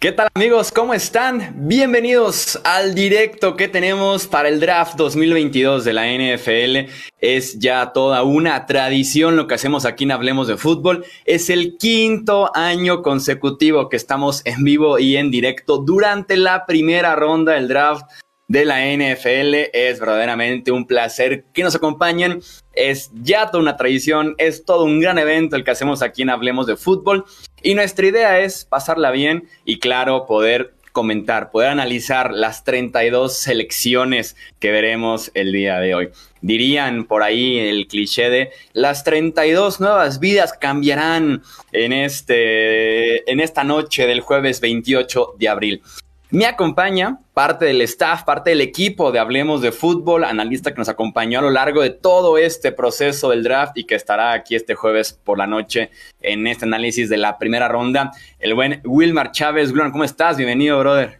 ¿Qué tal amigos? ¿Cómo están? Bienvenidos al directo que tenemos para el draft 2022 de la NFL. Es ya toda una tradición lo que hacemos aquí en Hablemos de Fútbol. Es el quinto año consecutivo que estamos en vivo y en directo durante la primera ronda del draft de la NFL. Es verdaderamente un placer que nos acompañen. Es ya toda una tradición, es todo un gran evento el que hacemos aquí en Hablemos de Fútbol. Y nuestra idea es pasarla bien y claro, poder comentar, poder analizar las 32 selecciones que veremos el día de hoy. Dirían por ahí el cliché de las 32 nuevas vidas cambiarán en, este, en esta noche del jueves 28 de abril. Me acompaña parte del staff, parte del equipo de Hablemos de Fútbol, analista que nos acompañó a lo largo de todo este proceso del draft y que estará aquí este jueves por la noche en este análisis de la primera ronda. El buen Wilmar Chávez. ¿cómo estás? Bienvenido, brother.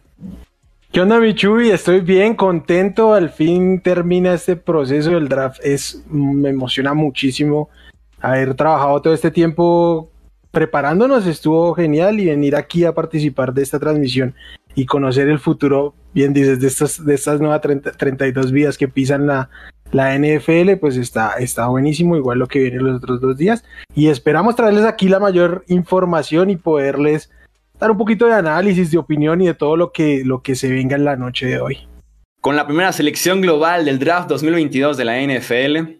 ¿Qué onda, Michuy? Estoy bien, contento. Al fin termina este proceso del draft. Es, me emociona muchísimo haber trabajado todo este tiempo preparándonos. Estuvo genial y venir aquí a participar de esta transmisión y conocer el futuro, bien dices, de estas, de estas nuevas 32 vidas que pisan la, la NFL, pues está, está buenísimo, igual lo que viene los otros dos días. Y esperamos traerles aquí la mayor información y poderles dar un poquito de análisis, de opinión y de todo lo que, lo que se venga en la noche de hoy. Con la primera selección global del draft 2022 de la NFL,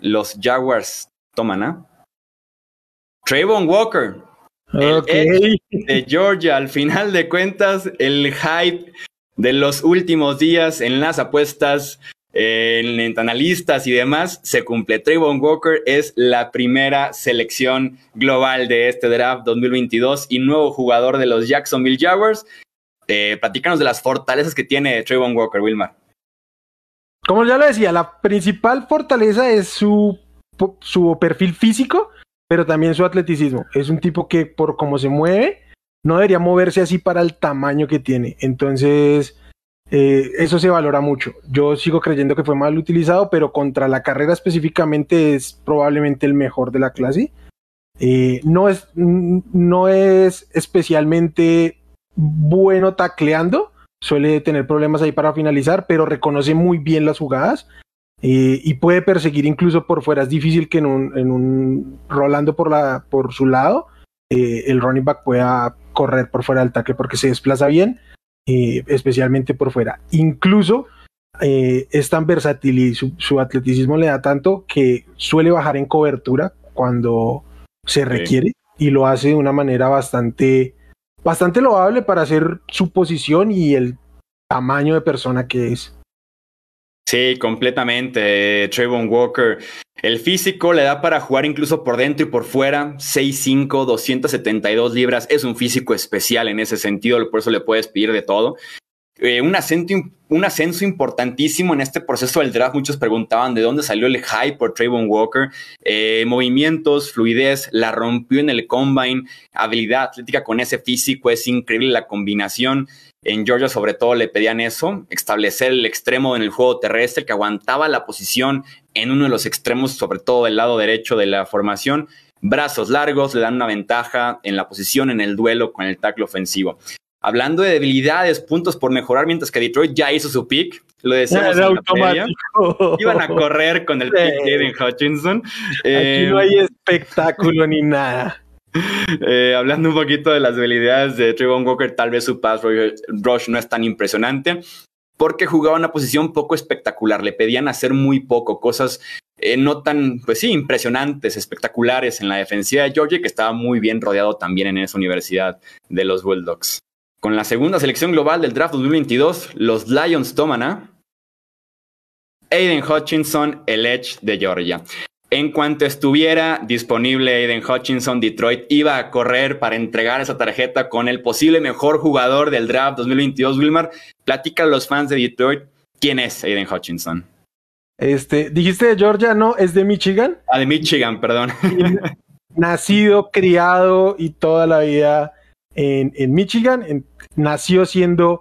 los Jaguars toman a Trayvon Walker, de Georgia, al final de cuentas, el hype de los últimos días en las apuestas, en, analistas y demás, se cumple. Trayvon Walker es la primera selección global de este draft 2022 y nuevo jugador de los Jacksonville Jaguars. Eh, platícanos de las fortalezas que tiene Trayvon Walker, Wilmar. Como ya lo decía, la principal fortaleza es su, su perfil físico pero también su atleticismo. Es un tipo que por cómo se mueve, no debería moverse así para el tamaño que tiene. Entonces, eh, eso se valora mucho. Yo sigo creyendo que fue mal utilizado, pero contra la carrera específicamente es probablemente el mejor de la clase. Eh, no, es, no es especialmente bueno tacleando, suele tener problemas ahí para finalizar, pero reconoce muy bien las jugadas eh, y puede perseguir incluso por fuera. Es difícil que en un, en un rolando por, la, por su lado eh, el running back pueda correr por fuera del tackle porque se desplaza bien, eh, especialmente por fuera. Incluso es tan versátil y su, atleticismo le da tanto que suele bajar en cobertura cuando se requiere y lo hace de una manera bastante, bastante loable para hacer su posición y el tamaño de persona que es. Sí, completamente. Trayvon Walker. El físico le da para jugar incluso por dentro y por fuera. 6'5, 272 libras. Es un físico especial en ese sentido, por eso le puedes pedir de todo. Eh, un, ascenso, importantísimo en este proceso del draft. Muchos preguntaban de dónde salió el hype por Trayvon Walker. Eh, movimientos, fluidez, la rompió en el combine. Habilidad atlética con ese físico. Es increíble la combinación. En Georgia sobre todo le pedían eso, establecer el extremo en el juego terrestre que aguantaba la posición en uno de los extremos, sobre todo del lado derecho de la formación. Brazos largos le dan una ventaja en la posición en el duelo con el tackle ofensivo. Hablando de debilidades, puntos por mejorar, mientras que Detroit ya hizo su pick, lo decíamos en la Iban a correr con el pick de Aiden Hutchinson. Aquí no hay espectáculo ni nada. Eh, hablando un poquito de las debilidades de Trayvon Walker, tal vez su pass rush no es tan impresionante porque jugaba una posición poco espectacular. Le pedían hacer muy poco, cosas eh, no tan, pues sí, impresionantes, espectaculares en la defensiva de Georgia, que estaba muy bien rodeado también en esa universidad de los Bulldogs. Con la segunda selección global del draft 2022, los Lions toman a Aiden Hutchinson, el Edge de Georgia. En cuanto estuviera disponible Aiden Hutchinson, Detroit iba a correr para entregar esa tarjeta con el posible mejor jugador del draft 2022, Wilmar. Platica a los fans de Detroit quién es Aiden Hutchinson. Este, dijiste de Georgia, ¿no? ¿Es de Michigan? Ah, de Michigan, perdón. Nacido, criado y toda la vida en, Michigan. nació siendo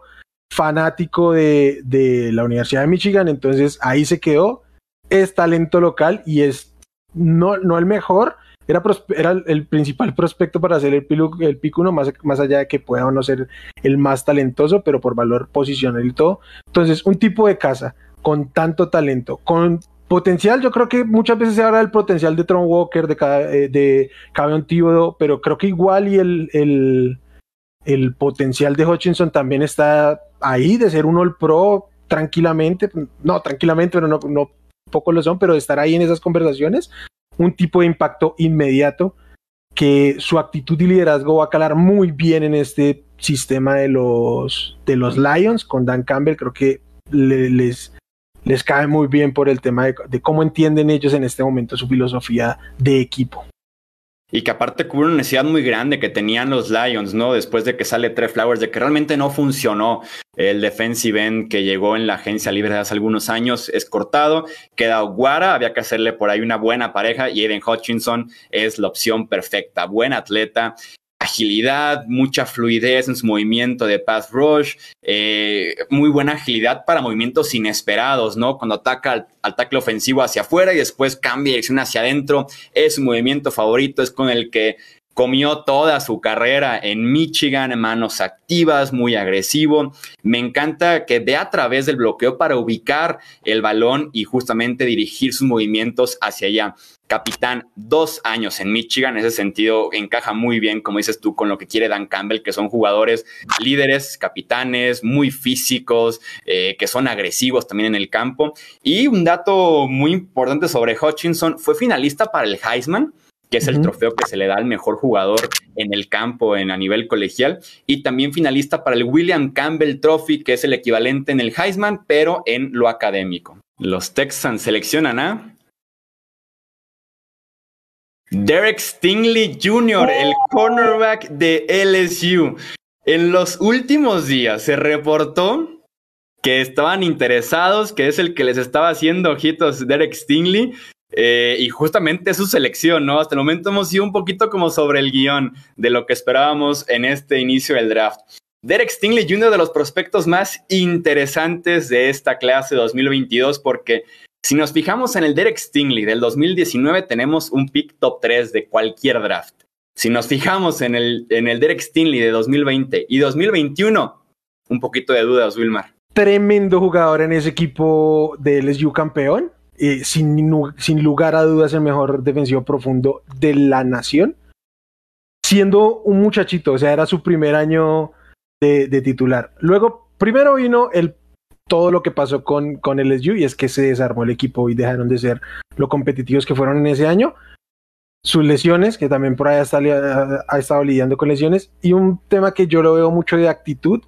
fanático de, de la Universidad de Michigan, entonces ahí se quedó. Es talento local y es no, no el mejor, era, era el principal prospecto para hacer el, el pick uno, más, más allá de que pueda o no ser el más talentoso, pero por valor posicional y todo. Entonces, un tipo de casa con tanto talento, con potencial, yo creo que muchas veces se habla del potencial de Tron Walker, de, eh, de Cavion pero creo que igual y el, el, el potencial de Hutchinson también está ahí, de ser un All Pro tranquilamente, no tranquilamente, pero no, no poco lo son, pero estar ahí en esas conversaciones, un tipo de impacto inmediato que su actitud y liderazgo va a calar muy bien en este sistema de los, de los Lions con Dan Campbell. Creo que les, les cae muy bien por el tema de, cómo entienden ellos en este momento su filosofía de equipo. Y que aparte cubre una necesidad muy grande que tenían los Lions, ¿no? Después de que sale Trey Flowers, de que realmente no funcionó el defensive end que llegó en la agencia libre hace algunos años, es cortado, queda Guara, había que hacerle por ahí una buena pareja y Aiden Hutchinson es la opción perfecta, buen atleta, agilidad, mucha fluidez en su movimiento de pass rush, eh, muy buena agilidad para movimientos inesperados, ¿no? Cuando ataca al, ataque ofensivo hacia afuera y después cambia dirección hacia adentro, es su movimiento favorito, es con el que comió toda su carrera en Michigan, manos activas, muy agresivo. Me encanta que ve a través del bloqueo para ubicar el balón y justamente dirigir sus movimientos hacia allá capitán dos años en Michigan. En ese sentido, encaja muy bien, como dices tú, con lo que quiere Dan Campbell, que son jugadores líderes, capitanes, muy físicos, eh, que son agresivos también en el campo. Y un dato muy importante sobre Hutchinson, fue finalista para el Heisman que es el trofeo que se le da al mejor jugador en el campo en, a nivel colegial, y también finalista para el William Campbell Trophy, que es el equivalente en el Heisman, pero en lo académico. Los Texans seleccionan a Derek Stingley Jr., el cornerback de LSU. En los últimos días se reportó que estaban interesados, que es el que les estaba haciendo ojitos Derek Stingley. Eh, y justamente su selección, ¿no? Hasta el momento hemos sido un poquito como sobre el guion de lo que esperábamos en este inicio del draft. Derek Stingley, uno de los prospectos más interesantes de esta clase 2022, porque si nos fijamos en el Derek Stingley del 2019, tenemos un pick top 3 de cualquier draft. Si nos fijamos en el, en el Derek Stingley de 2020 y 2021, un poquito de dudas, Wilmar. Tremendo jugador en ese equipo de LSU campeón. Eh, sin, sin lugar a dudas, el mejor defensivo profundo de la nación. Siendo un muchachito, o sea, era su primer año de, de titular. Luego, primero vino el todo lo que pasó con, con el SU y es que se desarmó el equipo y dejaron de ser lo competitivos que fueron en ese año. Sus lesiones, que también por ahí ha, ha estado lidiando con lesiones, y un tema que yo lo veo mucho de actitud,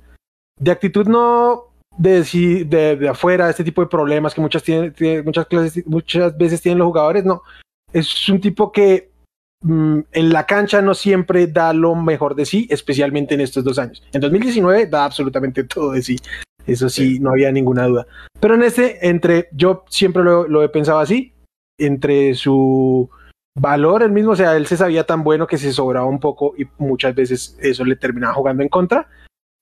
de actitud no de, de, de afuera, este tipo de problemas que muchas, tienen, muchas, clases, muchas veces tienen los jugadores, no, es un tipo que mm, en la cancha no siempre da lo mejor de sí, especialmente en estos dos años. En 2019 da absolutamente todo de sí. Eso sí, no había ninguna duda. Pero en este, entre, yo siempre lo, he pensado así, entre su valor el mismo, o sea, él se sabía tan bueno que se sobraba un poco y muchas veces eso le terminaba jugando en contra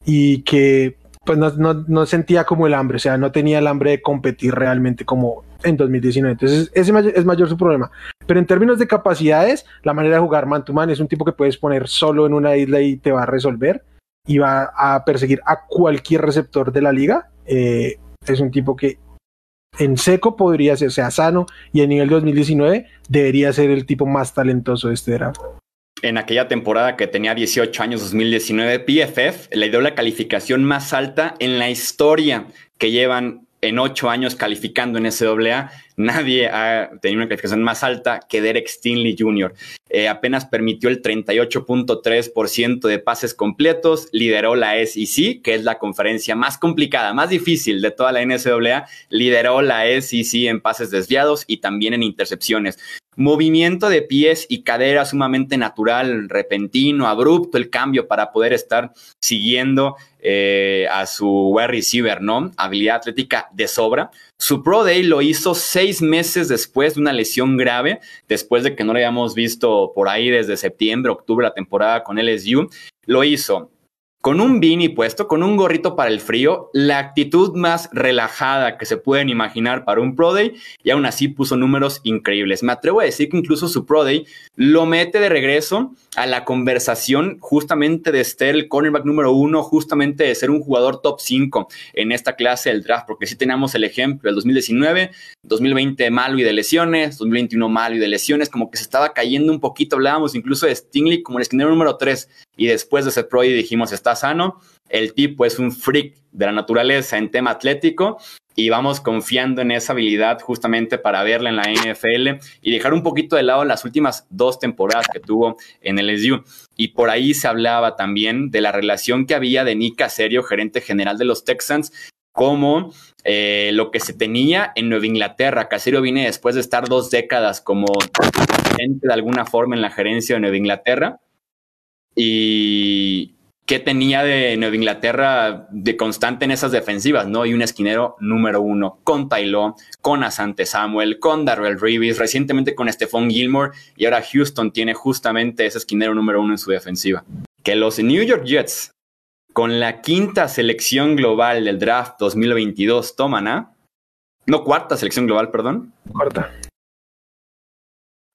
y que pues no, no, sentía como el hambre, o sea, no tenía el hambre de competir realmente como en 2019. Entonces, ese es mayor su problema. Pero en términos de capacidades, la manera de jugar man to man es un tipo que puedes poner solo en una isla y te va a resolver y va a perseguir a cualquier receptor de la liga. Eh, es un tipo que en seco podría ser, sea, sano y en nivel 2019 debería ser el tipo más talentoso de este draft. En aquella temporada que tenía 18 años, 2019, PFF le dio la calificación más alta en la historia que llevan en ocho años calificando en SAA, nadie ha tenido una calificación más alta que Derek Stinley Jr. Eh, apenas permitió el 38.3% de pases completos, lideró la SEC, que es la conferencia más complicada, más difícil de toda la NCAA, lideró la SEC en pases desviados y también en intercepciones movimiento de pies y cadera sumamente natural, repentino, abrupto el cambio para poder estar siguiendo eh, a su wide receiver, ¿no? Habilidad atlética de sobra. Su Pro Day lo hizo seis meses después de una lesión grave, después de que no lo habíamos visto por ahí desde septiembre, octubre, la temporada con LSU. Lo hizo con un beanie puesto, con un gorrito para el frío, la actitud más relajada que se pueden imaginar para un Pro Day y aún así puso números increíbles. Me atrevo a decir que incluso su Pro Day lo mete de regreso a la conversación justamente de ser el cornerback número uno, justamente de ser un jugador top 5 en esta clase del draft, porque si tenemos el ejemplo del 2019, 2020 malo y de lesiones, 2021 malo y de lesiones, como que se estaba cayendo un poquito, hablábamos incluso de Stingley como el esquinero número 3 y después de ser Pro Day dijimos, sano. El tipo es un freak de la naturaleza en tema atlético y vamos confiando en esa habilidad justamente para verla en la NFL y dejar un poquito de lado las últimas dos temporadas que tuvo en el SU. Y por ahí se hablaba también de la relación que había de Nick Caserio, gerente general de los Texans, como eh, lo que se tenía en Nueva Inglaterra. Caserio viene después de estar dos décadas como de alguna forma en la gerencia de Nueva Inglaterra. Y, que tenía de Nueva Inglaterra de constante en esas defensivas, ¿no? Y un esquinero número uno con Taylor, con Asante Samuel, con Darrell Reeves, recientemente con Stephon Gilmore y ahora Houston tiene justamente ese esquinero número uno en su defensiva. Que los New York Jets, con la quinta selección global del draft 2022, toman a... No, cuarta selección global, perdón. Cuarta.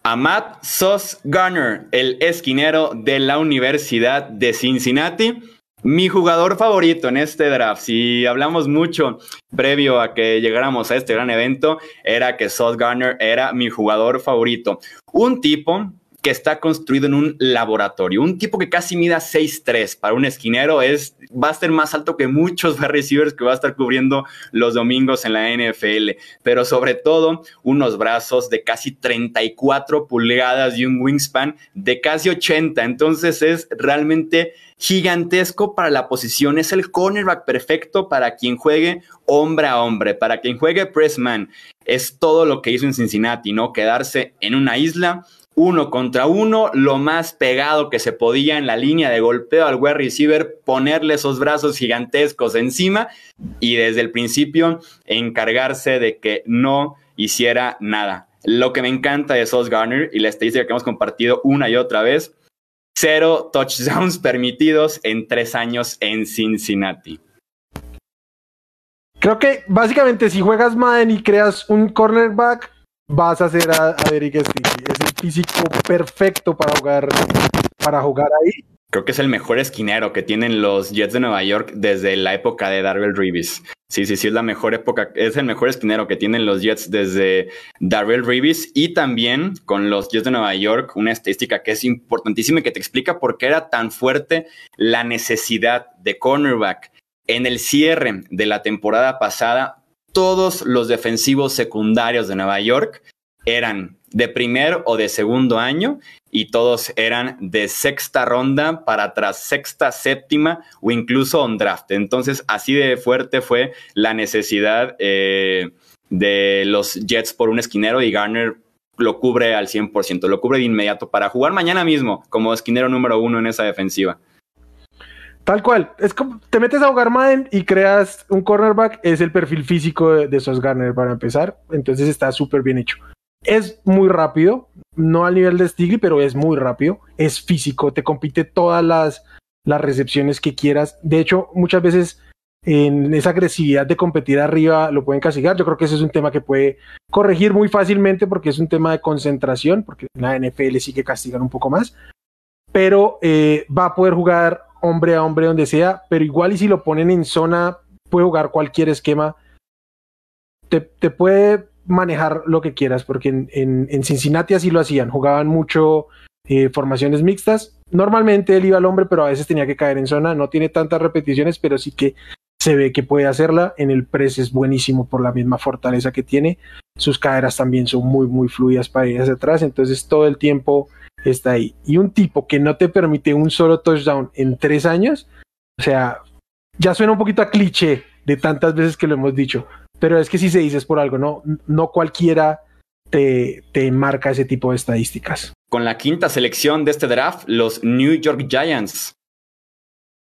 Matt Sos Garner, el esquinero de la Universidad de Cincinnati. Mi jugador favorito en este draft, si hablamos mucho previo a que llegáramos a este gran evento, era que Sos Garner era mi jugador favorito. Un tipo que está construido en un laboratorio. Un tipo que casi mida 6'3 para un esquinero es, va a ser más alto que muchos receivers que va a estar cubriendo los domingos en la NFL. Pero sobre todo, unos brazos de casi 34 pulgadas y un wingspan de casi 80. Entonces es realmente gigantesco para la posición. Es el cornerback perfecto para quien juegue hombre a hombre, para quien juegue pressman. Es todo lo que hizo en Cincinnati, ¿no? Quedarse en una isla uno contra uno, lo más pegado que se podía en la línea de golpeo al wide receiver, ponerle esos brazos gigantescos encima y desde el principio encargarse de que no hiciera nada. Lo que me encanta de Sauce Garner y la estadística que hemos compartido una y otra vez, cero touchdowns permitidos en tres años en Cincinnati. Creo que básicamente si juegas Madden y creas un cornerback, vas a hacer a, Stingley. Es el físico perfecto para jugar, para jugar ahí. Creo que es el mejor esquinero que tienen los Jets de Nueva York desde la época de Darrell Reeves. Sí, sí, sí, es la mejor época, es el mejor esquinero que tienen los Jets desde Darrell Reeves y también con los Jets de Nueva York, una estadística que es importantísima y que te explica por qué era tan fuerte la necesidad de cornerback. En el cierre de la temporada pasada, todos los defensivos secundarios de Nueva York eran de primer o de segundo año y todos eran de sexta ronda para atrás, sexta, séptima o incluso on draft. Entonces, así de fuerte fue la necesidad eh, de los Jets por un esquinero y Garner lo cubre al 100%, lo cubre de inmediato para jugar mañana mismo como esquinero número uno en esa defensiva. Tal cual. Es como te metes a jugar Madden y creas un cornerback, es el perfil físico de, de Sos Garner para empezar. Entonces está súper bien hecho. Es muy rápido, no al nivel de Stigley, pero es muy rápido. Es físico, te compite todas las, las recepciones que quieras. De hecho, muchas veces en esa agresividad de competir arriba lo pueden castigar. Yo creo que ese es un tema que puede corregir muy fácilmente porque es un tema de concentración, porque en la NFL sí que castigan un poco más. Pero eh, va a poder jugar hombre a hombre donde sea, pero igual y si lo ponen en zona, puede jugar cualquier esquema. Te, puede manejar lo que quieras, porque en, Cincinnati así lo hacían, jugaban mucho eh, formaciones mixtas. Normalmente él iba al hombre, pero a veces tenía que caer en zona. No tiene tantas repeticiones, pero sí que se ve que puede hacerla. En el press es buenísimo por la misma fortaleza que tiene. Sus caderas también son muy, muy fluidas para ir hacia atrás. Entonces todo el tiempo está ahí. Y un tipo que no te permite un solo touchdown en tres años, o sea, ya suena un poquito a cliché de tantas veces que lo hemos dicho, pero es que si se dice es por algo, no, no cualquiera te, te marca ese tipo de estadísticas. Con la quinta selección de este draft, los New York Giants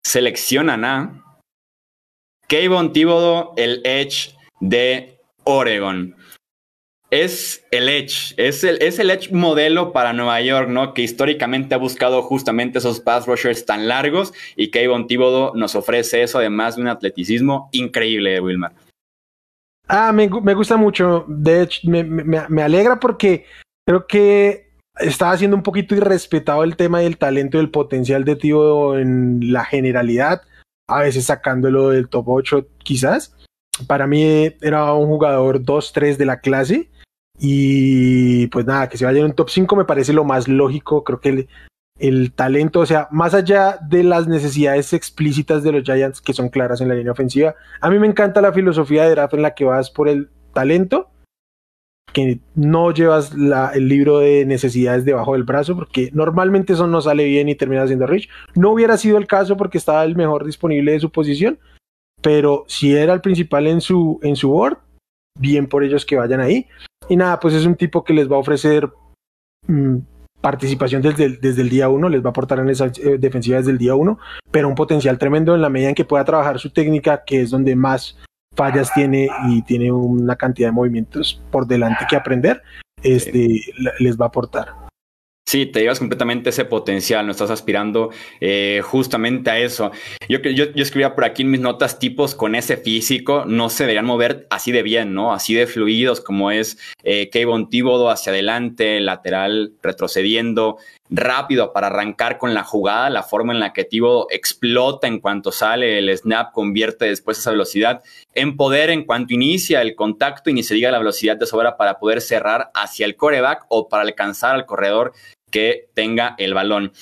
seleccionan a Kayvon Thibodeau, el Edge de Oregon. Es el Edge, es el, es el Edge modelo para Nueva York, ¿no? Que históricamente ha buscado justamente esos pass rushers tan largos y Kayvon Thibodeau nos ofrece eso, además de un atleticismo increíble, Wilmar. Ah, me, me gusta mucho. De hecho, me, me, me, alegra porque creo que estaba siendo un poquito irrespetado el tema del talento y el potencial de Thibodeau en la generalidad, a veces sacándolo del top 8 quizás. Para mí era un jugador 2-3 de la clase y pues nada, que se vaya en un top 5 me parece lo más lógico. Creo que el, el, talento, o sea, más allá de las necesidades explícitas de los Giants que son claras en la línea ofensiva, a mí me encanta la filosofía de draft en la que vas por el talento, que no llevas la, el libro de necesidades debajo del brazo, porque normalmente eso no sale bien y termina siendo rich. No hubiera sido el caso porque estaba el mejor disponible de su posición, pero si era el principal en su, en su board, bien por ellos que vayan ahí. Y nada, pues es un tipo que les va a ofrecer mmm, participación desde el, desde el día uno, les va a aportar en esa eh, defensiva desde el día uno, pero un potencial tremendo en la medida en que pueda trabajar su técnica, que es donde más fallas tiene y tiene una cantidad de movimientos por delante que aprender, este, les va a aportar. Sí, te llevas completamente ese potencial, no estás aspirando eh, justamente a eso. Yo, yo, yo, escribía por aquí en mis notas tipos con ese físico, no se deberían mover así de bien, ¿no? Así de fluidos como es eh, Kevin Tíbodo hacia adelante, lateral, retrocediendo, rápido para arrancar con la jugada, la forma en la que Tíbodo explota en cuanto sale el snap, convierte después esa velocidad en poder en cuanto inicia el contacto y ni se diga la velocidad de sobra para poder cerrar hacia el coreback o para alcanzar al corredor que tenga el balón.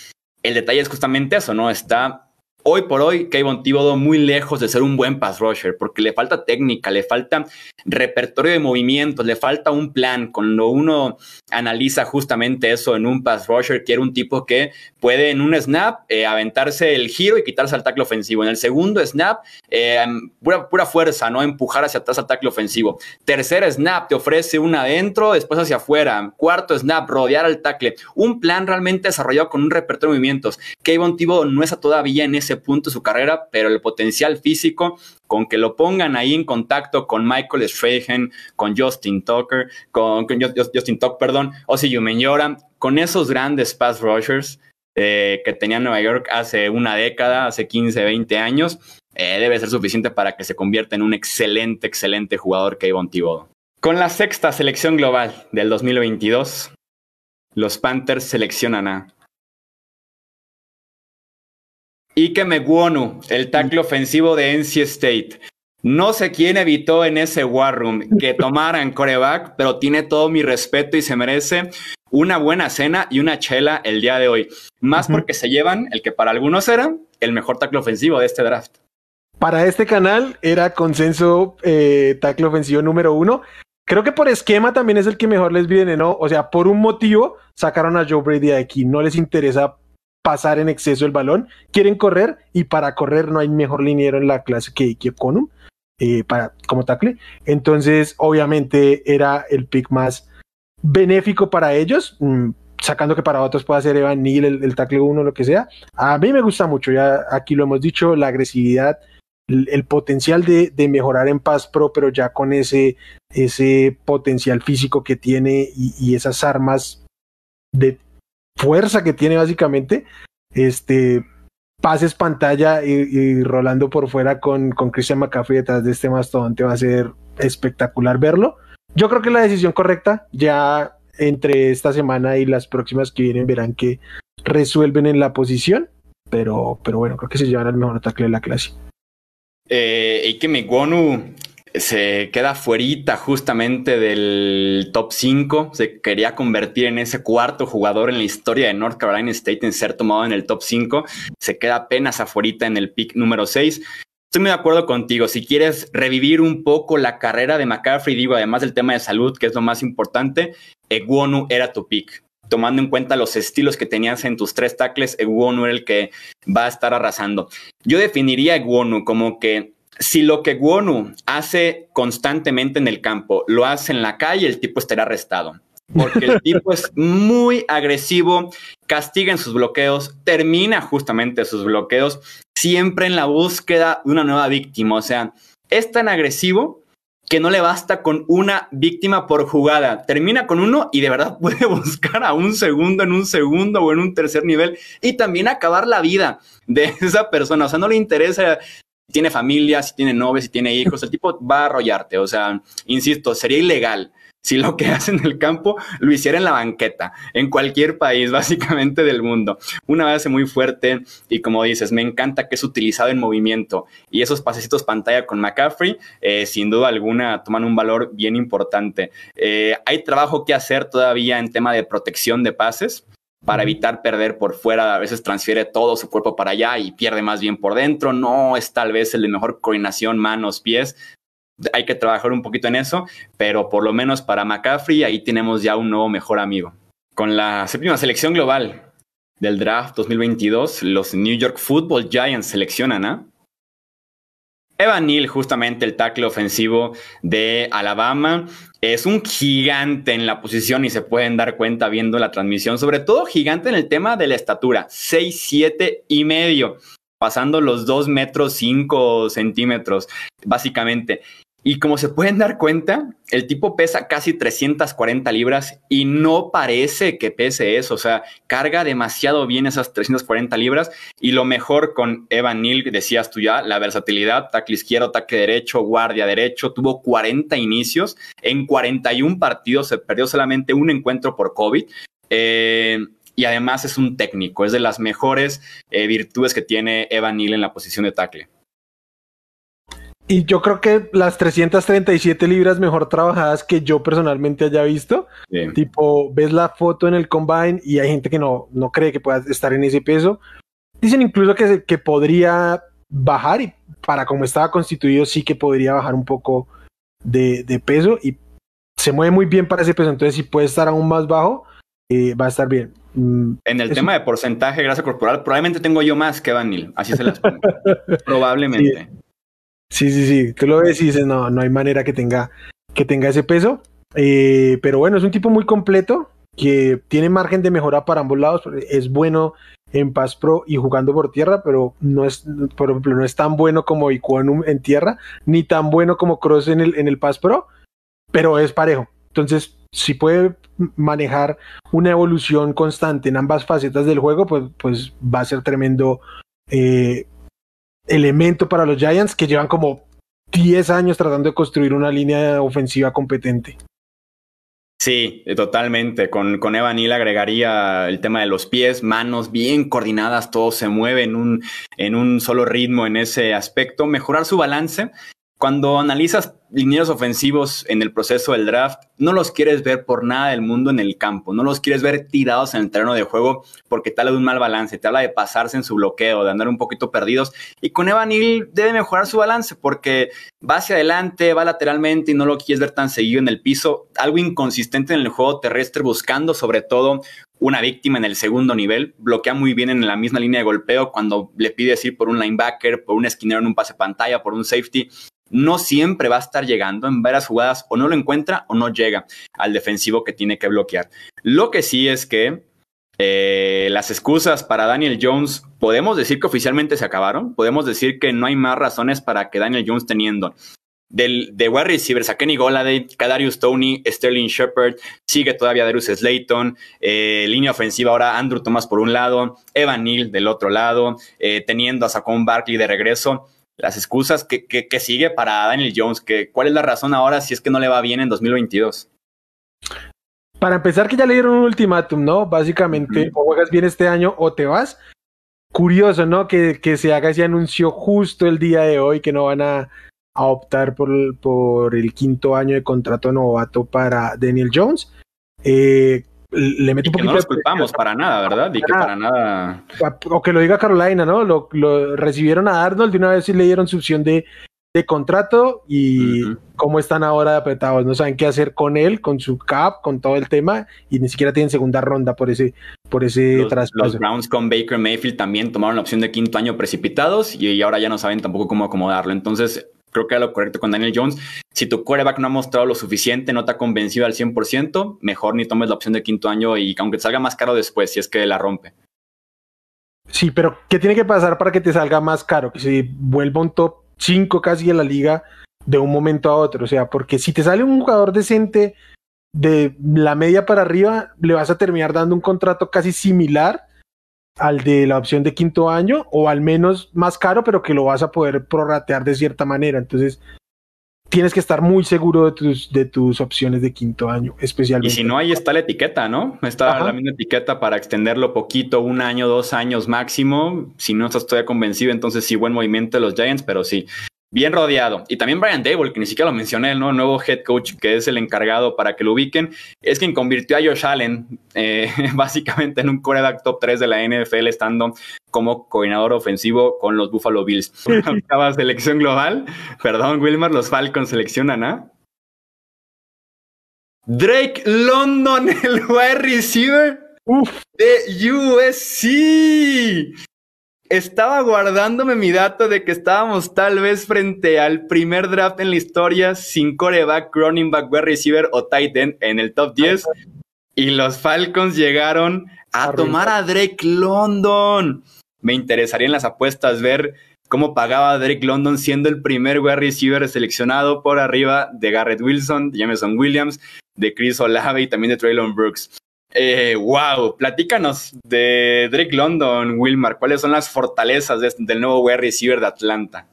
El detalle es justamente eso, ¿no? Está hoy por hoy Kayvon Thibodeau muy lejos de ser un buen pass rusher porque le falta técnica, le falta repertorio de movimientos, le falta un plan. Cuando uno analiza justamente eso en un pass rusher, quiere un tipo que puede en un snap eh, aventarse el giro y quitarse al tackle ofensivo. En el segundo snap, eh, pura, pura, fuerza, ¿no? Empujar hacia atrás al tackle ofensivo. Tercer snap, te ofrece una adentro, después hacia afuera. Cuarto snap, rodear al tackle. Un plan realmente desarrollado con un repertorio de movimientos. Kayvon Thibodeau no está todavía en ese punto de su carrera, pero el potencial físico, con que lo pongan ahí en contacto con Michael Strahan, con Justin Tucker, con, Justin Tucker, perdón, Ozzy Yumenyora, con esos grandes pass rushers eh, que tenía Nueva York hace una década, hace 15, 20 años, eh, debe ser suficiente para que se convierta en un excelente, excelente jugador Kayvon Thibodeau. Con la sexta selección global del 2022, los Panthers seleccionan a Ike Megwonu, el tackle ofensivo de NC State. No sé quién evitó en ese War Room que tomaran coreback, pero tiene todo mi respeto y se merece una buena cena y una chela el día de hoy. Más uh -huh. porque se llevan el que para algunos era el mejor tackle ofensivo de este draft. Para este canal era consenso eh, tackle ofensivo número uno. Creo que por esquema también es el que mejor les viene, ¿no? O sea, por un motivo sacaron a Joe Brady de aquí. No les interesa pasar en exceso el balón, quieren correr y para correr no hay mejor liniero en la clase que Conum eh, para, como tackle. Entonces, obviamente era el pick más benéfico para ellos, mmm, sacando que para otros pueda ser Evan Neal, el, el tackle 1, lo que sea. A mí me gusta mucho, ya aquí lo hemos dicho, la agresividad, el, potencial de, mejorar en Pass Pro, pero ya con ese, ese potencial físico que tiene y esas armas de fuerza que tiene básicamente, este, pases pantalla y, y rolando por fuera con, con Christian McCaffrey detrás de este mastodonte va a ser espectacular verlo. Yo creo que la decisión correcta, ya entre esta semana y las próximas que vienen verán que resuelven en la posición, pero, pero bueno, creo que se llevan al mejor ataque de la clase. Eh, Ike Megwonu se queda fuerita justamente del top 5, se quería convertir en ese cuarto jugador en la historia de North Carolina State en ser tomado en el top 5, se queda apenas afuera en el pick número 6. Estoy muy de acuerdo contigo. Si quieres revivir un poco la carrera de McCaffrey, digo, además del tema de salud, que es lo más importante, Eguonu era tu pick. Tomando en cuenta los estilos que tenías en tus tres tackles, Eguonu era el que va a estar arrasando. Yo definiría a como que si lo que Guonu hace constantemente en el campo lo hace en la calle, el tipo estará arrestado. Porque el tipo es muy agresivo, castiga en sus bloqueos, termina justamente sus bloqueos, siempre en la búsqueda de una nueva víctima. O sea, es tan agresivo que no le basta con una víctima por jugada. Termina con uno y de verdad puede buscar a un segundo en un segundo o en un tercer nivel y también acabar la vida de esa persona. O sea, no le interesa tiene familia, si tiene novia, si tiene hijos. El tipo va a arrollarte. O sea, insisto, sería ilegal si lo que hace en el campo lo hiciera en la banqueta, en cualquier país básicamente del mundo. Una base muy fuerte y como dices, me encanta que es utilizado en movimiento y esos pasecitos pantalla con McCaffrey, eh, sin duda alguna, toman un valor bien importante. Eh, hay trabajo que hacer todavía en tema de protección de pases para evitar perder por fuera. A veces transfiere todo su cuerpo para allá y pierde más bien por dentro. No es tal vez el de mejor coordinación manos, pies, hay que trabajar un poquito en eso, pero por lo menos para McCaffrey ahí tenemos ya un nuevo mejor amigo. Con la séptima selección global del draft 2022, los New York Football Giants seleccionan a Evan Neal, justamente el tackle ofensivo de Alabama, es un gigante en la posición y se pueden dar cuenta viendo la transmisión, sobre todo gigante en el tema de la estatura, 6, 7 y medio, pasando los 2 metros 5 centímetros, básicamente. Y como se pueden dar cuenta, el tipo pesa casi 340 libras y no parece que pese eso. O sea, carga demasiado bien esas 340 libras. Y lo mejor con Evan Neal, decías tú ya, la versatilidad, tackle izquierdo, tackle derecho, guardia derecho. Tuvo 40 inicios. En 41 partidos se perdió solamente un encuentro por COVID. Eh, y además es un técnico. Es de las mejores eh, virtudes que tiene Evan Neal en la posición de tackle. Y yo creo que las 337 libras mejor trabajadas que yo personalmente haya visto, tipo, ves la foto en el combine y hay gente que no, no cree que pueda estar en ese peso. Dicen incluso que, que podría bajar y para como estaba constituido sí que podría bajar un poco de, de peso y se mueve muy bien para ese peso. Entonces si puede estar aún más bajo, eh, va a estar bien. Mm, en el tema de porcentaje de grasa corporal, probablemente tengo yo más que Vanil, así se las pongo. probablemente. Sí, sí, sí. Tú lo ves y dices, no, no hay manera que tenga, que tenga ese peso. Eh, pero bueno, es un tipo muy completo que tiene margen de mejora para ambos lados. Es bueno en Pass Pro y jugando por tierra, pero no es, por ejemplo, no es tan bueno como Iquanum en tierra, ni tan bueno como Cross en el, en el Pass Pro, pero es parejo. Entonces, si puede manejar una evolución constante en ambas facetas del juego, pues, pues va a ser tremendo eh, elemento para los Giants que llevan como 10 años tratando de construir una línea ofensiva competente. Sí, totalmente. Con, con Evan Neal agregaría el tema de los pies, manos bien coordinadas, todo se mueve en un, en un solo ritmo en ese aspecto. Mejorar su balance cuando analizas linieros ofensivos en el proceso del draft, no los quieres ver por nada del mundo en el campo, no los quieres ver tirados en el terreno de juego porque te habla de un mal balance, te habla de pasarse en su bloqueo, de andar un poquito perdidos. Y con Evan Neal debe mejorar su balance porque va hacia adelante, va lateralmente y no lo quieres ver tan seguido en el piso. Algo inconsistente en el juego terrestre, buscando sobre todo una víctima en el segundo nivel, bloquea muy bien en la misma línea de golpeo cuando le pides ir por un linebacker, por un esquinero en un pase pantalla, por un safety no siempre va a estar llegando en varias jugadas o no lo encuentra o no llega al defensivo que tiene que bloquear. Lo que sí es que eh, las excusas para Daniel Jones, podemos decir que oficialmente se acabaron, podemos decir que no hay más razones para que Daniel Jones teniendo del, de wide receivers a Kenny Goladay, Kadarius Tony, Sterling Shepard, sigue todavía Darius Slayton, eh, línea ofensiva ahora Andrew Thomas por un lado, Evan Neal del otro lado, eh, teniendo a Saquon Barkley de regreso las excusas que, que, sigue para Daniel Jones, que cuál es la razón ahora si es que no le va bien en 2022. Para empezar que ya le dieron un ultimátum, ¿no? Básicamente, o juegas bien este año o te vas. Curioso, ¿no? Que, que, se haga ese anuncio justo el día de hoy, que no van a, a optar por, por el quinto año de contrato novato para Daniel Jones. Eh, le meto un poquito. no los culpamos para nada, ¿verdad? Y que para nada. O que lo diga Carolina, ¿no? Lo, recibieron a Arnold de una vez y le dieron su opción de, contrato y cómo están ahora apretados. No saben qué hacer con él, con su cap, con todo el tema y ni siquiera tienen segunda ronda por ese, por ese los, traspaso. Los Browns con Baker Mayfield también tomaron la opción de quinto año precipitados y ahora ya no saben tampoco cómo acomodarlo. Entonces, creo que era lo correcto con Daniel Jones. Si tu quarterback no ha mostrado lo suficiente, no te ha convencido al 100%, mejor ni tomes la opción de quinto año y aunque te salga más caro después, si es que la rompe. Sí, pero ¿qué tiene que pasar para que te salga más caro? Que se vuelva un top 5 casi en la liga de un momento a otro. O sea, porque si te sale un jugador decente de la media para arriba, le vas a terminar dando un contrato casi similar al de la opción de quinto año, o al menos más caro, pero que lo vas a poder prorratear de cierta manera. Entonces, tienes que estar muy seguro de tus, de tus opciones de quinto año, especialmente. Y si no, ahí está la etiqueta, ¿no? Está la misma etiqueta para extenderlo poquito, un año, dos años máximo. Si no estás todavía convencido, entonces sí, buen movimiento de los Giants, pero sí, bien rodeado. Y también Brian Dable, que ni siquiera lo mencioné, ¿no? El nuevo head coach que es el encargado para que lo ubiquen, es quien convirtió a Josh Allen eh, básicamente en un coreback top 3 de la NFL, estando como coordinador ofensivo con los Buffalo Bills. Una selección global. Perdón, Wilmar, los Falcons seleccionan a. Drake London, el wide receiver de USC estaba guardándome mi dato de que estábamos tal vez frente al primer draft en la historia sin coreback, running back, wide receiver o tight end en el top 10. Y los Falcons llegaron a tomar a Drake London. Me interesaría en las apuestas ver cómo pagaba Drake London siendo el primer wide receiver seleccionado por arriba de Garrett Wilson, de Jameson Williams, de Chris Olave y también de Traylon Brooks. Eh, wow, platícanos de Drake London, Wilmar. ¿Cuáles son las fortalezas del nuevo wide receiver de Atlanta?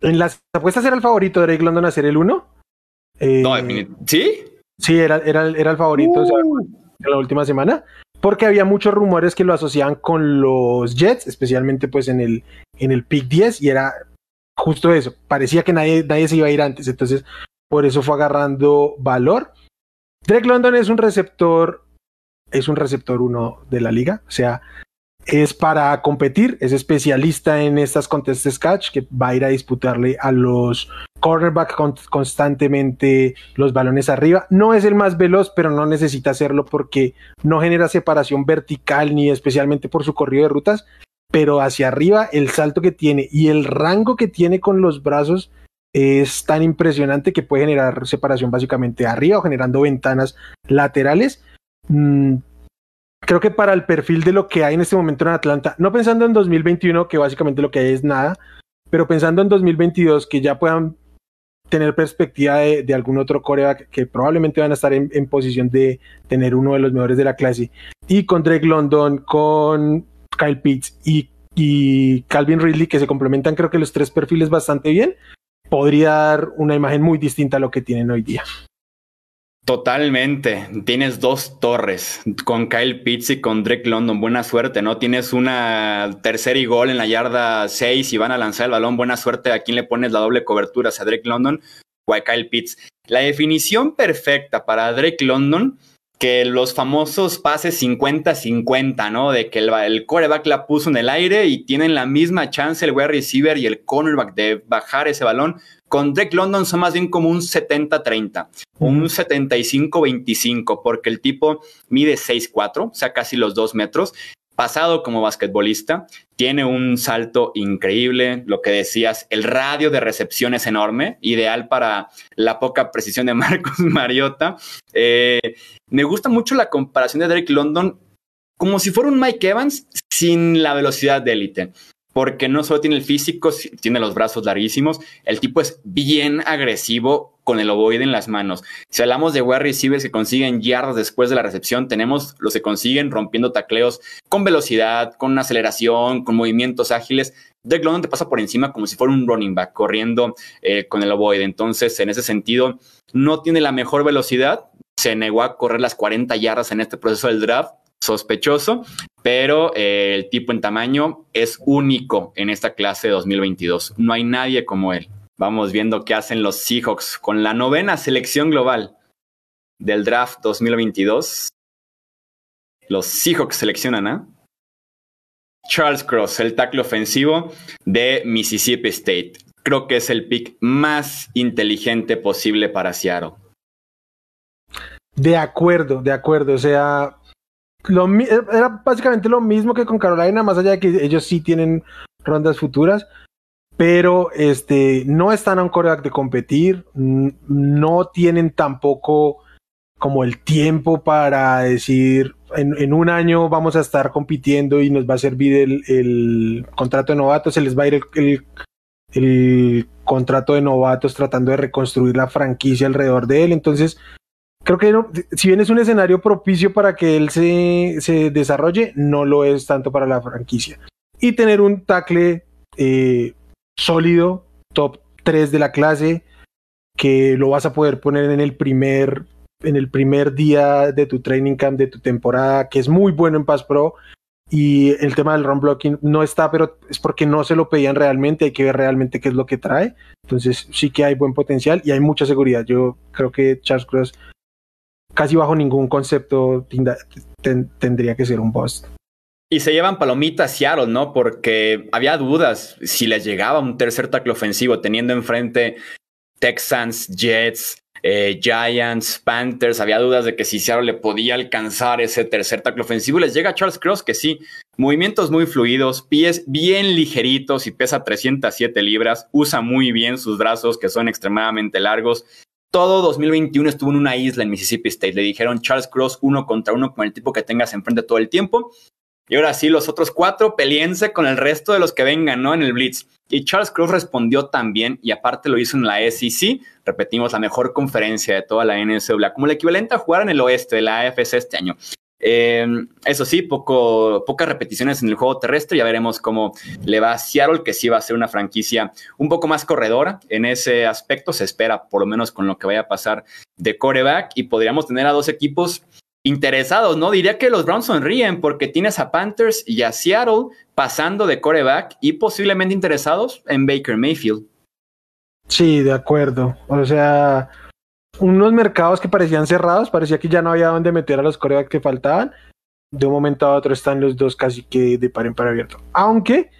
En las apuestas era el favorito de Drake London a ser el uno. Eh, no, ¿sí? Sí, era, era, era el favorito uh. en la última semana. Porque había muchos rumores que lo asociaban con los Jets, especialmente pues en el, en el pick 10, y era justo eso. Parecía que nadie, nadie se iba a ir antes. Entonces, por eso fue agarrando valor. Drake London es un receptor es un receptor uno de la liga, o sea, es para competir, es especialista en estas contestes catch que va a ir a disputarle a los cornerback constantemente los balones arriba. No es el más veloz, pero no necesita hacerlo porque no genera separación vertical ni especialmente por su corrido de rutas, pero hacia arriba el salto que tiene y el rango que tiene con los brazos es tan impresionante que puede generar separación básicamente arriba o generando ventanas laterales Mm, creo que para el perfil de lo que hay en este momento en Atlanta, no pensando en 2021, que básicamente lo que hay es nada, pero pensando en 2022, que ya puedan tener perspectiva de, algún otro coreback que probablemente van a estar en, posición de tener uno de los mejores de la clase. Y con Drake London, con Kyle Pitts y, y Calvin Ridley, que se complementan creo que los tres perfiles bastante bien, podría dar una imagen muy distinta a lo que tienen hoy día. Totalmente. Tienes dos torres con Kyle Pitts y con Drake London. Buena suerte, ¿no? Tienes una tercera y gol en la yarda 6 y van a lanzar el balón. Buena suerte. ¿A quién le pones la doble cobertura? ¿A Drake London o a Kyle Pitts? La definición perfecta para Drake London, que los famosos pases 50-50, ¿no? De que el, el coreback la puso en el aire y tienen la misma chance el wide receiver y el cornerback de bajar ese balón con Drake London son más bien como un 70-30, un 75-25, porque el tipo mide 6'4, o sea, casi los dos metros. Pasado como basquetbolista, tiene un salto increíble, lo que decías, el radio de recepción es enorme, ideal para la poca precisión de Marcos Mariota. Eh, me gusta mucho la comparación de Drake London como si fuera un Mike Evans sin la velocidad de élite porque no solo tiene el físico, tiene los brazos larguísimos, el tipo es bien agresivo con el ovoide en las manos. Si hablamos de wide receivers que consiguen yardas después de la recepción, tenemos los que consiguen rompiendo tacleos con velocidad, con aceleración, con movimientos ágiles. Drake London te pasa por encima como si fuera un running back corriendo eh, con el ovoide. Entonces, en ese sentido, no tiene la mejor velocidad. Se negó a correr las 40 yardas en este proceso del draft sospechoso, pero eh, el tipo en tamaño es único en esta clase de 2022. No hay nadie como él. Vamos viendo qué hacen los Seahawks con la novena selección global del draft 2022. Los Seahawks seleccionan a Charles Cross, el tackle ofensivo de Mississippi State. Creo que es el pick más inteligente posible para Seattle. De acuerdo, de acuerdo. O sea, era básicamente lo mismo que con Carolina, más allá de que ellos sí tienen rondas futuras, pero este, no están a un coreback de competir, no tienen tampoco como el tiempo para decir en, un año vamos a estar compitiendo y nos va a servir el, contrato de novato, se les va a ir el contrato de novatos tratando de reconstruir la franquicia alrededor de él. Entonces, creo que si bien es un escenario propicio para que él se, desarrolle, no lo es tanto para la franquicia. Y tener un tackle eh, sólido, top 3 de la clase, que lo vas a poder poner en el primer en el primer día de tu training camp de tu temporada, que es muy bueno en Pass Pro, y el tema del run blocking no está, pero es porque no se lo pedían realmente, hay que ver realmente qué es lo que trae. Entonces sí que hay buen potencial y hay mucha seguridad. Yo creo que Charles Cross casi bajo ningún concepto tendría que ser un bust. Y se llevan palomitas Seattle, ¿no? Porque había dudas si les llegaba un tercer tackle ofensivo teniendo enfrente Texans, Jets, eh, Giants, Panthers, había dudas de que si Seattle le podía alcanzar ese tercer tackle ofensivo. Les llega Charles Cross, que sí, movimientos muy fluidos, pies bien ligeritos y pesa 307 libras, usa muy bien sus brazos que son extremadamente largos. Todo 2021 estuvo en una isla en Mississippi State. Le dijeron Charles Cross uno contra uno con el tipo que tengas enfrente todo el tiempo. Y ahora sí, los otros cuatro peleense con el resto de los que vengan, ¿no? En el Blitz. Y Charles Cross respondió también, y aparte lo hizo en la SEC, repetimos, la mejor conferencia de toda la NCAA, como el equivalente a jugar en el oeste de la AFC este año. Em, eso sí, pocas repeticiones en el juego terrestre. Ya veremos cómo le va a Seattle, que sí va a ser una franquicia un poco más corredora en ese aspecto. Se espera, por lo menos, con lo que vaya a pasar de coreback. Y podríamos tener a dos equipos interesados, ¿no? Diría que los Browns sonríen porque tienes a Panthers y a Seattle pasando de coreback y posiblemente interesados en Baker Mayfield. Sí, de acuerdo. O sea, unos mercados que parecían cerrados, parecía que ya no había dónde meter a los corebacks que faltaban. De un momento a otro están los dos casi que de par en par abierto. Aunque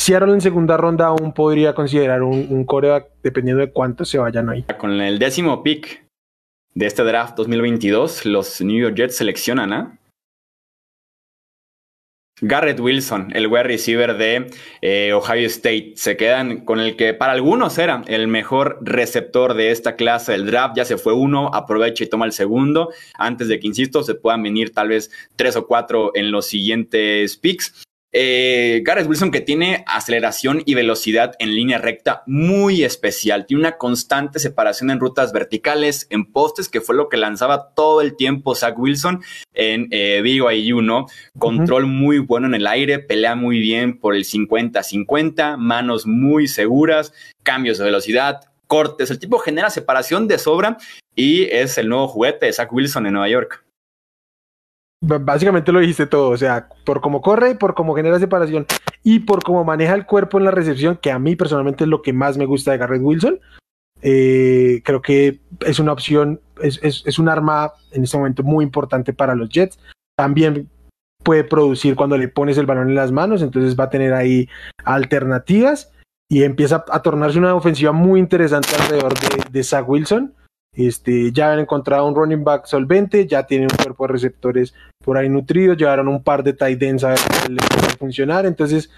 Seattle en segunda ronda aún podría considerar un, un coreback dependiendo de cuántos se vayan ahí. Con el décimo pick de este draft 2022, los New York Jets seleccionan a Garrett Wilson, el wide receiver de eh, Ohio State. Se quedan con el que para algunos era el mejor receptor de esta clase del draft. Ya se fue uno, aprovecha y toma el segundo. Antes de que, insisto, se puedan venir tal vez tres o cuatro en los siguientes picks. Eh, Garrett Wilson que tiene aceleración y velocidad en línea recta muy especial, tiene una constante separación en rutas verticales, en postes, que fue lo que lanzaba todo el tiempo Zach Wilson en eh, Vigo IU, ¿no? Control muy bueno en el aire, pelea muy bien por el 50-50, manos muy seguras, cambios de velocidad, cortes, el tipo genera separación de sobra y es el nuevo juguete de Zach Wilson en Nueva York básicamente lo dijiste todo, o sea, por cómo corre, por cómo genera separación y por cómo maneja el cuerpo en la recepción, que a mí personalmente es lo que más me gusta de Garrett Wilson. Eh, creo que es una opción, es, un arma en este momento muy importante para los Jets. También puede producir cuando le pones el balón en las manos, entonces va a tener ahí alternativas y empieza a tornarse una ofensiva muy interesante alrededor de, de Zach Wilson. Este, ya han encontrado un running back solvente, ya tienen un cuerpo de receptores por ahí nutridos, llevaron un par de tight ends a ver cómo les puede funcionar. Entonces,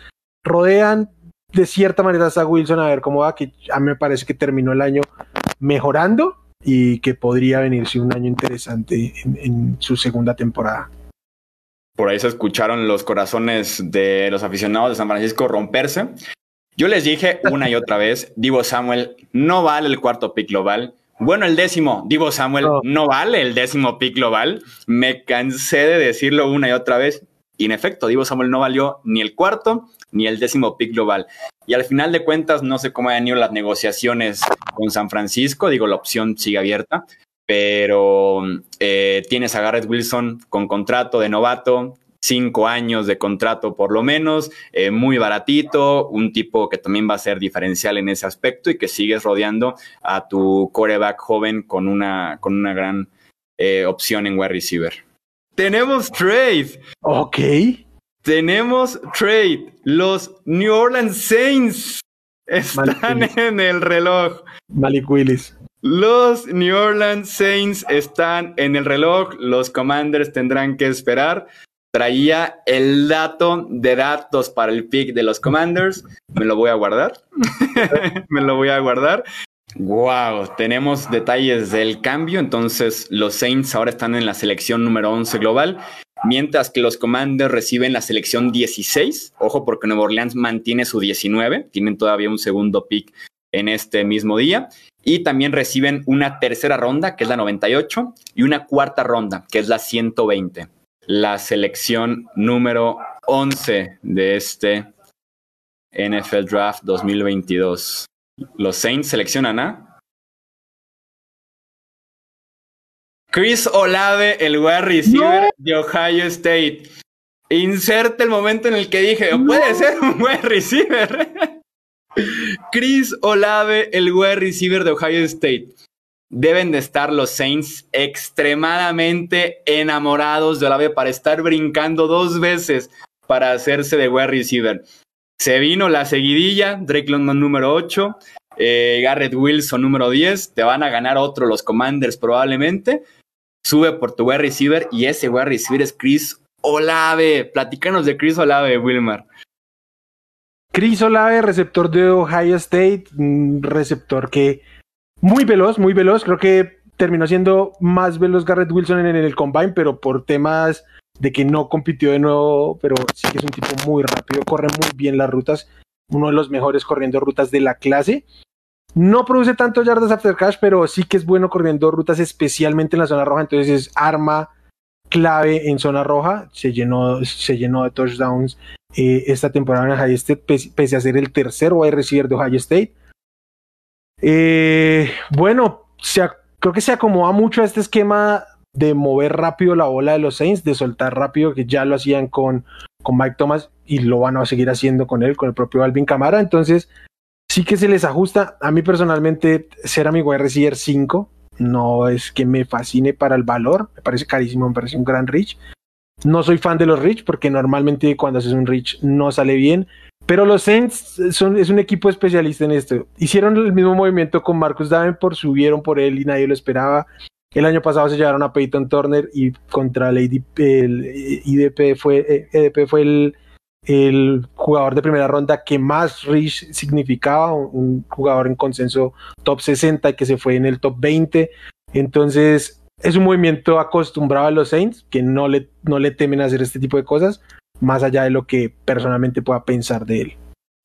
rodean de cierta manera a Wilson a ver cómo va, que a mí me parece que terminó el año mejorando y que podría venirse un año interesante en, en su segunda temporada. Por ahí se escucharon los corazones de los aficionados de San Francisco romperse. Yo les dije una y otra vez, Divo Samuel no vale el cuarto pick global. Bueno, el décimo, Divo Samuel, no. vale el décimo pick global. Me cansé de decirlo una y otra vez. Y en efecto, Divo Samuel no valió ni el cuarto ni el décimo pick global. Y al final de cuentas, no sé cómo han ido las negociaciones con San Francisco. Digo, la opción sigue abierta. Pero eh, tienes a Garrett Wilson con contrato de novato, cinco años de contrato por lo menos, eh, muy baratito, un tipo que también va a ser diferencial en ese aspecto y que sigues rodeando a tu coreback joven con una, con una gran eh, opción en wide receiver. Tenemos trade. Ok. Tenemos trade. Los New Orleans Saints están en el reloj. Malik Willis. Los New Orleans Saints están en el reloj. Los Commanders tendrán que esperar traía el dato de datos para el pick de los Commanders. Me lo voy a guardar. me lo voy a guardar. Wow, tenemos detalles del cambio. Entonces, los Saints ahora están en la selección número 11 global, mientras que los Commanders reciben la selección 16. Ojo, porque Nueva Orleans mantiene su 19. Tienen todavía un segundo pick en este mismo día. Y también reciben una tercera ronda, que es la 98, y una cuarta ronda, que es la 120. La selección número 11 de este NFL Draft 2022. Los Saints seleccionan a Chris Olave, el wide receiver de Ohio State. Inserte el momento en el que dije, puede ser un wide receiver. Chris Olave, el wide receiver de Ohio State. Deben de estar los Saints extremadamente enamorados de Olave para estar brincando dos veces para hacerse de wide receiver. Se vino la seguidilla, Drake London número 8, eh, Garrett Wilson número 10, te van a ganar otro los Commanders probablemente. Sube por tu wide receiver y ese wide receiver es Chris Olave. Platícanos de Chris Olave, Wilmar. Chris Olave, receptor de Ohio State, un receptor que muy veloz, muy veloz. Creo que terminó siendo más veloz Garrett Wilson en el combine, pero por temas de que no compitió de nuevo, pero sí que es un tipo muy rápido, corre muy bien las rutas, uno de los mejores corriendo rutas de la clase. No produce tanto yardas after cash, pero sí que es bueno corriendo rutas, especialmente en la zona roja. Entonces es arma clave en zona roja. Se llenó, se llenó de touchdowns eh, esta temporada en Ohio State, pese, a ser el tercer wide receiver de Ohio State. Eh, bueno, se, creo que se acomoda mucho a este esquema de mover rápido la bola de los Saints, de soltar rápido, que ya lo hacían con, con Mike Thomas y lo van a seguir haciendo con él, con el propio Alvin Camara. Entonces, sí que se les ajusta. A mí personalmente, ser amigo de receiver 5 no es que me fascine para el valor, me parece carísimo, me parece un gran reach. No soy fan de los reach porque normalmente cuando haces un reach no sale bien, pero los Saints son, es un equipo especialista en esto. Hicieron el mismo movimiento con Marcus Davenport, subieron por él y nadie lo esperaba. El año pasado se llevaron a Peyton Turner y contra el, IDP fue, EDP eh, fue el, el, jugador de primera ronda que más Rich significaba, un jugador en consenso top 60 que se fue en el top 20. Entonces es un movimiento acostumbrado a los Saints que no le, no le temen hacer este tipo de cosas, más allá de lo que personalmente pueda pensar de él.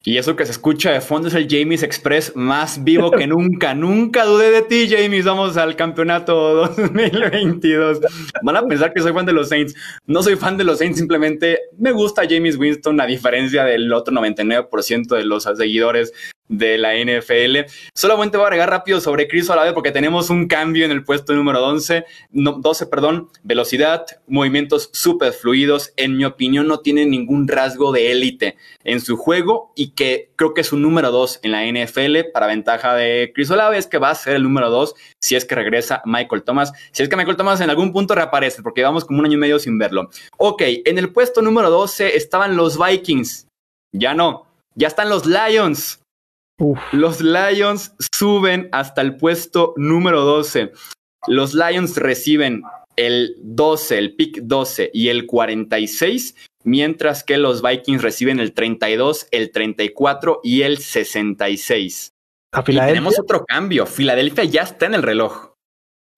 Y eso que se escucha de fondo es el James Express más vivo que nunca. nunca dudé de ti, James. Vamos al campeonato 2022. Van a pensar que soy fan de los Saints. No soy fan de los Saints, simplemente me gusta James Winston, a diferencia del otro 99% de los seguidores de la NFL. Solamente voy a agregar rápido sobre Chris Olave porque tenemos un cambio en el puesto número 11, 12, perdón, velocidad, movimientos súper fluidos. En mi opinión no tiene ningún rasgo de élite en su juego y que creo que es un número 2 en la NFL para ventaja de Chris Olave es que va a ser el número 2 si es que regresa Michael Thomas. Si es que Michael Thomas en algún punto reaparece porque llevamos como un año y medio sin verlo. Ok, en el puesto número 12 estaban los Vikings. Ya no, ya están los Lions. Los Lions suben hasta el puesto número 12. Los Lions reciben el 12, el pick 12 y el 46, mientras que los Vikings reciben el 32, el 34 y el 66. ¿A Filadelfia? tenemos otro cambio. Filadelfia ya está en el reloj.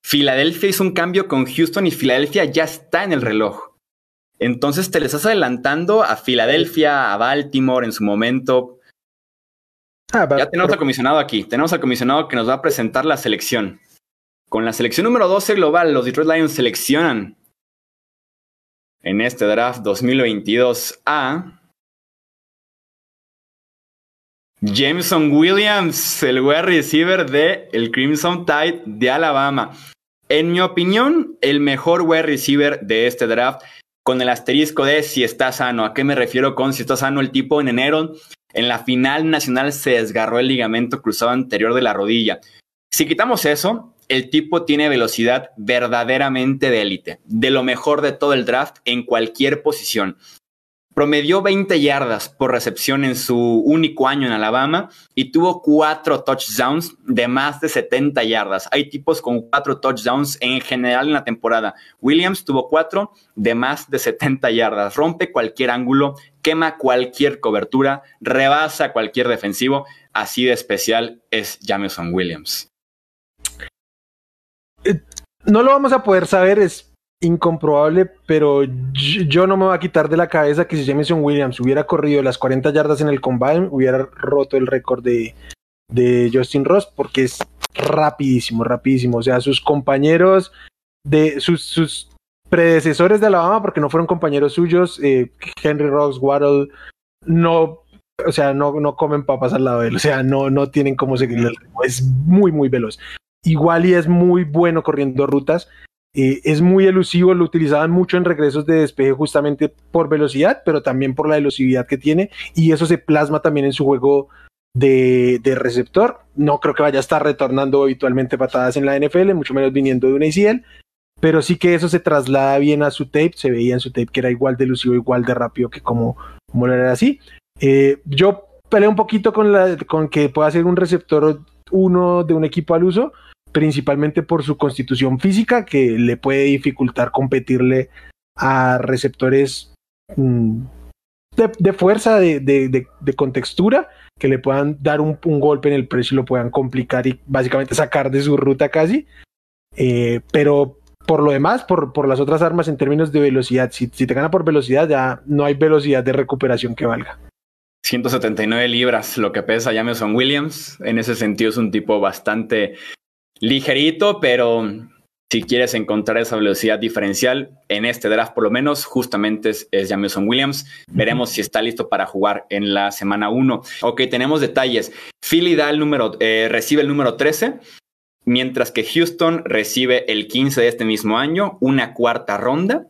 Filadelfia hizo un cambio con Houston y Filadelfia ya está en el reloj. Entonces te le estás adelantando a Filadelfia, a Baltimore en su momento, Ah, ya tenemos al comisionado aquí. Tenemos al comisionado que nos va a presentar la selección. Con la selección número 12 global, los Detroit Lions seleccionan en este draft 2022 a Jameson Williams, el wide receiver de el Crimson Tide de Alabama. En mi opinión, el mejor wide receiver de este draft, con el asterisco de si está sano. ¿A qué me refiero con si está sano? El tipo en enero en la final nacional se desgarró el ligamento cruzado anterior de la rodilla. Si quitamos eso, el tipo tiene velocidad verdaderamente de élite, de lo mejor de todo el draft en cualquier posición. Promedió 20 yardas por recepción en su único año en Alabama y tuvo cuatro touchdowns de más de 70 yardas. Hay tipos con cuatro touchdowns en general en la temporada. Williams tuvo cuatro de más de 70 yardas. Rompe cualquier ángulo, quema cualquier cobertura, rebasa cualquier defensivo. así de especial es Jameson Williams? Eh, no lo vamos a poder saber, es incomprobable, pero yo no me voy a quitar de la cabeza que si Jameson Williams hubiera corrido las 40 yardas en el combine, hubiera roto el récord de, de Justin Ross, porque es rapidísimo, rapidísimo. O sea, sus compañeros de sus, sus predecesores de Alabama, porque no fueron compañeros suyos, eh, Henry Ross, Waddle, no, o sea, no, no comen papas al lado de él, o sea, no, no tienen cómo seguirle el ritmo, es muy, muy veloz. Igual y es muy bueno corriendo rutas, eh, es muy elusivo, lo utilizaban mucho en regresos de despeje justamente por velocidad, pero también por la elusividad que tiene y eso se plasma también en su juego de, receptor. No creo que vaya a estar retornando habitualmente patadas en la NFL, mucho menos viniendo de una ICL, pero sí que eso se traslada bien a su tape, se veía en su tape que era igual de elusivo, igual de rápido que como, como era así. Eh, yo peleé un poquito con, la, con que pueda ser un receptor uno de un equipo al uso, principalmente por su constitución física, que le puede dificultar competirle a receptores mm, de, fuerza, de, de, contextura, que le puedan dar un, golpe en el precio y lo puedan complicar y básicamente sacar de su ruta casi. Eh, pero por lo demás, por, por, las otras armas en términos de velocidad, si, si te gana por velocidad, ya no hay velocidad de recuperación que valga. 179 libras, lo que pesa Jameson Williams. En ese sentido es un tipo bastante ligerito, pero si quieres encontrar esa velocidad diferencial, en este draft por lo menos, justamente es, Jameson Williams. Veremos si está listo para jugar en la semana 1. Ok, tenemos detalles. Philly da el número, eh, recibe el número 13, mientras que Houston recibe el 15 de este mismo año, una cuarta ronda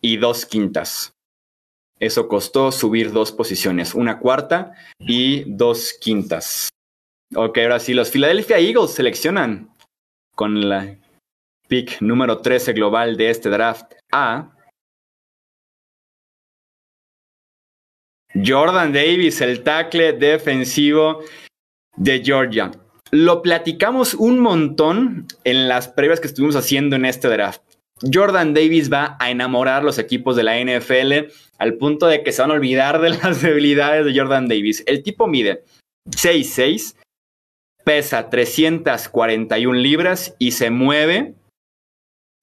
y dos quintas. Eso costó subir dos posiciones, una cuarta y dos quintas. Ok, ahora sí, los Philadelphia Eagles seleccionan con la pick número 13 global de este draft a Jordan Davis, el tackle defensivo de Georgia. Lo platicamos un montón en las previas que estuvimos haciendo en este draft. Jordan Davis va a enamorar los equipos de la NFL al punto de que se van a olvidar de las debilidades de Jordan Davis. El tipo mide 6'6, pesa 341 libras y se mueve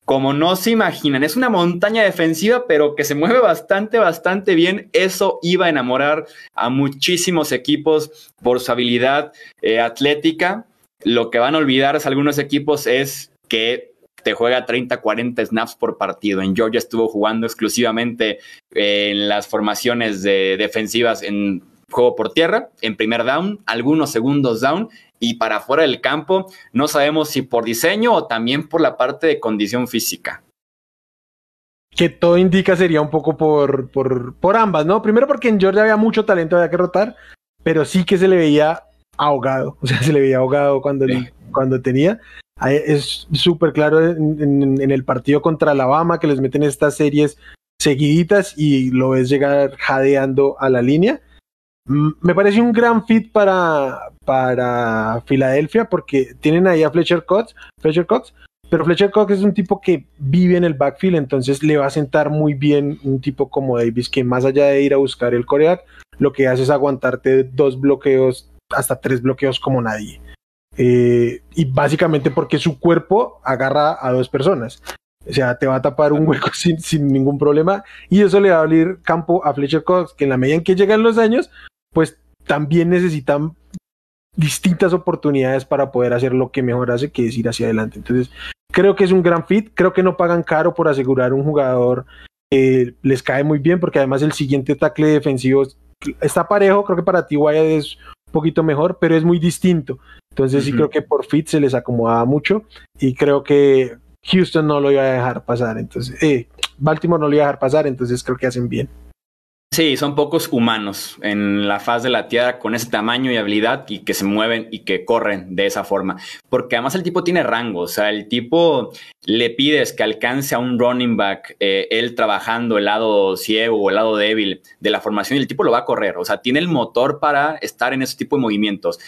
como no se imaginan. Es una montaña defensiva, pero que se mueve bastante, bastante bien. Eso iba a enamorar a muchísimos equipos por su habilidad eh, atlética. Lo que van a olvidar algunos equipos es que te juega 30, 40 snaps por partido. En Georgia estuvo jugando exclusivamente eh, en las formaciones de defensivas en juego por tierra, en primer down, algunos segundos down y para fuera del campo, no sabemos si por diseño o también por la parte de condición física. Que todo indica sería un poco por, por, por ambas, ¿no? Primero porque en Georgia había mucho talento, había que rotar, pero sí que se le veía ahogado, o sea, se le veía ahogado cuando, cuando tenía. Es súper claro en, en, el partido contra Alabama que les meten estas series seguiditas y lo ves llegar jadeando a la línea. Me parece un gran fit para, para Filadelfia porque tienen ahí a Fletcher Cox, Fletcher Cox, pero Fletcher Cox es un tipo que vive en el backfield, entonces le va a sentar muy bien un tipo como Davis que más allá de ir a buscar el coreback, lo que hace es aguantarte dos bloqueos, hasta tres bloqueos como nadie. Eh, y básicamente porque su cuerpo agarra a dos personas. O sea, te va a tapar un hueco sin, sin ningún problema y eso le va a abrir campo a Fletcher Cox, que en la medida en que llegan los años, pues también necesitan distintas oportunidades para poder hacer lo que mejor hace, que es ir hacia adelante. Entonces, creo que es un gran fit, creo que no pagan caro por asegurar un jugador, eh, les cae muy bien, porque además el siguiente tackle defensivo está parejo, creo que para ti Wyatt es un poquito mejor, pero es muy distinto. Entonces sí creo que por fit se les acomodaba mucho y creo que Houston no lo iba a dejar pasar, entonces, eh, Baltimore no lo iba a dejar pasar, entonces creo que hacen bien. Sí, son pocos humanos en la faz de la Tierra con ese tamaño y habilidad y que se mueven y que corren de esa forma. Porque además el tipo tiene rango, o sea, el tipo le pides que alcance a un running back, eh, él trabajando el lado ciego o el lado débil de la formación y el tipo lo va a correr, o sea, tiene el motor para estar en ese tipo de movimientos.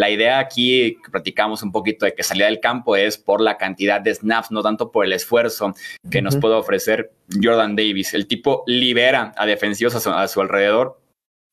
La idea aquí que platicamos un poquito de que salida del campo es por la cantidad de snaps, no tanto por el esfuerzo que nos puede ofrecer Jordan Davis. El tipo libera a defensivos a su, alrededor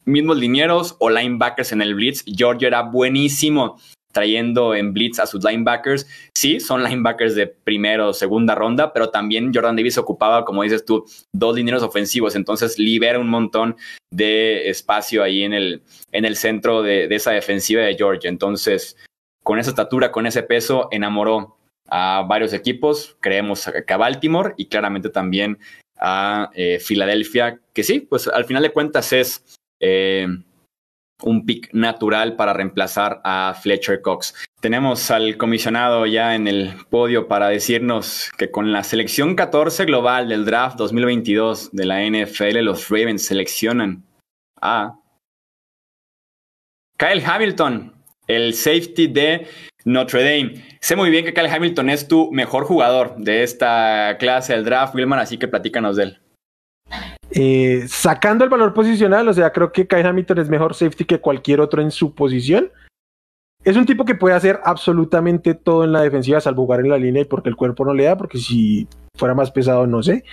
mismos linieros o linebackers en el blitz. Georgia era buenísimo trayendo en blitz a sus linebackers. Sí, son linebackers de primera o segunda ronda, pero también Jordan Davis ocupaba, como dices tú, dos linieros ofensivos, entonces libera un montón de espacio ahí en el, en el centro de, de esa defensiva de Georgia. Entonces, con esa estatura, con ese peso, enamoró a varios equipos, creemos que a Baltimore y claramente también a eh, Filadelfia, que sí, pues al final de cuentas es eh, un pick natural para reemplazar a Fletcher Cox. Tenemos al comisionado ya en el podio para decirnos que con la selección 14 global del draft 2022 de la NFL, los Ravens seleccionan a Kyle Hamilton, el safety de Notre Dame. Sé muy bien que Kyle Hamilton es tu mejor jugador de esta clase del draft, Wilman, así que platícanos de él. Eh, sacando el valor posicional, o sea, creo que Kyle Hamilton es mejor safety que cualquier otro en su posición. Es un tipo que puede hacer absolutamente todo en la defensiva, salvo jugar en la línea y porque el cuerpo no le da, porque si fuera más pesado, no sé.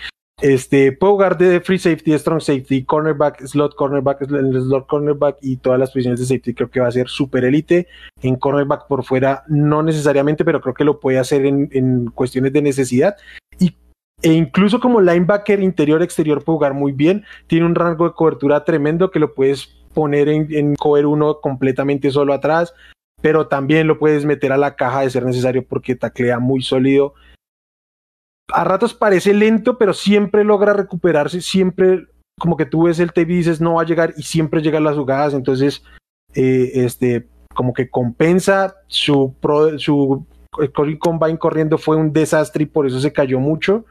Este, puede jugar de free safety, strong safety, cornerback, slot cornerback, slot cornerback y todas las posiciones de safety. Creo que va a ser super élite. En cornerback por fuera, no necesariamente, pero creo que lo puede hacer en, en cuestiones de necesidad. Y, e incluso como linebacker interior-exterior puede jugar muy bien. Tiene un rango de cobertura tremendo que lo puedes poner en, en cover uno completamente solo atrás, pero también lo puedes meter a la caja de ser necesario porque taclea muy sólido a ratos parece lento, pero siempre logra recuperarse, siempre como que tú ves el tape y dices no va a llegar y siempre llegan las jugadas, entonces eh, este como que compensa su pro, su combine corriendo fue un desastre y por eso se cayó mucho.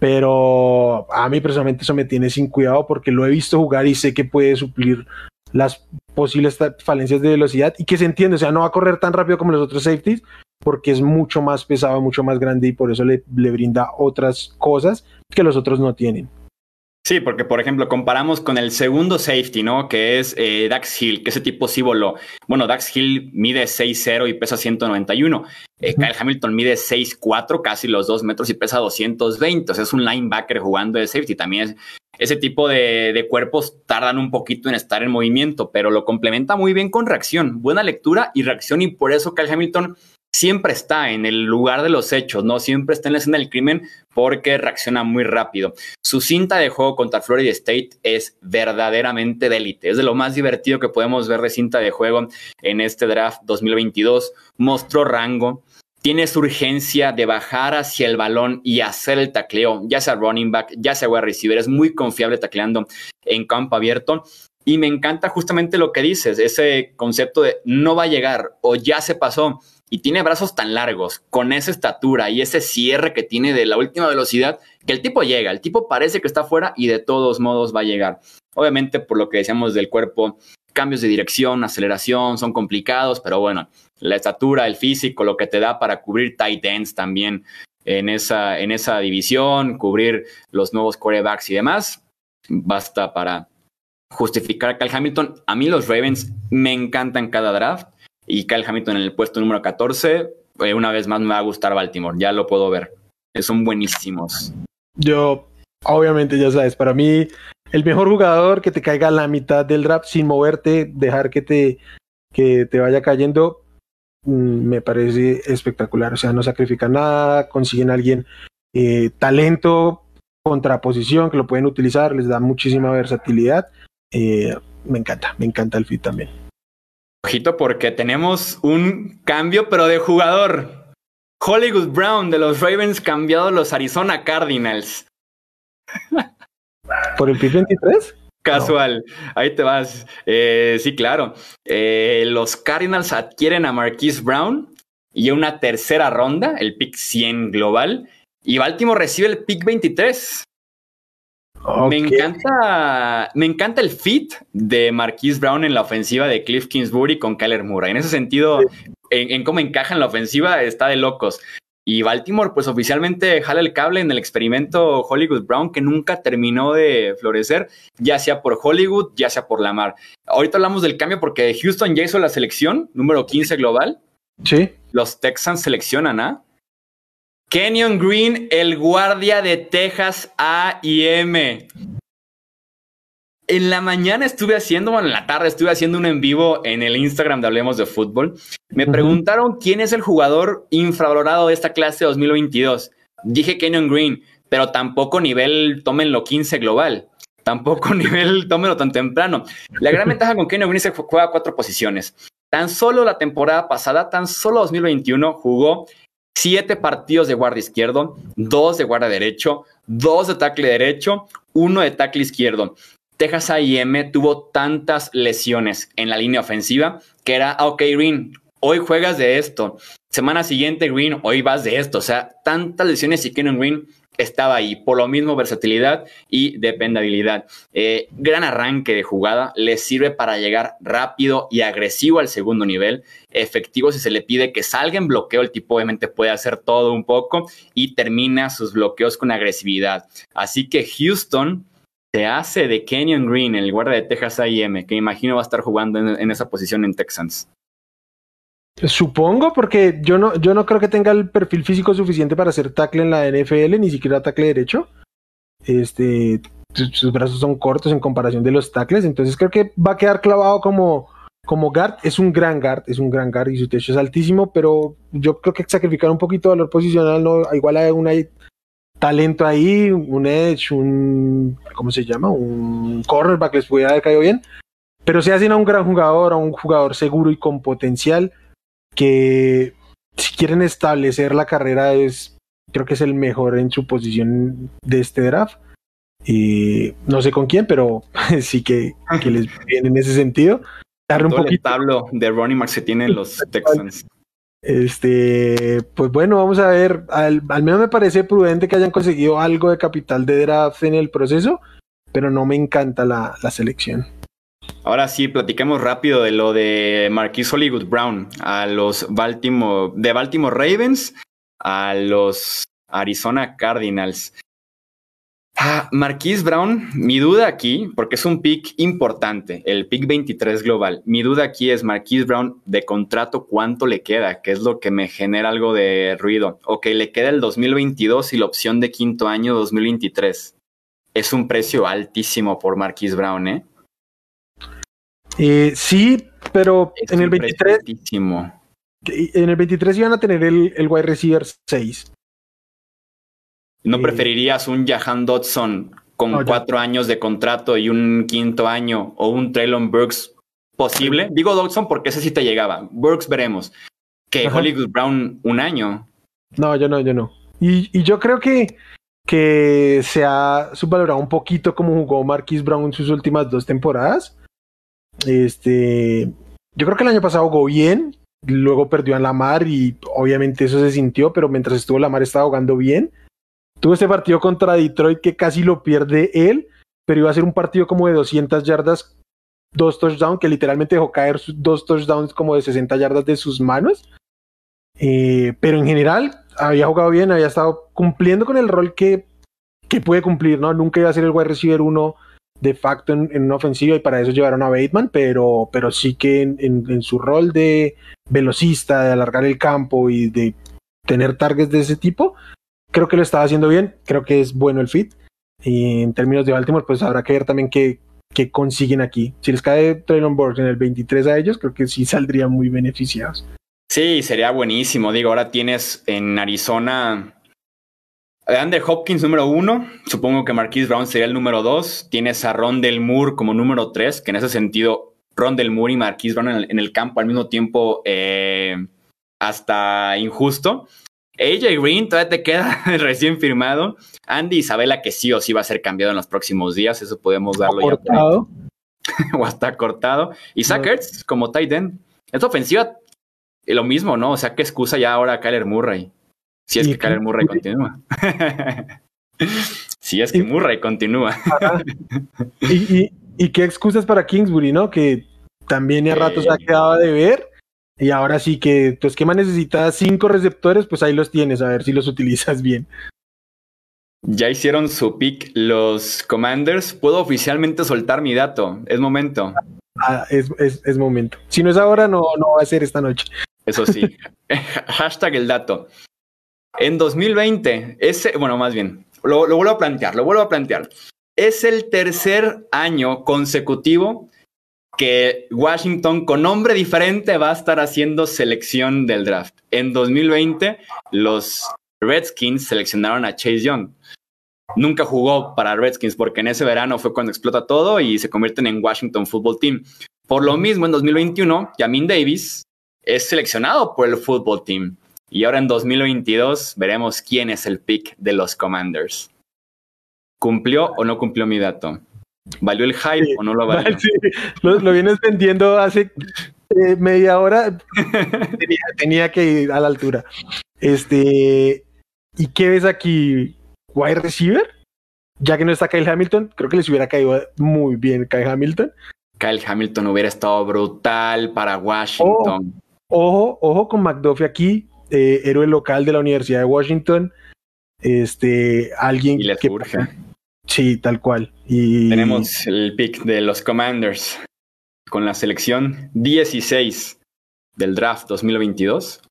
Pero a mí personalmente eso me tiene sin cuidado porque lo he visto jugar y sé que puede suplir las posibles falencias de velocidad y que se entiende, o sea, no va a correr tan rápido como los otros safeties, porque es mucho más pesado, mucho más grande y por eso le, le brinda otras cosas que los otros no tienen. Sí, porque por ejemplo comparamos con el segundo safety, ¿no? Que es eh, Dax Hill, que ese tipo sí voló. Bueno, Dax Hill mide 6'0 y pesa 191. Eh, Kyle Hamilton mide 6'4, casi los 2 metros y pesa 220. O sea, es un linebacker jugando de safety. También es, ese tipo de, de, cuerpos tardan un poquito en estar en movimiento, pero lo complementa muy bien con reacción. Buena lectura y reacción y por eso Kyle Hamilton siempre está en el lugar de los hechos, ¿no? Siempre está en la escena del crimen porque reacciona muy rápido. Su cinta de juego contra Florida State es verdaderamente de élite. Es de lo más divertido que podemos ver de cinta de juego en este draft 2022. Mostró rango. Tiene su urgencia de bajar hacia el balón y hacer el tacleo, ya sea running back, ya sea wide receiver. Es muy confiable tacleando en campo abierto. Y me encanta justamente lo que dices, ese concepto de no va a llegar o ya se pasó y tiene brazos tan largos, con esa estatura y ese cierre que tiene de la última velocidad, que el tipo llega, el tipo parece que está fuera y de todos modos va a llegar. Obviamente, por lo que decíamos del cuerpo, cambios de dirección, aceleración son complicados, pero bueno, la estatura, el físico, lo que te da para cubrir tight ends también en esa, en esa división, cubrir los nuevos quarterbacks y demás, basta para justificar a Kyle Hamilton. A mí los Ravens me encantan cada draft y Kyle Hamilton en el puesto número 14, eh, una vez más me va a gustar Baltimore, ya lo puedo ver. Son buenísimos. Yo, obviamente, ya sabes, para mí, el mejor jugador que te caiga a la mitad del draft sin moverte, dejar que te, que te vaya cayendo, mm, me parece espectacular. O sea, no sacrifican nada, consiguen alguien eh, talento, contraposición, que lo pueden utilizar, les da muchísima versatilidad. Eh, me encanta, me encanta el fit también. Ojito porque tenemos un cambio, pero de jugador. Hollywood Brown de los Ravens cambiado a los Arizona Cardinals. ¿Por el pick 23? Casual, no. ahí te vas. Eh, sí, claro. Eh, los Cardinals adquieren a Marquise Brown y una tercera ronda, el pick 100 global, y Baltimore recibe el pick 23. Okay. Me encanta, me encanta el fit de Marquise Brown en la ofensiva de Cliff Kingsbury con Kyler Murray. En ese sentido, sí. en, en, cómo encaja en la ofensiva, está de locos. Y Baltimore, pues oficialmente jala el cable en el experimento Hollywood Brown, que nunca terminó de florecer, ya sea por Hollywood, ya sea por Lamar. Ahorita hablamos del cambio porque Houston ya hizo la selección, número 15 global. Sí. Los Texans seleccionan a Kenyon Green, el guardia de Texas AM. en la mañana estuve haciendo, bueno, en la tarde estuve haciendo un en vivo en el Instagram de Hablemos de Fútbol. Me preguntaron quién es el jugador infravalorado de esta clase 2022. Dije Kenyon Green, pero tampoco nivel, tómenlo 15 global. Tampoco nivel, tómenlo tan temprano. La gran ventaja con Kenyon Green es que juega a cuatro posiciones. Tan solo la temporada pasada, tan solo 2021, jugó siete partidos de guardia izquierdo, dos de guardia derecho, dos de tackle derecho, uno de tackle izquierdo. Texas A&M tuvo tantas lesiones en la línea ofensiva que era, ah, ok, Green, hoy juegas de esto. Semana siguiente, Green, hoy vas de esto. O sea, tantas lesiones y Kenan Green estaba ahí. Por lo mismo, versatilidad y dependabilidad. Eh, gran arranque de jugada. Le sirve para llegar rápido y agresivo al segundo nivel. Efectivo si se le pide que salga en bloqueo. El tipo obviamente puede hacer todo un poco y termina sus bloqueos con agresividad. Así que Houston se hace de Kenyon Green, el guardia de Texas A&M, que imagino va a estar jugando en, esa posición en Texans. Supongo, porque yo no, yo no creo que tenga el perfil físico suficiente para hacer tackle en la NFL, ni siquiera tackle derecho. Este, sus brazos son cortos en comparación de los tackles, entonces creo que va a quedar clavado como, como guard. Es un gran guard, es un gran guard y su techo es altísimo, pero yo creo que sacrificar un poquito de valor posicional, no, igual hay una talento ahí, un edge, un, ¿cómo se llama? Un cornerback les puede haber caído bien, pero se hacen a un gran jugador, a un jugador seguro y con potencial que si quieren establecer la carrera es, creo que es el mejor en su posición de este draft. Y no sé con quién, pero sí que, les viene en ese sentido. Darle un poquito. El tablo de Ronnie Max que tienen los Texans. Este, pues bueno, vamos a ver. Al, menos me parece prudente que hayan conseguido algo de capital de draft en el proceso, pero no me encanta la, selección. Ahora sí, platiquemos rápido de lo de Marquis Hollywood Brown a los Baltimore, de Baltimore Ravens a los Arizona Cardinals. Ah, Marquise Brown, mi duda aquí, porque es un pick importante, el pick 23 global. Mi duda aquí es Marquise Brown de contrato, ¿cuánto le queda? Que es lo que me genera algo de ruido. Ok, le queda el 2022 y la opción de quinto año 2023. Es un precio altísimo por Marquise Brown, ¿eh? Eh sí, pero en el 23. En el 23 iban a tener el, el wide receiver 6. ¿No preferirías un Jahan Dodson con cuatro años de contrato y un quinto año o un Traylon Burks posible? Digo Dodson porque ese sí te llegaba. Burks veremos. Que Hollywood Brown un año. No, yo no, yo no. Y, yo creo que, que se ha subvalorado un poquito como jugó Marquis Brown en sus últimas dos temporadas. Este, yo creo que el año pasado jugó bien, luego perdió en la mar y obviamente eso se sintió, pero mientras estuvo en la mar estaba jugando bien. Tuvo este partido contra Detroit que casi lo pierde él, pero iba a ser un partido como de 200 yardas, dos touchdowns, que literalmente dejó caer dos touchdowns como de 60 yardas de sus manos. Eh, pero en general había jugado bien, había estado cumpliendo con el rol que, que puede cumplir, ¿no? Nunca iba a ser el wide receiver uno de facto en, una ofensiva y para eso llevaron a Bateman, pero, pero sí que en, en, su rol de velocista, de alargar el campo y de tener targets de ese tipo, creo que lo estaba haciendo bien, creo que es bueno el fit. Y en términos de Baltimore, pues habrá que ver también qué, qué consiguen aquí. Si les cae Traylon Burks en el 23 a ellos, creo que sí saldrían muy beneficiados. Sí, sería buenísimo. Digo, ahora tienes en Arizona Ander Hopkins número uno, supongo que Marquise Brown sería el número dos. Tienes a Rondell Moore como número tres, que en ese sentido, Rondell Moore y Marquise Brown en el, campo al mismo tiempo, eh, hasta injusto. AJ Green todavía te queda recién firmado. Andy Isabela, que sí o sí va a ser cambiado en los próximos días, eso podemos darlo ya. Cortado. o hasta cortado. Y Sackers, como tight end. Esta ofensiva, lo mismo, ¿no? O sea, ¿qué excusa ya ahora Kyler Murray? Si es que Kyler Murray continúa. si es que Murray continúa. ¿Y, y, qué excusas para Kingsbury, no? Que también a ratos se ha quedado de ver y ahora sí que tu esquema necesita cinco receptores, pues ahí los tienes, a ver si los utilizas bien. Ya hicieron su pick los Commanders. Puedo oficialmente soltar mi dato. Es momento. Ah, es, es, momento. Si no es ahora, no, no va a ser esta noche. Eso sí. Hashtag el dato. En 2020, ese, bueno, más bien, lo, vuelvo a plantear, lo vuelvo a plantear. es el tercer año consecutivo que Washington con nombre diferente va a estar haciendo selección del draft. En 2020, los Redskins seleccionaron a Chase Young. Nunca jugó para Redskins porque en ese verano fue cuando explota todo y se convierten en Washington Football Team. Por lo mismo, en 2021, Jamin Davis es seleccionado por el Football Team. Y ahora en 2022 veremos quién es el pick de los Commanders. ¿Cumplió o no cumplió mi dato? ¿Valió el hype o no lo valió? Sí, lo, vienes vendiendo hace eh, media hora. tenía, que ir a la altura. Este, ¿y qué ves aquí? ¿Wide receiver? Ya que no está Kyle Hamilton, creo que les hubiera caído muy bien Kyle Hamilton. Kyle Hamilton hubiera estado brutal para Washington. Ojo, ojo, con McDuffie aquí, eh, héroe local de la Universidad de Washington. Este, alguien y le que. Sí, tal cual. Y... Tenemos el pick de los Commanders con la selección 16 del draft 2022.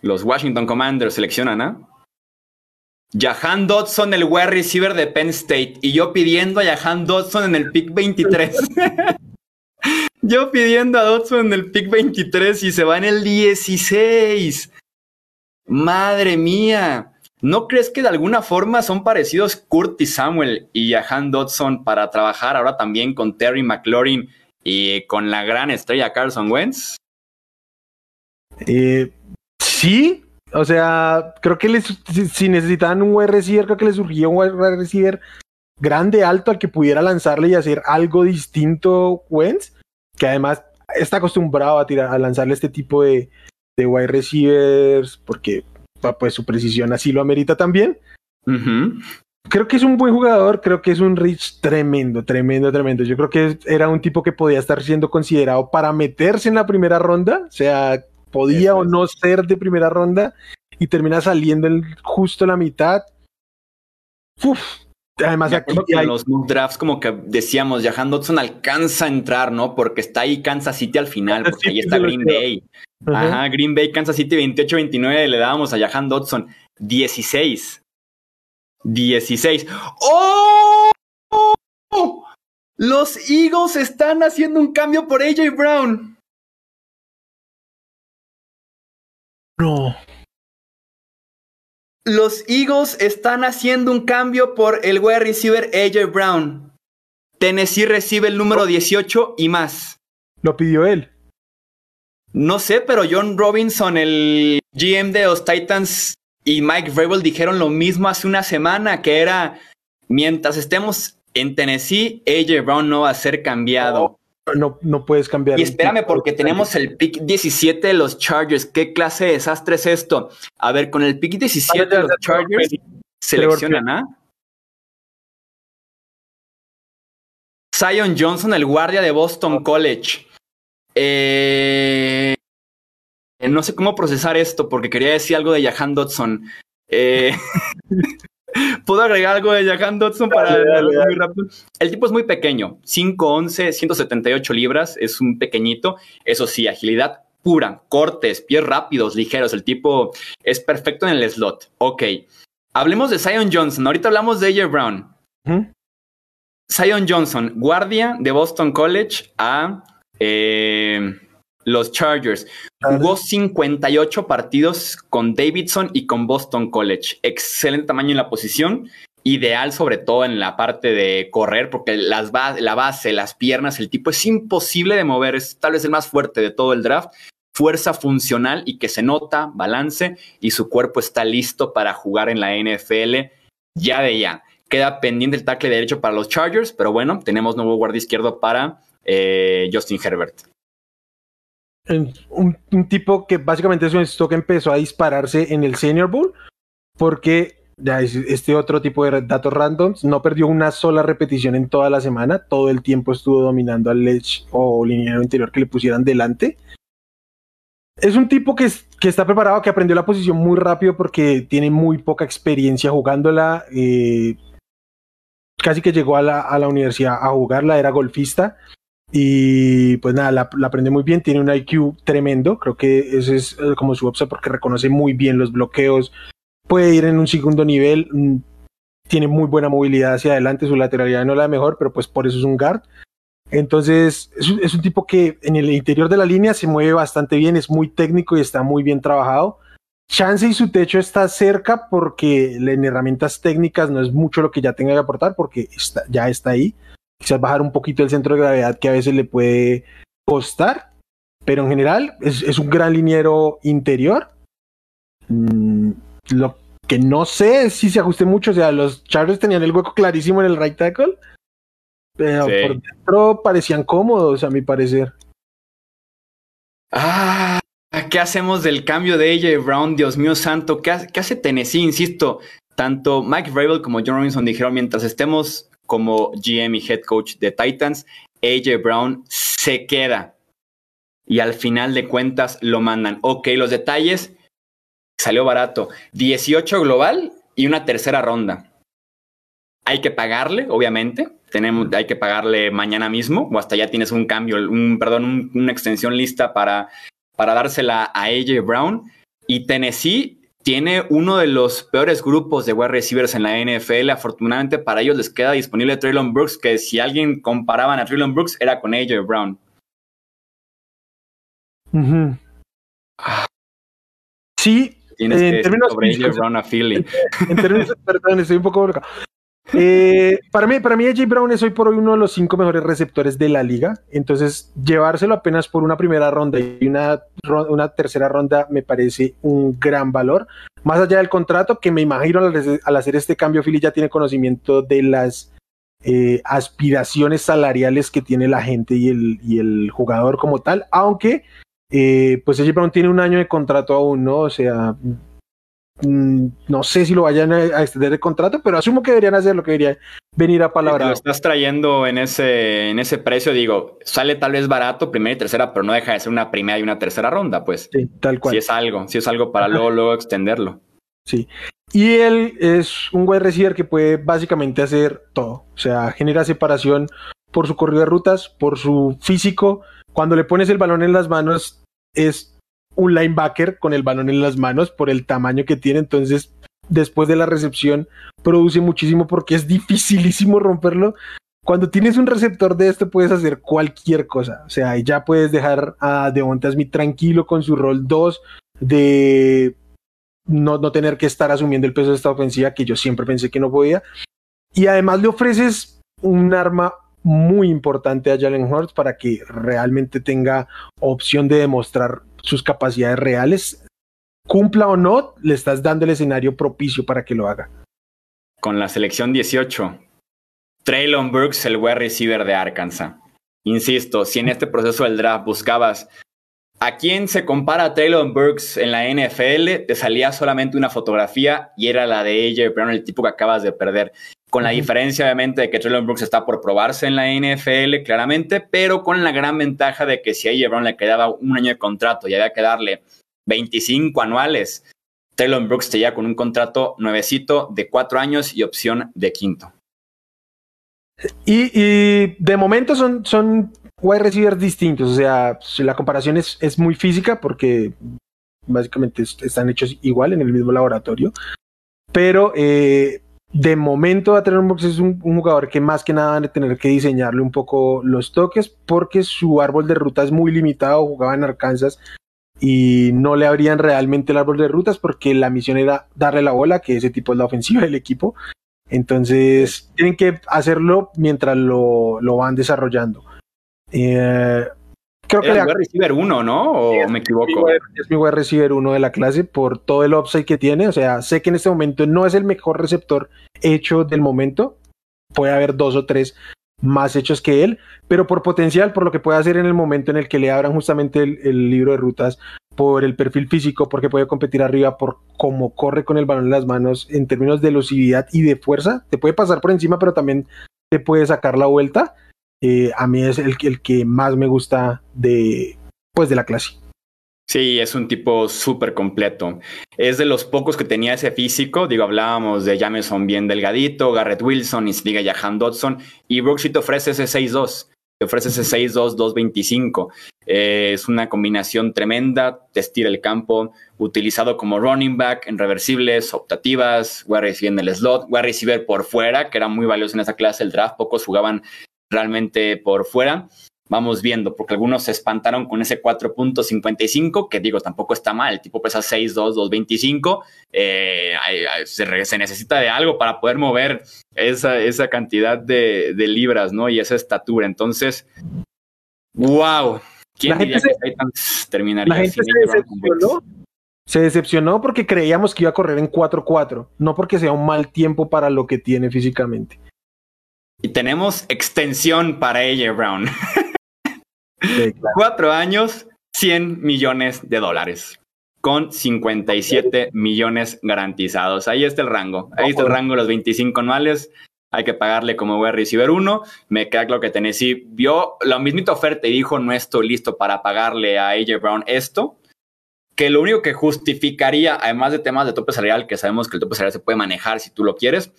Los Washington Commanders seleccionan a Jahan Dodson, el wide receiver de Penn State. Y yo pidiendo a Jahan Dodson en el pick 23. yo pidiendo a Dodson en el pick 23 y se va en el 16. Madre mía. ¿No crees que de alguna forma son parecidos Curtis Samuel y Jahan Dodson para trabajar ahora también con Terry McLaurin y con la gran estrella Carson Wentz? Eh, sí, o sea, creo que les, si, necesitaban un wide receiver, creo que les surgió un wide grande, alto, al que pudiera lanzarle y hacer algo distinto Wentz, que además está acostumbrado a, tirar, a lanzarle este tipo de, de wide receivers, porque pues su precisión así lo amerita también. Creo que es un buen jugador, creo que es un Rich tremendo, tremendo, tremendo. Yo creo que era un tipo que podía estar siendo considerado para meterse en la primera ronda, o sea, podía o no ser de primera ronda y termina saliendo en justo la mitad. Uf, Además, aquí en los drafts, como que decíamos, Jahan Dodson alcanza a entrar, ¿no? Porque está ahí Kansas City al final, porque ahí está Green Bay. Ajá, Green Bay, Kansas City 28-29, le dábamos a Jahan Dodson 16. 16. ¡Oh! Los Eagles están haciendo un cambio por AJ Brown. No. Los Eagles están haciendo un cambio por el wide receiver AJ Brown. Tennessee recibe el número 18 y más. Lo pidió él. No sé, pero John Robinson, el GM de los Titans, y Mike Vrabel dijeron lo mismo hace una semana, que era, mientras estemos en Tennessee, AJ Brown no va a ser cambiado no, no puedes cambiar. Y espérame, porque tenemos el pick 17 de los Chargers. ¿Qué clase de desastre es esto? A ver, con el pick 17 de los Chargers, seleccionan a Zion Johnson, el guardia de Boston College. Eh, no sé cómo procesar esto, porque quería decir algo de Jahan Dodson. Eh, ¿Puedo agregar algo de Jahan Dodson para muy rápido? El tipo es muy pequeño, 5'11, 178 libras, es un pequeñito. Eso sí, agilidad pura, cortes, pies rápidos, ligeros. El tipo es perfecto en el slot. Ok. Hablemos de Zion Johnson. Ahorita hablamos de AJ Brown. Zion Johnson, guardia de Boston College a eh, los Chargers. Jugó 58 partidos con Davidson y con Boston College. Excelente tamaño en la posición. Ideal sobre todo en la parte de correr, porque las la base, las piernas, el tipo es imposible de mover. Es tal vez el más fuerte de todo el draft. Fuerza funcional y que se nota, balance y su cuerpo está listo para jugar en la NFL ya de ya. Queda pendiente el tackle derecho para los Chargers, pero bueno, tenemos nuevo guardia izquierdo para eh, Justin Herbert un, tipo que básicamente es un stock empezó a dispararse en el Senior Bowl porque este otro tipo de datos randoms no perdió una sola repetición en toda la semana, todo el tiempo estuvo dominando al Ledge o liniero interior que le pusieran delante. Es un tipo que, que, está preparado, que aprendió la posición muy rápido porque tiene muy poca experiencia jugándola. Eh, casi que llegó a la, a la universidad a jugarla, era golfista y pues nada, la, aprende muy bien, tiene un IQ tremendo, creo que ese es eh, como su upside porque reconoce muy bien los bloqueos, puede ir en un segundo nivel, mm, tiene muy buena movilidad hacia adelante, su lateralidad no es la mejor, pero pues por eso es un guard. Entonces, es un, tipo que en el interior de la línea se mueve bastante bien, es muy técnico y está muy bien trabajado. Chance y su techo está cerca porque en herramientas técnicas no es mucho lo que ya tenga que aportar porque ya está ahí. Quizás bajar un poquito el centro de gravedad que a veces le puede costar, pero en general es, un gran liniero interior. Mm, lo que no sé si se ajuste mucho, o sea, los Chargers tenían el hueco clarísimo en el right tackle, pero por dentro parecían cómodos, a mi parecer. Ah, ¿Qué hacemos del cambio de AJ Brown? Dios mío santo, ¿qué, hace Tennessee? Insisto, tanto Mike Vrabel como John Robinson dijeron, mientras estemos como GM y head coach de Titans, AJ Brown se queda. Y al final de cuentas lo mandan. Ok, los detalles, salió barato. 18 global y una tercera ronda. Hay que pagarle, obviamente. Tenemos, hay que pagarle mañana mismo, o hasta ya tienes un cambio, un, perdón, una extensión lista para para dársela a AJ Brown. Y Tennessee tiene uno de los peores grupos de wide receivers en la NFL. Afortunadamente para ellos les queda disponible Traylon Brooks, que si alguien comparaban a Traylon Brooks era con AJ Brown. Sí, Tienes en términos sobre AJ Brown a Philly. En, términos, perdón, estoy un poco eh, para mí, para mí, AJ Brown es hoy por hoy uno de los cinco mejores receptores de la liga. Entonces, llevárselo apenas por una primera ronda y una, una tercera ronda me parece un gran valor. Más allá del contrato, que me imagino al, hacer este cambio, Philly ya tiene conocimiento de las eh, aspiraciones salariales que tiene la gente y el, jugador como tal, aunque eh, pues AJ Brown tiene un año de contrato aún, ¿no? O sea, no sé si lo vayan a, extender el contrato, pero asumo que deberían hacerlo, que debería venir a palabra. lo estás trayendo en ese, en ese precio, digo, sale tal vez barato, primera y tercera, pero no deja de ser una primera y una tercera ronda, pues. Sí, tal cual. Si es algo, si es algo para luego, luego extenderlo. Sí. Y él es un wide receiver que puede básicamente hacer todo. O sea, genera separación por su corrido de rutas, por su físico. Cuando le pones el balón en las manos, es un linebacker con el balón en las manos por el tamaño que tiene. Entonces, después de la recepción, produce muchísimo porque es dificilísimo romperlo. Cuando tienes un receptor de esto, puedes hacer cualquier cosa. O sea, ya puedes dejar a Devonta Smith tranquilo con su rol 2 de no, no tener que estar asumiendo el peso de esta ofensiva que yo siempre pensé que no podía. Y además le ofreces un arma muy importante a Jalen Hurts para que realmente tenga opción de demostrar sus capacidades reales, cumpla o no, le estás dando el escenario propicio para que lo haga. Con la selección 18, Traylon Brooks, el wide receiver de Arkansas. Insisto, si en este proceso del draft buscabas a quién se compara a Traylon Burks en la NFL, te salía solamente una fotografía y era la de AJ Brown, el tipo que acabas de perder. Con la diferencia, obviamente, de que Traylon Brooks está por probarse en la NFL, claramente, pero con la gran ventaja de que si a AJ Brown le quedaba un año de contrato y había que darle 25 anuales, Traylon Brooks te con un contrato nuevecito de cuatro años y opción de quinto. Y, de momento son, son wide receivers distintos. O sea, la comparación es, es muy física porque básicamente están hechos igual en el mismo laboratorio. Pero eh, de momento Atreon Box es un, jugador que más que nada van a tener que diseñarle un poco los toques porque su árbol de ruta es muy limitado. Jugaba en Arkansas y no le abrían realmente el árbol de rutas porque la misión era darle la bola, que ese tipo es la ofensiva del equipo. Entonces tienen que hacerlo mientras lo, lo van desarrollando. Eh, creo que es mi receiver uno, ¿no? ¿O me equivoco? Es mi wide receiver uno de la clase por todo el upside que tiene. O sea, sé que en este momento no es el mejor receptor hecho del momento. Puede haber dos o tres más hechos que él, pero por potencial, por lo que puede hacer en el momento en el que le abran justamente el, libro de rutas, por el perfil físico, porque puede competir arriba, por cómo corre con el balón en las manos en términos de velocidad y de fuerza. Te puede pasar por encima, pero también te puede sacar la vuelta. Eh, a mí es el, el, que más me gusta de, pues, de la clase. Sí, es un tipo súper completo. Es de los pocos que tenía ese físico. Digo, hablábamos de Jameson bien delgadito, Garrett Wilson, Isliga Jahan Dodson, y Brooks te ofrece ese 6-2. te ofrece ese 6-2, 2-25. Eh, es una combinación tremenda, te estira el campo, utilizado como running back en reversibles, optativas, wide receiver en el slot, wide receiver por fuera, que era muy valioso en esa clase del draft, pocos jugaban realmente por fuera vamos viendo, porque algunos se espantaron con ese 4.55, que digo, tampoco está mal, el tipo pesa 6'2, 225, eh, se, se, necesita de algo para poder mover esa, esa cantidad de, de, libras, ¿no? Y esa estatura, entonces, wow, ¿quién diría que Titans terminaría la gente se decepcionó, se decepcionó porque creíamos que iba a correr en 4-4, no porque sea un mal tiempo para lo que tiene físicamente. Y tenemos extensión para AJ Brown. Cuatro años, 100 millones de dólares, con 57 millones garantizados. Ahí está el rango. Ahí está el rango los 25 anuales. Hay que pagarle como voy a recibir uno. Me queda claro que Tennessee vio la mismita oferta y dijo: No estoy listo para pagarle a AJ Brown esto. Que lo único que justificaría, además de temas de tope salarial, que sabemos que el tope salarial se puede manejar si tú lo quieres,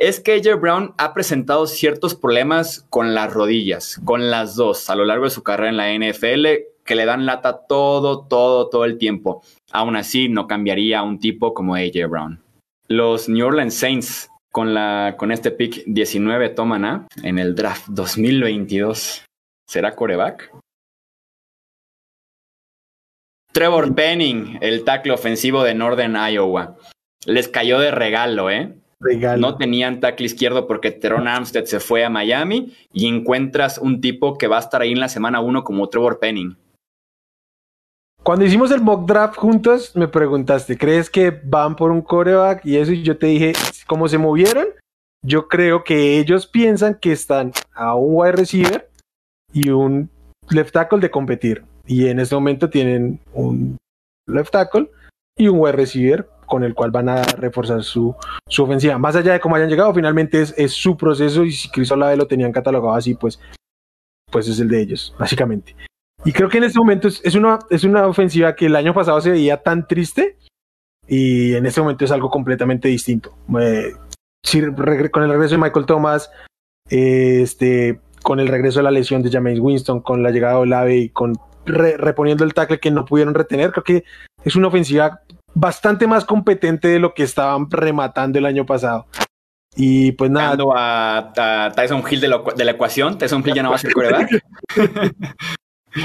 es que AJ Brown ha presentado ciertos problemas con las rodillas, con las dos, a lo largo de su carrera en la NFL, que le dan lata todo, todo, todo el tiempo. Aún así, no cambiaría a un tipo como AJ Brown. Los New Orleans Saints, con, la, con este pick 19, toman a en el draft 2022. ¿Será coreback? Trevor Penning, el tackle ofensivo de Northern Iowa. Les cayó de regalo, ¿eh? No tenían tackle izquierdo porque Teron Armstead se fue a Miami y encuentras un tipo que va a estar ahí en la semana uno como Trevor Penning. Cuando hicimos el mock draft juntos, me preguntaste, ¿crees que van por un coreback? Y eso, y yo te dije, ¿cómo se movieron? Yo creo que ellos piensan que están a un wide receiver y un left tackle de competir. Y en este momento tienen un left tackle y un wide receiver con el cual van a reforzar su, su ofensiva. Más allá de cómo hayan llegado, finalmente es, es su proceso y si Chris Olave lo tenían catalogado así, pues, pues es el de ellos, básicamente. Y creo que en este momento es, es, una, es una ofensiva que el año pasado se veía tan triste y en este momento es algo completamente distinto. Eh, con el regreso de Michael Thomas, eh, este, con el regreso de la lesión de James Winston, con la llegada de Olave y con reponiendo el tackle que no pudieron retener, creo que es una ofensiva bastante más competente de lo que estaban rematando el año pasado. Y pues nada. A, Tyson Hill de, la ecuación. Tyson Hill ya no va a ser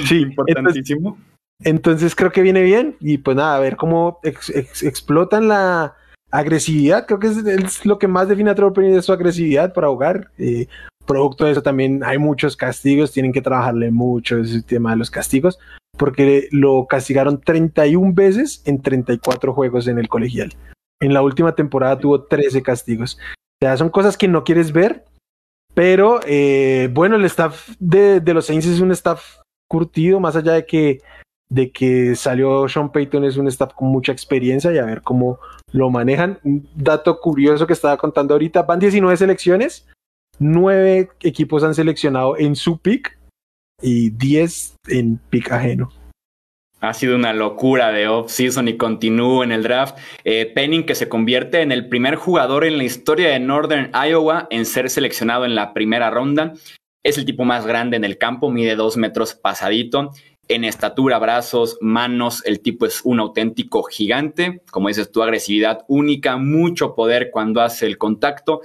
sí, importantísimo. Entonces, creo que viene bien. Y pues nada, a ver cómo explotan la agresividad. Creo que es, lo que más define a Trevor Penny de su agresividad para jugar. Eh, producto de eso también hay muchos castigos. Tienen que trabajarle mucho ese tema de los castigos porque lo castigaron 31 veces en 34 juegos en el colegial. En la última temporada tuvo 13 castigos. O sea, son cosas que no quieres ver, pero eh, bueno, el staff de, los Saints es un staff curtido, más allá de que, de que salió Sean Payton, es un staff con mucha experiencia y a ver cómo lo manejan. Un dato curioso que estaba contando ahorita, van 19 selecciones, 9 equipos han seleccionado en su pick y 10 en pick ajeno. Ha sido una locura de off-season y continúa en el draft. Eh, Penning, que se convierte en el primer jugador en la historia de Northern Iowa en ser seleccionado en la primera ronda. Es el tipo más grande en el campo, mide dos metros pasadito. En estatura, brazos, manos, el tipo es un auténtico gigante. Como dices, tu agresividad única, mucho poder cuando hace el contacto.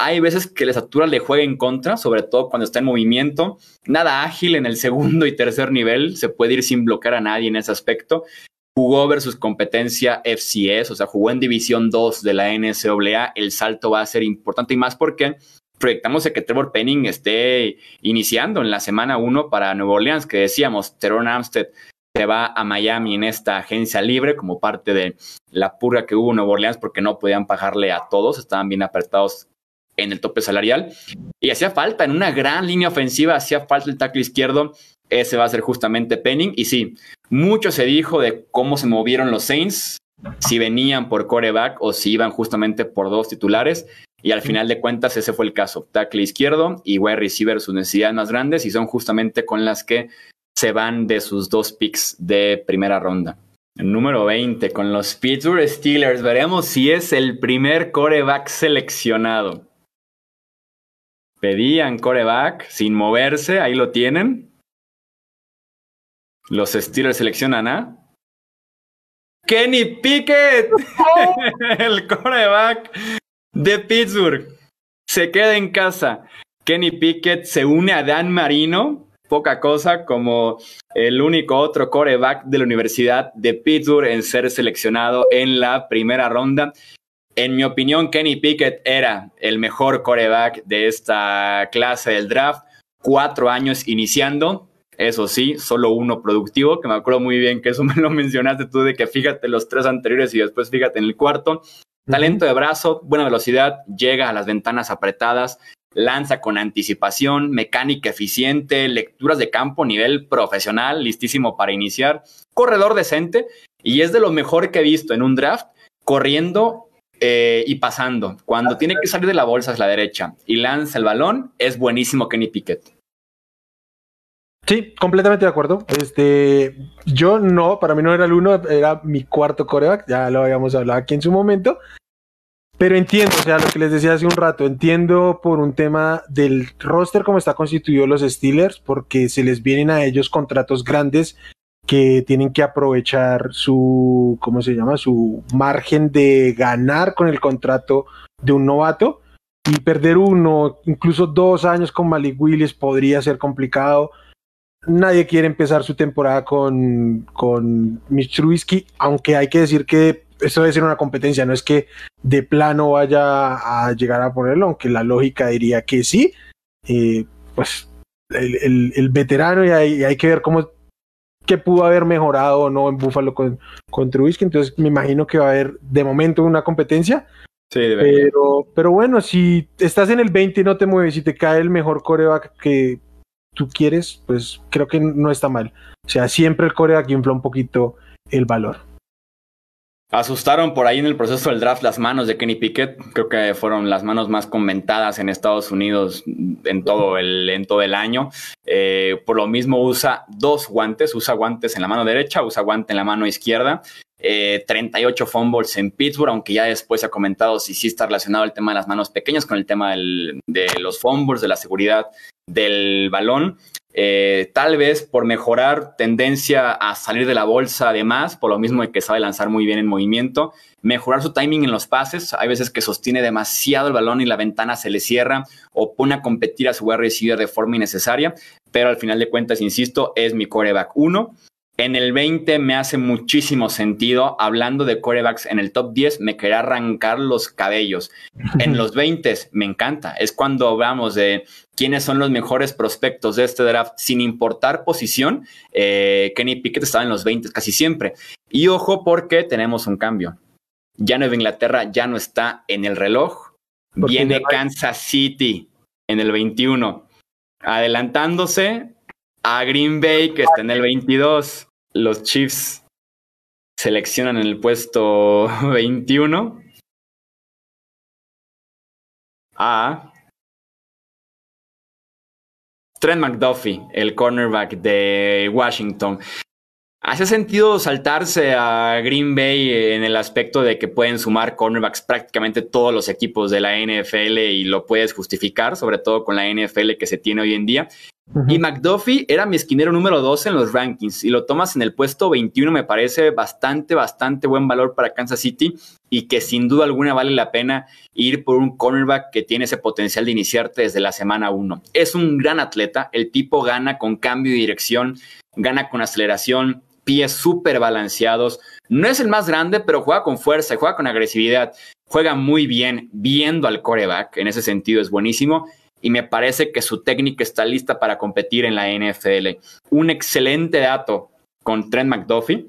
Hay veces que la estatura le juega en contra, sobre todo cuando está en movimiento. Nada ágil en el segundo y tercer nivel, se puede ir sin bloquear a nadie en ese aspecto. Jugó versus competencia FCS, o sea, jugó en División 2 de la NCAA. El salto va a ser importante y más porque proyectamos que Trevor Penning esté iniciando en la semana 1 para Nueva Orleans, que decíamos, Teron Armstead se va a Miami en esta agencia libre como parte de la purga que hubo en Nueva Orleans porque no podían pagarle a todos, estaban bien apretados en el tope salarial. Y hacía falta, en una gran línea ofensiva, hacía falta el tackle izquierdo. Ese va a ser justamente Penning. Y sí, mucho se dijo de cómo se movieron los Saints, si venían por coreback o si iban justamente por dos titulares. Y al final de cuentas, ese fue el caso. Tackle izquierdo y wide receiver, sus necesidades más grandes, y son justamente con las que se van de sus dos picks de primera ronda. Número 20, con los Pittsburgh Steelers, veremos si es el primer coreback seleccionado. Pedían coreback sin moverse, ahí lo tienen. Los Steelers seleccionan a Kenny Pickett, el coreback de Pittsburgh. Se queda en casa. Kenny Pickett se une a Dan Marino, poca cosa, como el único otro coreback de la Universidad de Pittsburgh en ser seleccionado en la primera ronda. En mi opinión, Kenny Pickett era el mejor coreback de esta clase del draft. Cuatro años iniciando, eso sí, solo uno productivo, que me acuerdo muy bien que eso me lo mencionaste tú, de que fíjate los tres anteriores y después fíjate en el cuarto. Talento de brazo, buena velocidad, llega a las ventanas apretadas, lanza con anticipación, mecánica eficiente, lecturas de campo nivel profesional, listísimo para iniciar, corredor decente y es de lo mejor que he visto en un draft, corriendo eh, y pasando. Cuando tiene que salir de la bolsa es la derecha y lanza el balón, es buenísimo Kenny Pickett. Sí, completamente de acuerdo. Este, yo no, para mí no era el uno, era mi cuarto coreback, ya lo habíamos hablado aquí en su momento. Pero entiendo, o sea, lo que les decía hace un rato, entiendo por un tema del roster como está constituido los Steelers, porque se les vienen a ellos contratos grandes que tienen que aprovechar su, ¿cómo se llama? Su margen de ganar con el contrato de un novato y perder uno, incluso dos años con Malik Willis podría ser complicado. Nadie quiere empezar su temporada con, con Mitch Trubisky, aunque hay que decir que esto debe ser una competencia, no es que de plano vaya a llegar a ponerlo, aunque la lógica diría que sí. Eh, pues el, el, veterano y hay, hay que ver cómo que pudo haber mejorado o no en Buffalo con, con Trubisky. Entonces me imagino que va a haber de momento una competencia. Sí, pero, pero bueno, si estás en el 20 y no te mueves y te cae el mejor coreback que tú quieres, pues creo que no está mal. O sea, siempre el coreback infla un poquito el valor. Asustaron por ahí en el proceso del draft las manos de Kenny Pickett. Creo que fueron las manos más comentadas en Estados Unidos en todo el, en todo el año. Eh, por lo mismo usa dos guantes, usa guantes en la mano derecha, usa guante en la mano izquierda. 38 eh, fumbles en Pittsburgh, aunque ya después se ha comentado si sí está relacionado el tema de las manos pequeñas con el tema de los fumbles, de la seguridad del balón. Eh, tal vez por mejorar tendencia a salir de la bolsa además, por lo mismo que sabe lanzar muy bien en movimiento, mejorar su timing en los pases, hay veces que sostiene demasiado el balón y la ventana se le cierra o pone a competir a su wide receiver de forma innecesaria, pero al final de cuentas, insisto, es mi coreback 1. En el 20 me hace muchísimo sentido. Hablando de corebacks en el top 10, me quería arrancar los cabellos. En los 20 me encanta. Es cuando hablamos de quiénes son los mejores prospectos de este draft, sin importar posición. Eh, Kenny Pickett estaba en los 20 casi siempre. Y ojo porque tenemos un cambio. Ya Nueva Inglaterra ya no está en el reloj. Viene Kansas City en el 21. Adelantándose a Green Bay que está en el 22 los Chiefs seleccionan en el puesto 21 a Trent McDuffie, el cornerback de Washington. ¿Hace sentido saltarse a Green Bay en el aspecto de que pueden sumar cornerbacks prácticamente todos los equipos de la NFL y lo puedes justificar, sobre todo con la NFL que se tiene hoy en día? Y McDuffie era mi esquinero número 12 en los rankings y lo tomas en el puesto 21 me parece bastante, bastante buen valor para Kansas City y que sin duda alguna vale la pena ir por un cornerback que tiene ese potencial de iniciarte desde la semana 1. Es un gran atleta, el tipo gana con cambio de dirección, gana con aceleración, pies súper balanceados. No es el más grande, pero juega con fuerza, juega con agresividad, juega muy bien viendo al coreback, en ese sentido es buenísimo y me parece que su técnica está lista para competir en la NFL. Un excelente dato con Trent McDuffie.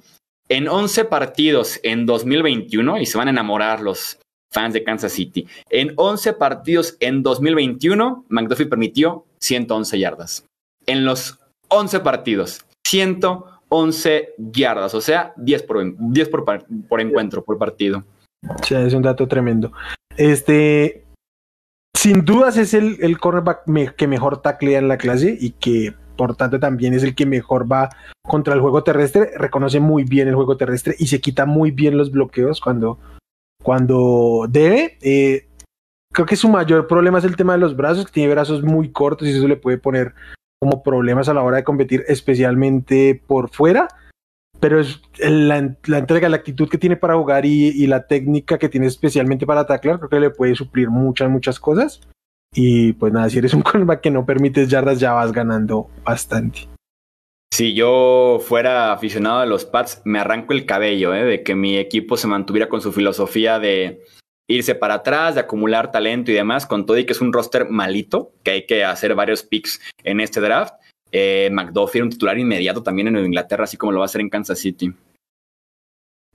En 11 partidos en 2021, y se van a enamorar los fans de Kansas City, en 11 partidos en 2021, McDuffie permitió 111 yardas. En los 11 partidos, 111 yardas, o sea, 10 por, 10 por, por encuentro, por partido. Sí, es un dato tremendo. Este, sin dudas es el, cornerback que mejor taclea en la clase y que por tanto también es el que mejor va contra el juego terrestre, reconoce muy bien el juego terrestre y se quita muy bien los bloqueos cuando, cuando debe. Eh, creo que su mayor problema es el tema de los brazos, que tiene brazos muy cortos y eso le puede poner como problemas a la hora de competir, especialmente por fuera. Pero es la, la entrega, la actitud que tiene para jugar y, y, la técnica que tiene especialmente para taclar, creo que le puede suplir muchas, muchas cosas. Y pues nada, si eres un cornerback que no permites yardas, ya vas ganando bastante. Si yo fuera aficionado a los Pats, me arranco el cabello, ¿eh? de que mi equipo se mantuviera con su filosofía de irse para atrás, de acumular talento y demás, con todo y que es un roster malito, que hay que hacer varios picks en este draft. Eh, McDuffie era un titular inmediato también en Inglaterra, así como lo va a hacer en Kansas City.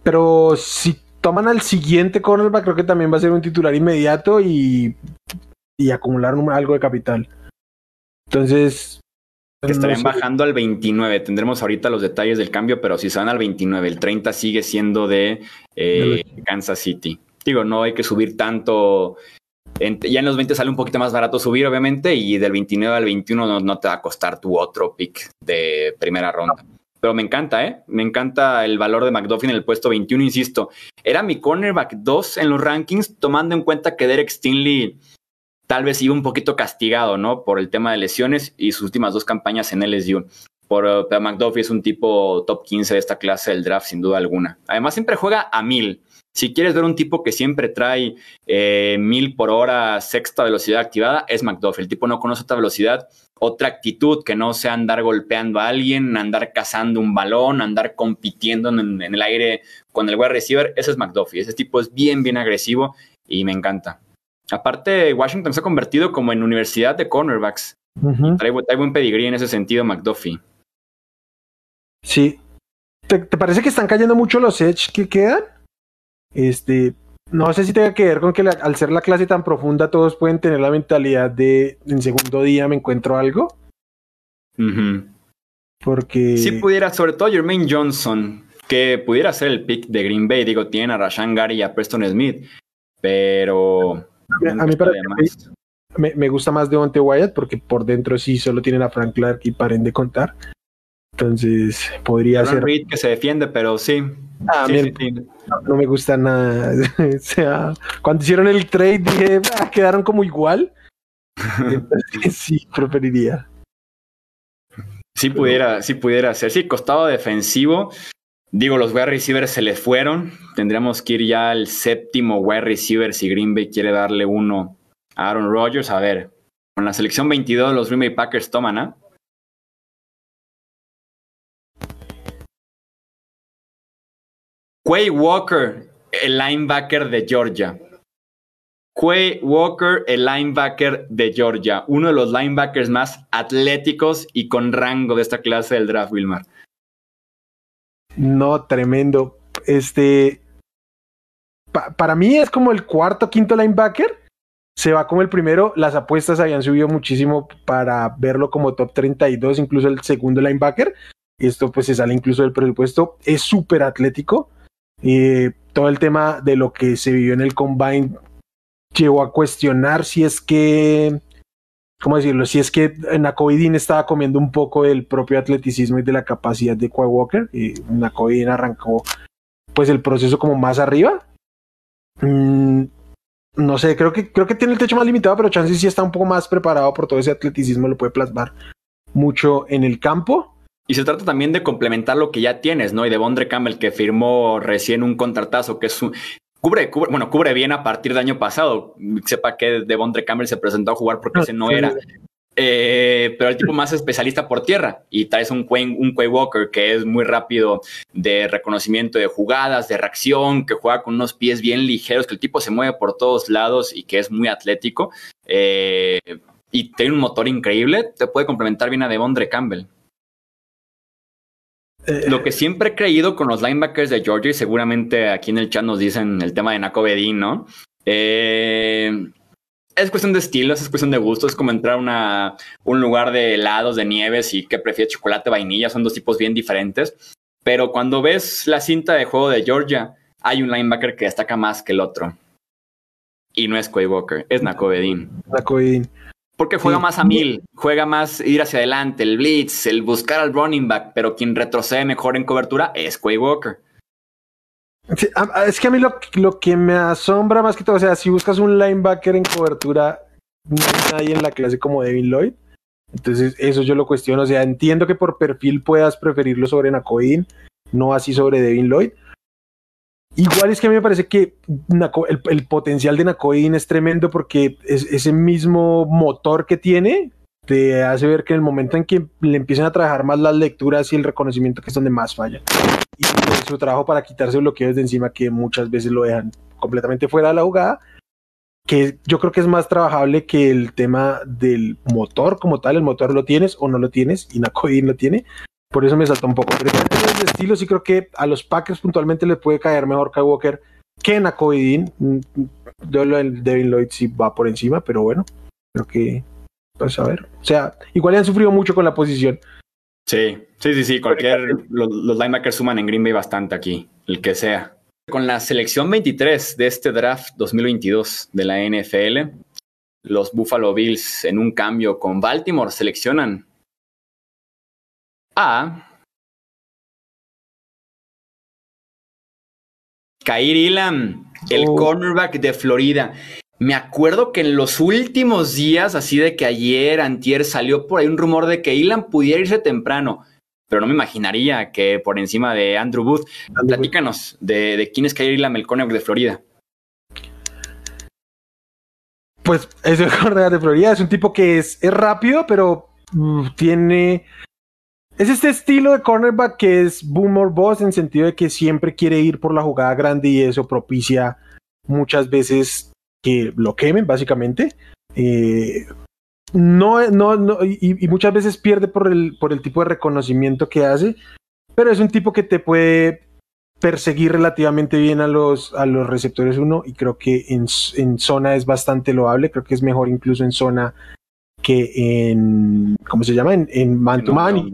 Pero si toman al siguiente cornerback, creo que también va a ser un titular inmediato y, y acumular algo de capital. Entonces. Que estarían no sé. bajando al 29. Tendremos ahorita los detalles del cambio, pero si se van al 29, el 30 sigue siendo de eh, Kansas City. Digo, no hay que subir tanto. Ya en los 20 sale un poquito más barato subir, obviamente, y del 29 al 21 no, te va a costar tu otro pick de primera ronda. Pero me encanta, ¿eh? Me encanta el valor de McDuffie en el puesto 21, insisto. Era mi cornerback 2 en los rankings, tomando en cuenta que Derek Stinley tal vez iba un poquito castigado, ¿no? Por el tema de lesiones y sus últimas dos campañas en LSU. Por, pero McDuffie es un tipo top 15 de esta clase del draft, sin duda alguna. Además, siempre juega a mil. Si quieres ver un tipo que siempre trae eh, mil por hora, sexta velocidad activada, es McDuffie. El tipo no conoce otra velocidad, otra actitud que no sea andar golpeando a alguien, andar cazando un balón, andar compitiendo en, en el aire con el wide receiver. Ese es McDuffie. Ese tipo es bien, bien agresivo y me encanta. Aparte, Washington se ha convertido como en universidad de cornerbacks. Uh -huh. trae, trae, buen pedigrí en ese sentido, McDuffie. Sí. ¿Te, ¿Te, parece que están cayendo mucho los edge que quedan? Este, no sé si tenga que ver con que la, al ser la clase tan profunda todos pueden tener la mentalidad de en segundo día me encuentro algo. Uh -huh. Porque... Si pudiera, sobre todo Jermaine Johnson, que pudiera ser el pick de Green Bay, digo, tienen a Rashan Gary y a Preston Smith, pero... A mí para me, me, gusta más Devonte Wyatt porque por dentro sí solo tienen a Frank Clark y paren de contar. Entonces podría Aaron ser. Reed que se defiende, pero sí. Ah, sí, sí, sí. No, no, me gusta nada. o sea, cuando hicieron el trade dije, ah, quedaron como igual. Entonces, sí, preferiría. Sí pudiera, sí pudiera ser. Sí, costado defensivo. Digo, los wide receivers se les fueron. Tendríamos que ir ya al séptimo wide receiver si Green Bay quiere darle uno a Aaron Rodgers. A ver, con la selección 22 los Green Bay Packers toman, ¿ah? ¿eh? Quay Walker, el linebacker de Georgia. Quay Walker, el linebacker de Georgia. Uno de los linebackers más atléticos y con rango de esta clase del draft, Wilmar. No, tremendo. Este. Pa para mí es como el cuarto, quinto linebacker. Se va como el primero. Las apuestas habían subido muchísimo para verlo como top 32, incluso el segundo linebacker. Esto pues se sale incluso del presupuesto. Es súper atlético. Eh, todo el tema de lo que se vivió en el combine llevó a cuestionar si es que, ¿cómo decirlo? Si es que Nakovidin estaba comiendo un poco del propio atleticismo y de la capacidad de Quay Walker. Y arrancó pues el proceso como más arriba. Mm, no sé, creo que, creo que tiene el techo más limitado, pero Chansey sí está un poco más preparado por todo ese atleticismo, lo puede plasmar mucho en el campo. Y se trata también de complementar lo que ya tienes, ¿no? Y de Bondre Campbell, que firmó recién un contratazo, que es un, cubre, cubre, bueno, cubre bien a partir del año pasado. Sepa que de Bondre Campbell se presentó a jugar porque ese no era. Eh, pero el tipo más especialista por tierra. Y traes un Quay, un Quay Walker que es muy rápido de reconocimiento de jugadas, de reacción, que juega con unos pies bien ligeros, que el tipo se mueve por todos lados y que es muy atlético. Eh, y tiene un motor increíble, te puede complementar bien a Devondre Campbell. Eh, Lo que siempre he creído con los linebackers de Georgia, y seguramente aquí en el chat nos dicen el tema de Naco Bedín, ¿no? Eh, es cuestión de estilos, es cuestión de gustos, es como entrar a una, un lugar de helados, de nieves y que prefiere chocolate vainilla, son dos tipos bien diferentes. Pero cuando ves la cinta de juego de Georgia, hay un linebacker que destaca más que el otro. Y no es Quay Walker, es Naco Bedín. Naco Bedín. Porque juega sí. más a mil, juega más ir hacia adelante, el blitz, el buscar al running back, pero quien retrocede mejor en cobertura es Quay Walker. es que a mí lo, lo, que me asombra más que todo, o sea, si buscas un linebacker en cobertura, no hay nadie en la clase como Devin Lloyd. Entonces, eso yo lo cuestiono. O sea, entiendo que por perfil puedas preferirlo sobre Nacoin, no así sobre Devin Lloyd. Igual es que a mí me parece que el, potencial de Nacoin es tremendo porque es, ese mismo motor que tiene te hace ver que en el momento en que le empiecen a trabajar más las lecturas y el reconocimiento, que es donde más falla. Y su trabajo para quitarse bloqueos de encima que muchas veces lo dejan completamente fuera de la jugada, que yo creo que es más trabajable que el tema del motor como tal. El motor lo tienes o no lo tienes y Nakoin lo tiene. Por eso me saltó un poco. Pero en de estilo sí creo que a los Packers puntualmente le puede caer mejor Kai Walker que Nakoidin. Yo el Devin Lloyd sí va por encima, pero bueno, creo que pues a ver. O sea, igual han sufrido mucho con la posición. Sí, sí, sí, sí. Cualquier. Los, los linebackers suman en Green Bay bastante aquí, el que sea. Con la selección 23 de este draft 2022 de la NFL, los Buffalo Bills en un cambio con Baltimore seleccionan a Kair Ilam, el oh. cornerback de Florida. Me acuerdo que en los últimos días, así de que ayer, antier, salió por ahí un rumor de que Ilan pudiera irse temprano, pero no me imaginaría que por encima de Andrew Booth. Platícanos de, quién es Kair Ilan, el cornerback de Florida. Pues es el cornerback de Florida, es un tipo que es, es rápido, pero mm, tiene... Es este estilo de cornerback que es boomer boss en sentido de que siempre quiere ir por la jugada grande y eso propicia muchas veces que lo quemen, básicamente. Eh, no, no, no y, muchas veces pierde por el, por el tipo de reconocimiento que hace, pero es un tipo que te puede perseguir relativamente bien a los, a los receptores 1 y creo que en, en, zona es bastante loable, creo que es mejor incluso en zona que en, ¿cómo se llama? En, en man to man.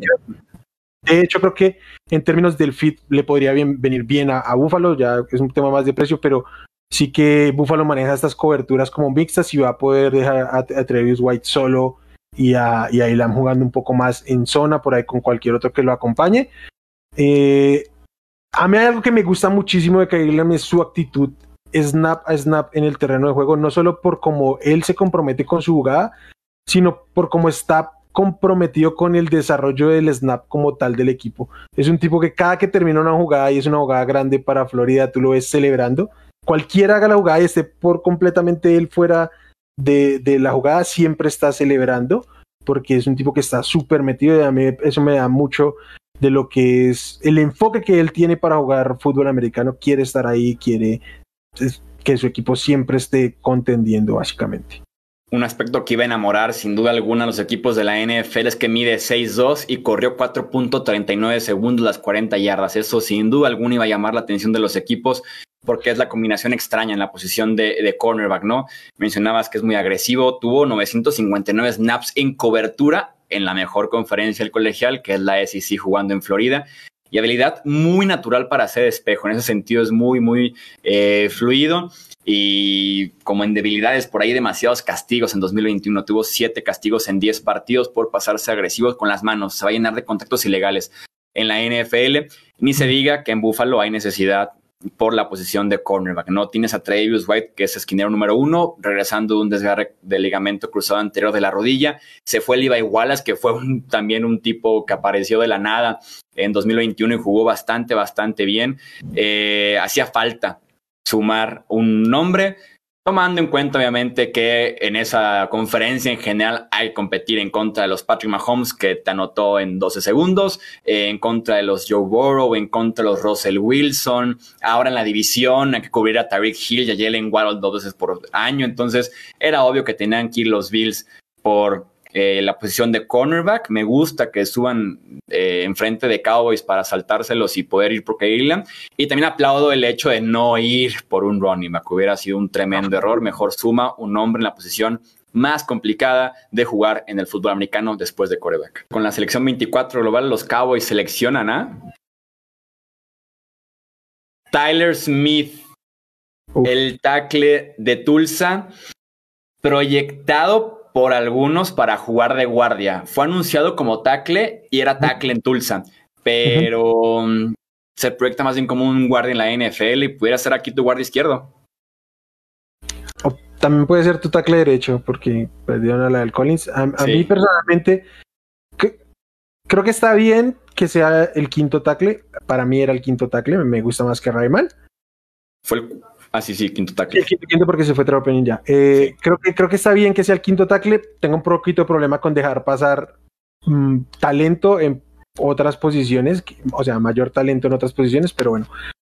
De hecho, creo que en términos del fit le podría bien, venir bien a, a Buffalo, ya es un tema más de precio, pero sí que Buffalo maneja estas coberturas como mixtas y va a poder dejar a, Trevis White solo y a, y a Ilam jugando un poco más en zona, por ahí con cualquier otro que lo acompañe. Eh, a mí hay algo que me gusta muchísimo de Kyle es su actitud snap a snap en el terreno de juego, no solo por cómo él se compromete con su jugada, sino por cómo está comprometido con el desarrollo del snap como tal del equipo. Es un tipo que cada que termina una jugada y es una jugada grande para Florida, tú lo ves celebrando cualquiera haga la jugada y esté por completamente él fuera de, la jugada, siempre está celebrando, porque es un tipo que está súper metido y eso me da mucho de lo que es el enfoque que él tiene para jugar fútbol americano, quiere estar ahí, quiere que su equipo siempre esté contendiendo básicamente. Un aspecto que iba a enamorar sin duda alguna a los equipos de la NFL es que mide 6'2 y corrió 4.39 segundos las 40 yardas. Eso sin duda alguna iba a llamar la atención de los equipos porque es la combinación extraña en la posición de, cornerback, ¿no? Mencionabas que es muy agresivo, tuvo 959 snaps en cobertura en la mejor conferencia del colegial, que es la SEC jugando en Florida, y habilidad muy natural para hacer espejo, en ese sentido es muy, muy eh, fluido. Y como en debilidades, por ahí demasiados castigos en 2021. Tuvo siete castigos en 10 partidos por pasarse agresivos con las manos. Se va a llenar de contactos ilegales en la NFL. Ni se diga que en Buffalo hay necesidad por la posición de cornerback. No tienes a Travis White, que es esquinero número uno, regresando de un desgarre del ligamento cruzado anterior de la rodilla. Se fue Levi Wallace, que fue también un tipo que apareció de la nada en 2021 y jugó bastante, bastante bien. Eh, hacía falta sumar un nombre Tomando en cuenta, obviamente, que en esa conferencia en general hay que competir en contra de los Patrick Mahomes, que te anotó en 12 segundos, eh, en contra de los Joe Burrow, en contra de los Russell Wilson. Ahora en la división hay que cubrir a Tariq Hill y a Jalen Waddle dos veces por año. Entonces era obvio que tenían que ir los Bills por eh, la posición de cornerback. Me gusta que suban eh, enfrente de Cowboys para saltárselos y poder ir por Kayla. Y también aplaudo el hecho de no ir por un running back. Hubiera sido un tremendo error. Mejor suma un hombre en la posición más complicada de jugar en el fútbol americano después de coreback. Con la selección 24 global, los Cowboys seleccionan a Tyler Smith, el tackle de Tulsa, proyectado por algunos para jugar de guardia. Fue anunciado como tackle y era tackle en Tulsa, pero mm, se proyecta más bien como un guardia en la NFL y pudiera ser aquí tu guardia izquierdo. O también puede ser tu tackle derecho, porque perdieron a la del Collins. A, mí personalmente, creo que está bien que sea el quinto tackle. Para mí era el quinto tackle, me gusta más que Rayman. Fue el, ah, sí, sí, quinto tackle. El quinto, porque se fue Tropening ya. Eh, creo, que, creo que está bien que sea el quinto tackle. Tengo un poquito de problema con dejar pasar mm, talento en otras posiciones, o sea, mayor talento en otras posiciones, pero bueno,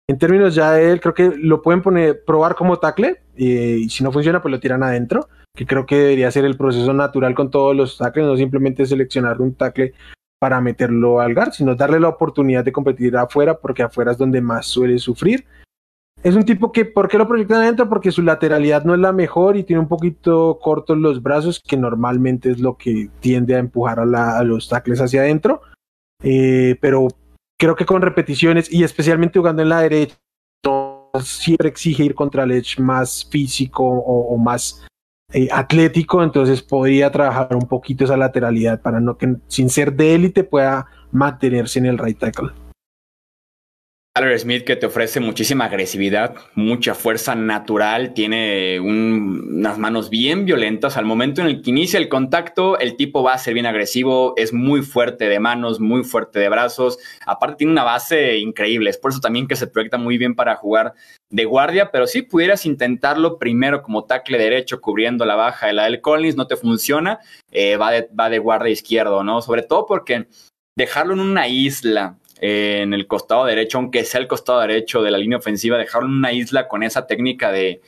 en términos ya de él, creo que lo pueden poner, probar como tackle y si no funciona, pues lo tiran adentro, que creo que debería ser el proceso natural con todos los tackles, no simplemente seleccionar un tackle para meterlo al guard, sino darle la oportunidad de competir afuera, porque afuera es donde más suele sufrir. Es un tipo que, ¿por qué lo proyectan adentro? Porque su lateralidad no es la mejor y tiene un poquito cortos los brazos, que normalmente es lo que tiende a empujar a, a los tackles hacia adentro. Eh, pero creo que con repeticiones y especialmente jugando en la derecha, siempre exige ir contra el edge más físico o, más eh, atlético, entonces podría trabajar un poquito esa lateralidad para no que sin ser de élite pueda mantenerse en el right tackle. Tyler Smith que te ofrece muchísima agresividad, mucha fuerza natural, tiene unas manos bien violentas. Al momento en el que inicia el contacto, el tipo va a ser bien agresivo, es muy fuerte de manos, muy fuerte de brazos. Aparte tiene una base increíble, es por eso también que se proyecta muy bien para jugar de guardia, pero si pudieras intentarlo primero como tackle derecho cubriendo la baja de la del Collins, no te funciona, eh, va, de, va de guardia izquierdo, ¿no? Sobre todo porque dejarlo en una isla en el costado derecho, aunque sea el costado derecho de la línea ofensiva, dejarlo en una isla con esa técnica de,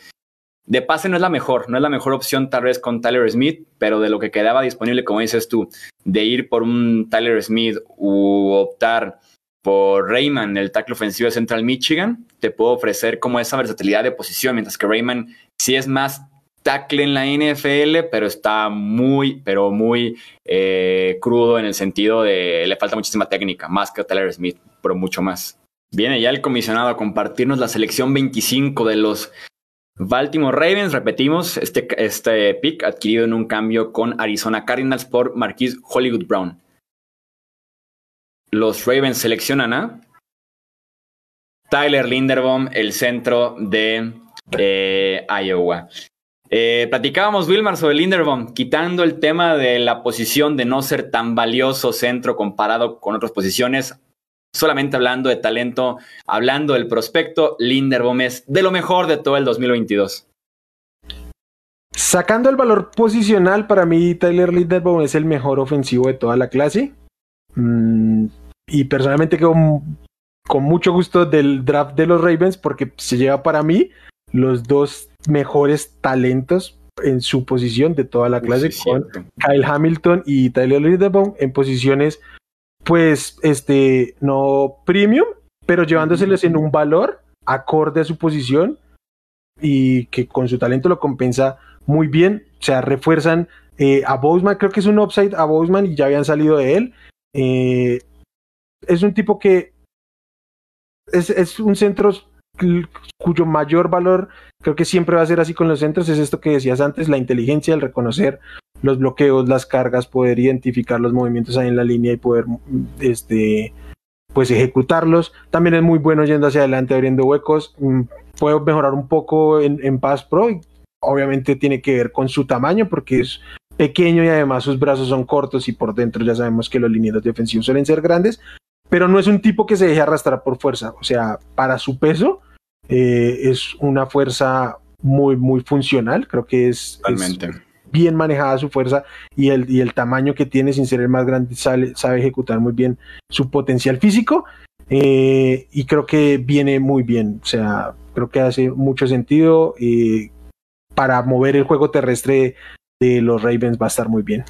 de pase no es la mejor, no es la mejor opción tal vez con Tyler Smith, pero de lo que quedaba disponible, como dices tú, de ir por un Tyler Smith u optar por Rayman, el tackle ofensivo de Central Michigan, te puedo ofrecer como esa versatilidad de posición, mientras que Rayman sí es más tackle en la NFL, pero está muy, pero muy eh, crudo en el sentido de le falta muchísima técnica, más que a Tyler Smith, pero mucho más. Viene ya el comisionado a compartirnos la selección 25 de los Baltimore Ravens. Repetimos, este, este pick adquirido en un cambio con Arizona Cardinals por Marquis Hollywood Brown. Los Ravens seleccionan a Tyler Linderbaum, el centro de eh, Iowa. Eh, platicábamos, Wilmar, sobre Linderbaum, quitando el tema de la posición de no ser tan valioso centro comparado con otras posiciones, solamente hablando de talento, hablando del prospecto, Linderbaum es de lo mejor de todo el 2022. Sacando el valor posicional, para mí Tyler Linderbaum es el mejor ofensivo de toda la clase. Mm, y personalmente quedo con mucho gusto del draft de los Ravens porque se lleva para mí los dos mejores talentos en su posición de toda la clase con Kyle Hamilton y Tyler Linderbaum en posiciones pues este no premium pero llevándoselos en un valor acorde a su posición y que con su talento lo compensa muy bien. O sea refuerzan eh, a Boseman creo que es un upside a Boseman y ya habían salido de él. Eh, es un tipo que es, es un centro cuyo mayor valor creo que siempre va a ser así con los centros, es esto que decías antes, la inteligencia, el reconocer los bloqueos, las cargas, poder identificar los movimientos ahí en la línea y poder este pues ejecutarlos. También es muy bueno yendo hacia adelante, abriendo huecos. Mm, puede mejorar un poco en, en Pass Pro. Y obviamente tiene que ver con su tamaño porque es pequeño y además sus brazos son cortos y por dentro ya sabemos que los linieros defensivos suelen ser grandes, pero no es un tipo que se deje arrastrar por fuerza. O sea, para su peso eh, es una fuerza muy, muy funcional. Creo que es, bien manejada su fuerza y el, y el tamaño que tiene sin ser el más grande sabe ejecutar muy bien su potencial físico. Eh, y creo que viene muy bien. O sea, creo que hace mucho sentido. y para mover el juego terrestre de los Ravens va a estar muy bien.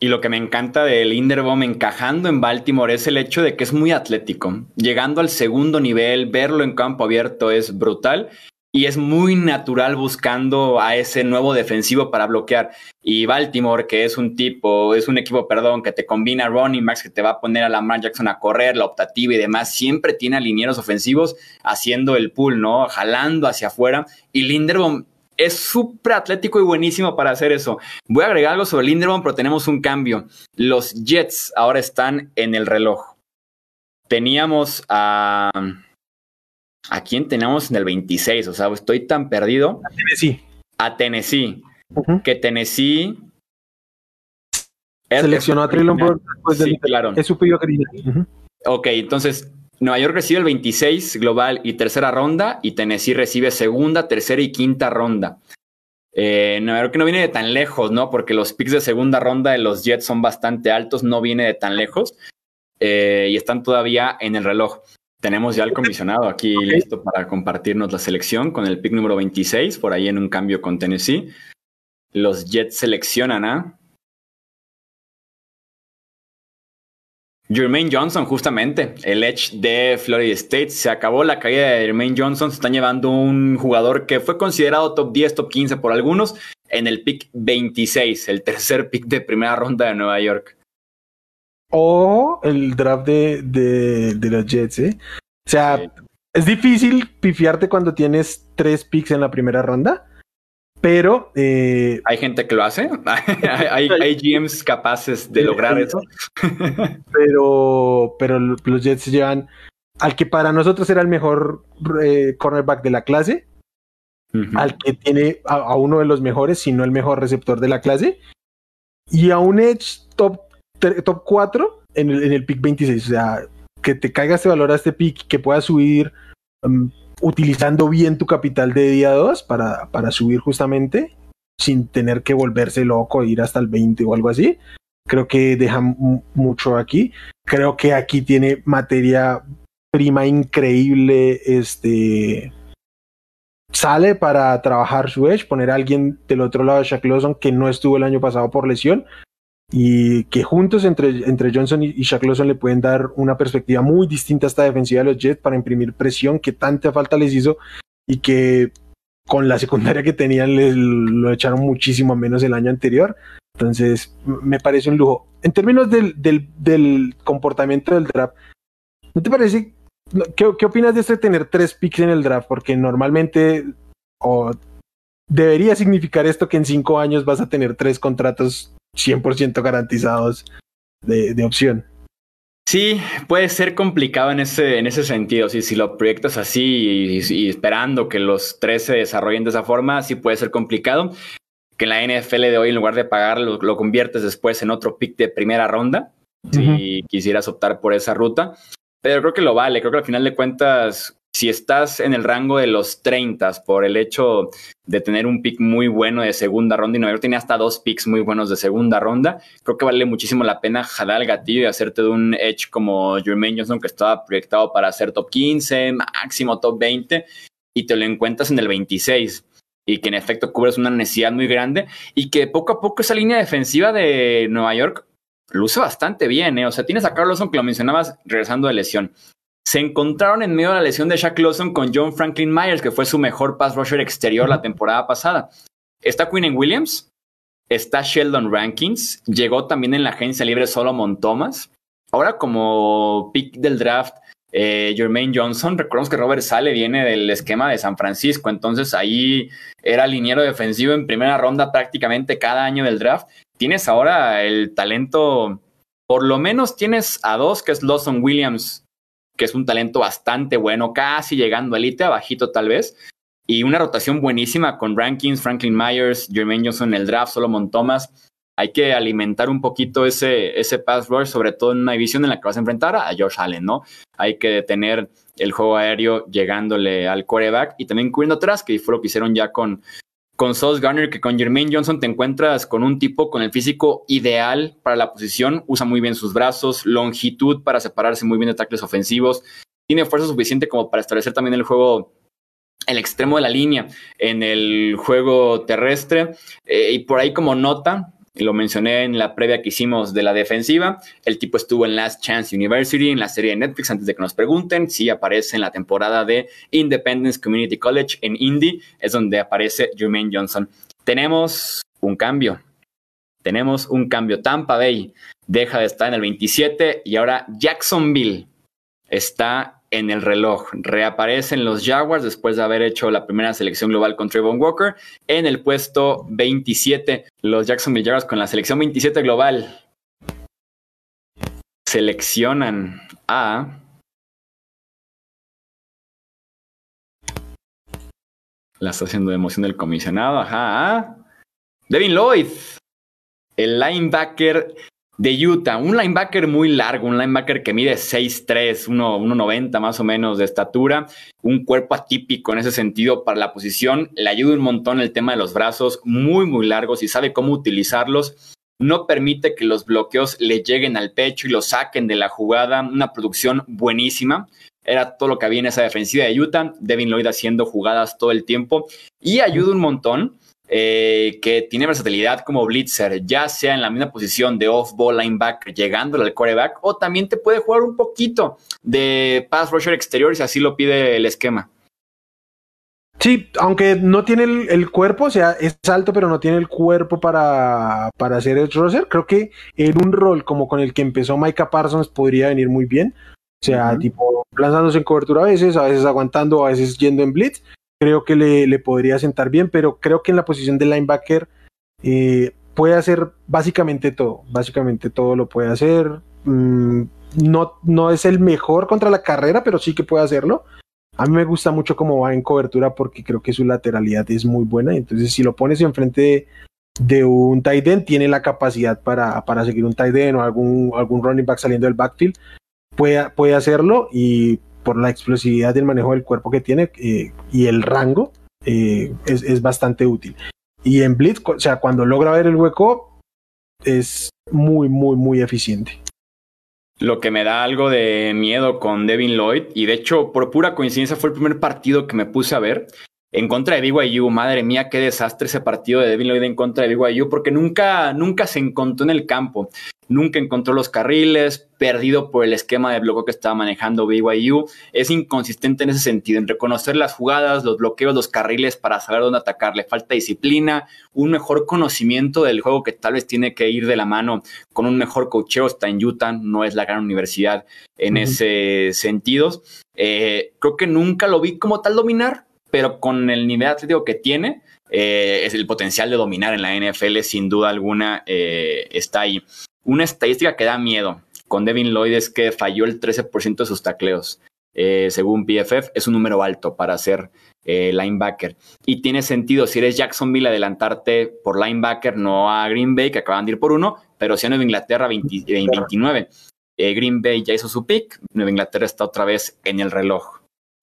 Y lo que me encanta de Linderbaum encajando en Baltimore es el hecho de que es muy atlético. Llegando al segundo nivel, verlo en campo abierto es brutal y es muy natural buscando a ese nuevo defensivo para bloquear. Y Baltimore, que es un tipo, es un equipo, perdón, que te combina running Max, que te va a poner a Lamar Jackson a correr, la optativa y demás, siempre tiene alineros ofensivos haciendo el pull, ¿no? Jalando hacia afuera. Y Linderbaum es súper atlético y buenísimo para hacer eso. Voy a agregar algo sobre Linderbaum, pero tenemos un cambio. Los Jets ahora están en el reloj. Teníamos a ¿A quién tenemos en el 26? O sea, estoy tan perdido. A Tennessee. A Tennessee. Que Tennessee. Seleccionó a Traylon después sí, claro. Es su pedido Ok, entonces Nueva York recibe el 26 global y tercera ronda y Tennessee recibe segunda, tercera y quinta ronda. Eh, Nueva York no viene de tan lejos, ¿no? Porque los picks de segunda ronda de los Jets son bastante altos, no viene de tan lejos eh, y están todavía en el reloj. Tenemos ya el comisionado aquí listo para compartirnos la selección con el pick número 26, por ahí en un cambio con Tennessee. Los Jets seleccionan a Jermaine Johnson, justamente, el Edge de Florida State. Se acabó la caída de Jermaine Johnson. Se están llevando un jugador que fue considerado top 10, top 15 por algunos, en el pick 26, el tercer pick de primera ronda de Nueva York. O el draft de, de, los Jets, ¿eh? O sea, es difícil pifiarte cuando tienes tres picks en la primera ronda. Pero eh, hay gente que lo hace, hay, hay, GMs capaces de lograr eso. pero, pero los Jets llevan al que para nosotros era el mejor eh, cornerback de la clase, al que tiene a, uno de los mejores, si no el mejor receptor de la clase, y a un Edge top, top 4 en el, en el pick 26. O sea, que te caiga este valor a este pick, que pueda subir. Um, utilizando bien tu capital de día 2 para, para subir justamente sin tener que volverse loco e ir hasta el 20 o algo así. Creo que deja mucho aquí. Creo que aquí tiene materia prima increíble. Este sale para trabajar su edge, poner a alguien del otro lado de Shaq Lawson que no estuvo el año pasado por lesión y que juntos entre, entre Johnson y, Shaq Lawson le pueden dar una perspectiva muy distinta a esta defensiva de los Jets para imprimir presión que tanta falta les hizo y que con la secundaria que tenían lo echaron muchísimo menos el año anterior. Entonces, me parece un lujo. En términos del, del, comportamiento del draft, ¿no te parece? ¿qué, ¿Qué opinas de esto de tener tres picks en el draft? Porque normalmente, o debería significar esto que en cinco años vas a tener tres contratos 100% garantizados de, opción. Sí, puede ser complicado en ese, en ese sentido. si lo proyectas así y, esperando que los tres se desarrollen de esa forma, sí puede ser complicado. Que la NFL de hoy, en lugar de pagarlo, lo conviertes después en otro pick de primera ronda, si quisieras optar por esa ruta. Pero creo que lo vale. Creo que al final de cuentas, si estás en el rango de los 30 por el hecho de tener un pick muy bueno de segunda ronda y Nueva York tenía hasta dos picks muy buenos de segunda ronda, creo que vale muchísimo la pena jalar el gatillo y hacerte de un edge como Jermaine Johnson que estaba proyectado para ser top 15, máximo top 20 y te lo encuentras en el 26 y que en efecto cubres una necesidad muy grande y que poco a poco esa línea defensiva de Nueva York luce bastante bien, ¿eh? O sea, tienes a Carlson que lo mencionabas regresando de lesión se encontraron en medio de la lesión de Shaq Lawson con John Franklin Myers, que fue su mejor pass rusher exterior la temporada pasada. Está Quinn Williams, está Sheldon Rankins, llegó también en la agencia libre Solomon Thomas. Ahora como pick del draft, eh, Jermaine Johnson, recordemos que Robert Sale viene del esquema de San Francisco, entonces ahí era liniero defensivo en primera ronda prácticamente cada año del draft. Tienes ahora el talento, por lo menos tienes a dos, que es Lawson Williams que es un talento bastante bueno, casi llegando a elite, abajito tal vez. Y una rotación buenísima con Rankins, Franklin Myers, Jermaine Johnson en el draft, Solomon Thomas. Hay que alimentar un poquito ese, ese pass rush, sobre todo en una división en la que vas a enfrentar a Josh Allen, ¿no? Hay que detener el juego aéreo llegándole al quarterback y también cubriendo atrás, que fue lo que hicieron ya con, con Sauce Garner, que con Jermaine Johnson te encuentras con un tipo con el físico ideal para la posición, usa muy bien sus brazos, longitud para separarse muy bien de tackles ofensivos, tiene fuerza suficiente como para establecer también el juego el extremo de la línea en el juego terrestre. Eh, y por ahí como nota, lo mencioné en la previa que hicimos de la defensiva. El tipo estuvo en Last Chance University, en la serie de Netflix, antes de que nos pregunten. si aparece en la temporada de Independence Community College en Indy, es donde aparece Jermaine Johnson. Tenemos un cambio. Tenemos un cambio. Tampa Bay deja de estar en el 27 y ahora Jacksonville está en el reloj. Reaparecen los Jaguars después de haber hecho la primera selección global con Trevon Walker en el puesto 27. Los Jacksonville Jaguars con la selección 27 global seleccionan a La está haciendo de emoción del comisionado. Ajá. Devin Lloyd, el linebacker de Utah. Un linebacker muy largo, un linebacker que mide 6'3, 1'90 más o menos de estatura. Un cuerpo atípico en ese sentido para la posición. Le ayuda un montón el tema de los brazos, muy, muy largos y sabe cómo utilizarlos no permite que los bloqueos le lleguen al pecho y lo saquen de la jugada. Una producción buenísima. Era todo lo que había en esa defensiva de Utah. Devin Lloyd haciendo jugadas todo el tiempo y ayuda un montón. Eh, que tiene versatilidad como blitzer, ya sea en la misma posición de off-ball linebacker, llegándole al quarterback, o también te puede jugar un poquito de pass rusher exterior si así lo pide el esquema. Sí, aunque no tiene el, cuerpo, o sea, es alto, pero no tiene el cuerpo para, para hacer el roser. Creo que en un rol como con el que empezó Micah Parsons podría venir muy bien. O sea, tipo lanzándose en cobertura a veces, a veces aguantando, a veces yendo en blitz. Creo que le, le podría sentar bien, pero creo que en la posición de linebacker eh, puede hacer básicamente todo. Básicamente todo lo puede hacer. Mm, no, no es el mejor contra la carrera, pero sí que puede hacerlo. A mí me gusta mucho cómo va en cobertura porque creo que su lateralidad es muy buena. Entonces, si lo pones enfrente de, un tight end, tiene la capacidad para, para seguir un tight end o algún, algún running back saliendo del backfield. Puede, puede hacerlo y por la explosividad del manejo del cuerpo que tiene eh, y el rango, eh, es, es bastante útil. Y en Blitz, o sea, cuando logra ver el hueco, es muy, muy, muy eficiente lo que me da algo de miedo con Devin Lloyd. Y de hecho, por pura coincidencia, fue el primer partido que me puse a ver en contra de BYU. Madre mía, qué desastre ese partido de Devin Lloyd en contra de BYU, porque nunca, nunca se encontró en el campo nunca encontró los carriles, perdido por el esquema de bloqueo que estaba manejando BYU. Es inconsistente en ese sentido, en reconocer las jugadas, los bloqueos, los carriles para saber dónde atacar. Le falta disciplina, un mejor conocimiento del juego que tal vez tiene que ir de la mano con un mejor cocheo. Está en Utah, no es la gran universidad en ese sentido. Eh, creo que nunca lo vi como tal dominar, pero con el nivel atlético que tiene, eh, el potencial de dominar en la NFL, sin duda alguna, eh, está ahí. Una estadística que da miedo con Devin Lloyd es que falló el 13% de sus tacleos. Eh, según PFF, es un número alto para ser eh, linebacker. Y tiene sentido si eres Jacksonville adelantarte por linebacker, no a Green Bay, que acaban de ir por uno, pero si a Nueva Inglaterra 29. Eh, Green Bay ya hizo su pick, Nueva Inglaterra está otra vez en el reloj.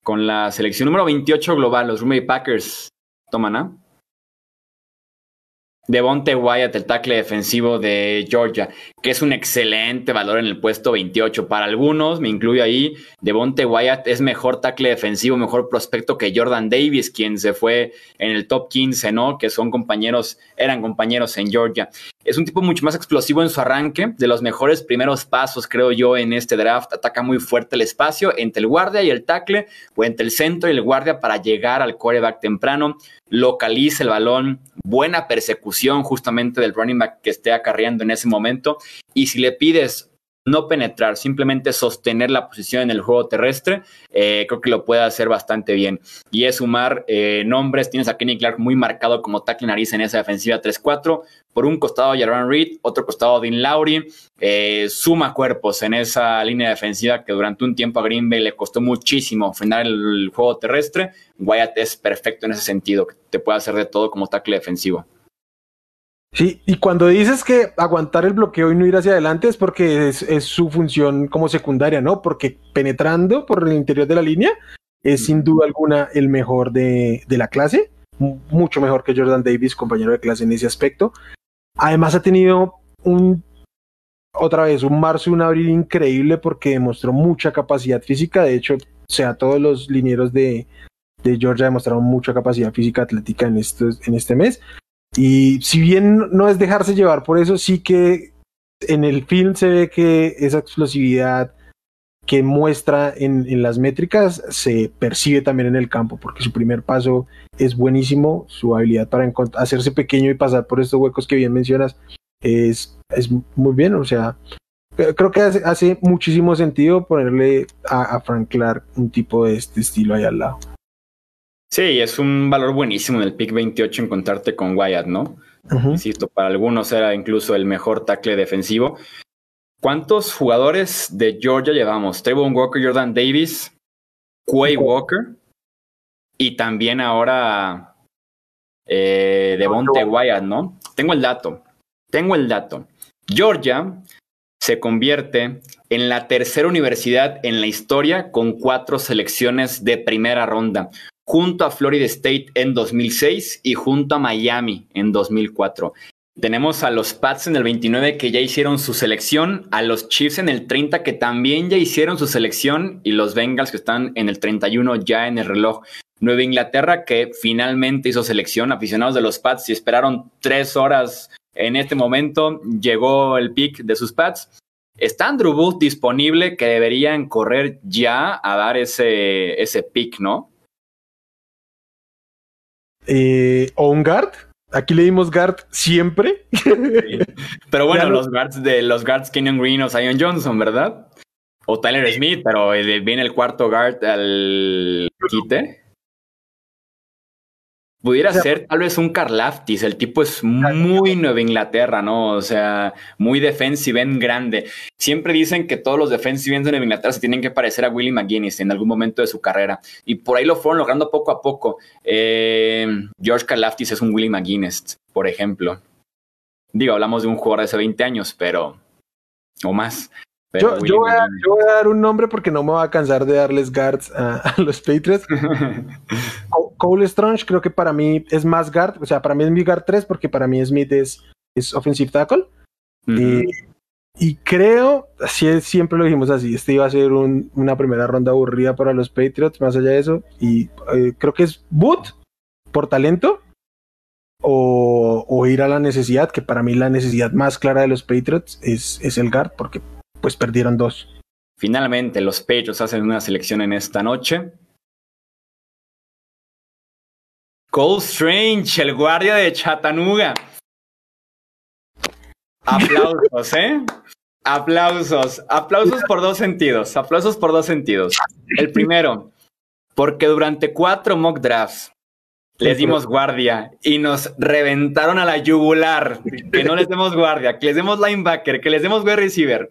Con la selección número 28 global, los Green Packers toman a Devonte Wyatt, el tackle defensivo de Georgia, que es un excelente valor en el puesto 28. Para algunos, me incluyo ahí, Devonte Wyatt es mejor tackle defensivo, mejor prospecto que Jordan Davis, quien se fue en el top 15, ¿no? Que son compañeros, eran compañeros en Georgia. Es un tipo mucho más explosivo en su arranque, de los mejores primeros pasos, creo yo, en este draft. Ataca muy fuerte el espacio entre el guardia y el tackle, o entre el centro y el guardia para llegar al quarterback temprano. Localiza el balón, buena persecución justamente del running back que esté acarreando en ese momento. Y si le pides no penetrar, simplemente sostener la posición en el juego terrestre, eh, creo que lo puede hacer bastante bien. Y es sumar eh, nombres, tienes a Kenny Clark muy marcado como tackle nariz en esa defensiva 3-4, por un costado Jaron Reed, otro costado Dean Lowry, eh, suma cuerpos en esa línea defensiva que durante un tiempo a Green Bay le costó muchísimo frenar el juego terrestre. Wyatt es perfecto en ese sentido, te puede hacer de todo como tackle defensivo. Sí, y cuando dices que aguantar el bloqueo y no ir hacia adelante es porque es, su función como secundaria, ¿no? Porque penetrando por el interior de la línea es sin duda alguna el mejor de, la clase, mucho mejor que Jordan Davis, compañero de clase en ese aspecto. Además ha tenido un, otra vez, un marzo, un abril increíble porque demostró mucha capacidad física. De hecho, o sea, todos los linieros de, de Georgia demostraron mucha capacidad física atlética en, estos, en este mes. Y si bien no es dejarse llevar por eso, sí que en el film se ve que esa explosividad que muestra en, las métricas se percibe también en el campo, porque su primer paso es buenísimo, su habilidad para hacerse pequeño y pasar por estos huecos que bien mencionas es, es muy bien, o sea, creo que hace, muchísimo sentido ponerle a, a Frank Clark un tipo de este estilo ahí al lado. Sí, es un valor buenísimo en el pick 28 encontrarte con Wyatt, ¿no? Insisto, para algunos era incluso el mejor tackle defensivo. ¿Cuántos jugadores de Georgia llevamos? Trayvon Walker, Jordan Davis, Quay Walker, y también ahora eh, de Monte Wyatt, ¿no? Tengo el dato, tengo el dato. Georgia se convierte en la tercera universidad en la historia con cuatro selecciones de primera ronda, junto a Florida State en 2006 y junto a Miami en 2004. Tenemos a los Pats en el 29 que ya hicieron su selección, a los Chiefs en el 30 que también ya hicieron su selección y los Bengals que están en el 31 ya en el reloj. Nueva Inglaterra que finalmente hizo selección, aficionados de los Pats y esperaron tres horas en este momento, llegó el pick de sus Pats. Está Andrew Booth disponible que deberían correr ya a dar ese, ese pick, ¿no? Eh, ¿O guard? Aquí le dimos guard siempre. Pero bueno, los guards de los guards Kenyon Green o Zion Johnson, ¿verdad? O Tyler Smith, pero viene el cuarto guard al quite. Pudiera ser tal vez un Carlaftis, el tipo es muy Nueva Inglaterra, ¿no? O sea, muy defensive end grande. Siempre dicen que todos los defensive ends de Nueva Inglaterra se tienen que parecer a Willie McGuinness en algún momento de su carrera. Y por ahí lo fueron logrando poco a poco. Eh, George Carlaftis es un Willie McGuinness, por ejemplo. Digo, hablamos de un jugador de hace 20 años, pero... o más. Yo, voy a, dar un nombre porque no me voy a cansar de darles guards a, los Patriots. Cole Strange creo que para mí es más guard, o sea, para mí es mi guard 3 porque para mí Smith es, es offensive tackle. y, creo, así siempre lo dijimos así, este iba a ser una primera ronda aburrida para los Patriots, más allá de eso. Y eh, creo que es Boot por talento o, o, ir a la necesidad, que para mí la necesidad más clara de los Patriots es, es el guard, porque pues perdieron dos. Finalmente, los Patriots hacen una selección en esta noche. Cole Strange, el guardia de Chattanooga. Aplausos, ¿eh? Aplausos. Aplausos por dos sentidos. Aplausos por dos sentidos. El primero, porque durante cuatro mock drafts les dimos guardia y nos reventaron a la yugular. Que no les demos guardia, que les demos linebacker, que les demos wide receiver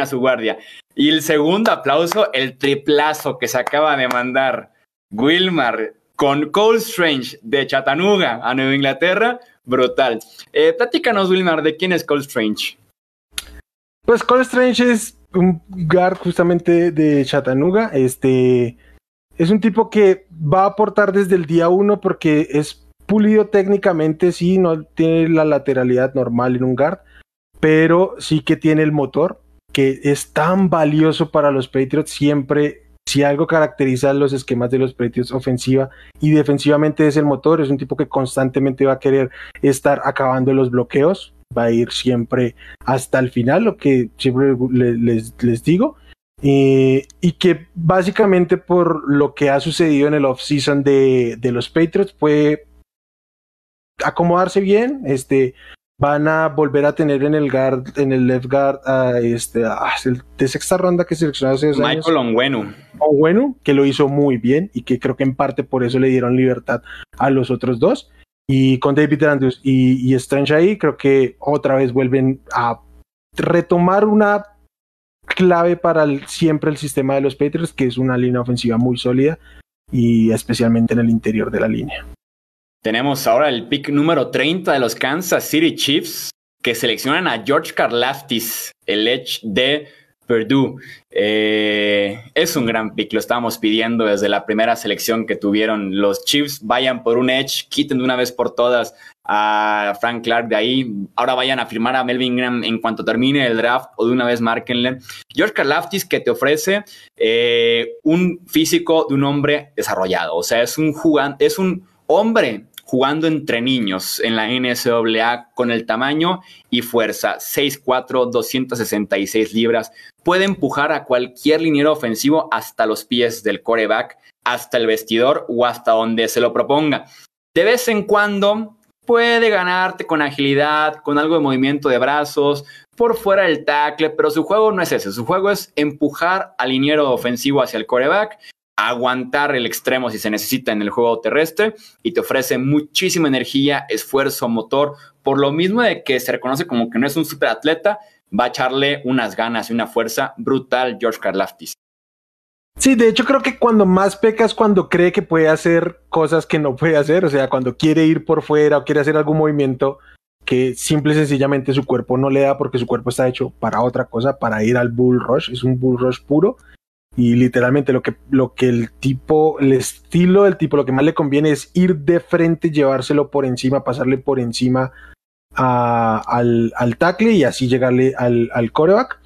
a su guardia. Y el segundo aplauso, el triplazo que se acaba de mandar Wilmar con Cole Strange de Chattanooga a Nueva Inglaterra, brutal. Eh, platícanos, Wilmar, ¿de quién es Cole Strange? Pues Cole Strange es un guard justamente de Chattanooga. Este es un tipo que va a aportar desde el día uno porque es pulido técnicamente, sí, no tiene la lateralidad normal en un guard, pero sí que tiene el motor que es tan valioso para los Patriots siempre. Si algo caracteriza los esquemas de los Patriots ofensiva y defensivamente es el motor, es un tipo que constantemente va a querer estar acabando los bloqueos, va a ir siempre hasta el final, lo que siempre les, digo. Eh, y que básicamente por lo que ha sucedido en el offseason de, de los Patriots puede acomodarse bien, este, van a volver a tener en el guard, en el left guard, a este, de sexta ronda que seleccionó hace dos años. Michael Onwenu. Onwenu, que lo hizo muy bien y que creo que en parte por eso le dieron libertad a los otros dos. Y con David Andrews y, y Strange ahí, creo que otra vez vuelven a retomar una clave para siempre el sistema de los Patriots, que es una línea ofensiva muy sólida y especialmente en el interior de la línea. Tenemos ahora el pick número 30 de los Kansas City Chiefs, que seleccionan a George Karlaftis, el edge de Purdue. Eh, es un gran pick, lo estábamos pidiendo desde la primera selección que tuvieron los Chiefs. Vayan por un edge, quiten de una vez por todas a Frank Clark de ahí. Ahora vayan a firmar a Melvin Graham en cuanto termine el draft o de una vez márquenle. George Karlaftis que te ofrece eh, un físico de un hombre desarrollado. O sea, es un jugante, es un hombre jugando entre niños en la NCAA con el tamaño y fuerza 6'4, 266 libras. Puede empujar a cualquier liniero ofensivo hasta los pies del coreback, hasta el vestidor o hasta donde se lo proponga. De vez en cuando puede ganarte con agilidad, con algo de movimiento de brazos, por fuera del tackle, pero su juego no es ese. Su juego es empujar al liniero ofensivo hacia el coreback aguantar el extremo si se necesita en el juego terrestre y te ofrece muchísima energía, esfuerzo, motor, por lo mismo de que se reconoce como que no es un superatleta, va a echarle unas ganas y una fuerza brutal George Karlaftis. Sí, de hecho creo que cuando más peca es cuando cree que puede hacer cosas que no puede hacer, o sea, cuando quiere ir por fuera o quiere hacer algún movimiento que simple y sencillamente su cuerpo no le da porque su cuerpo está hecho para otra cosa, para ir al bull rush, es un bull rush puro y literalmente lo que, lo que el tipo, el estilo del tipo, lo que más le conviene es ir de frente, llevárselo por encima, pasarle por encima al, al tackle y así llegarle al, al coreback.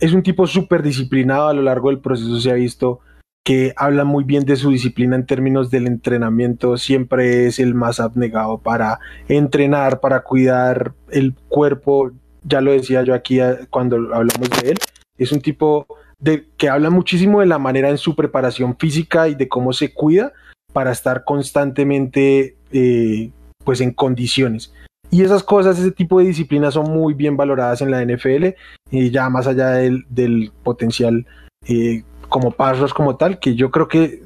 Es un tipo súper disciplinado a lo largo del proceso, se ha visto que habla muy bien de su disciplina en términos del entrenamiento, siempre es el más abnegado para entrenar, para cuidar el cuerpo, ya lo decía yo aquí cuando hablamos de él, es un tipo de, que habla muchísimo de la manera en su preparación física y de cómo se cuida para estar constantemente eh, pues en condiciones. Y esas cosas, ese tipo de disciplinas son muy bien valoradas en la NFL, y ya más allá del, del potencial eh, como pasos como tal, que yo creo que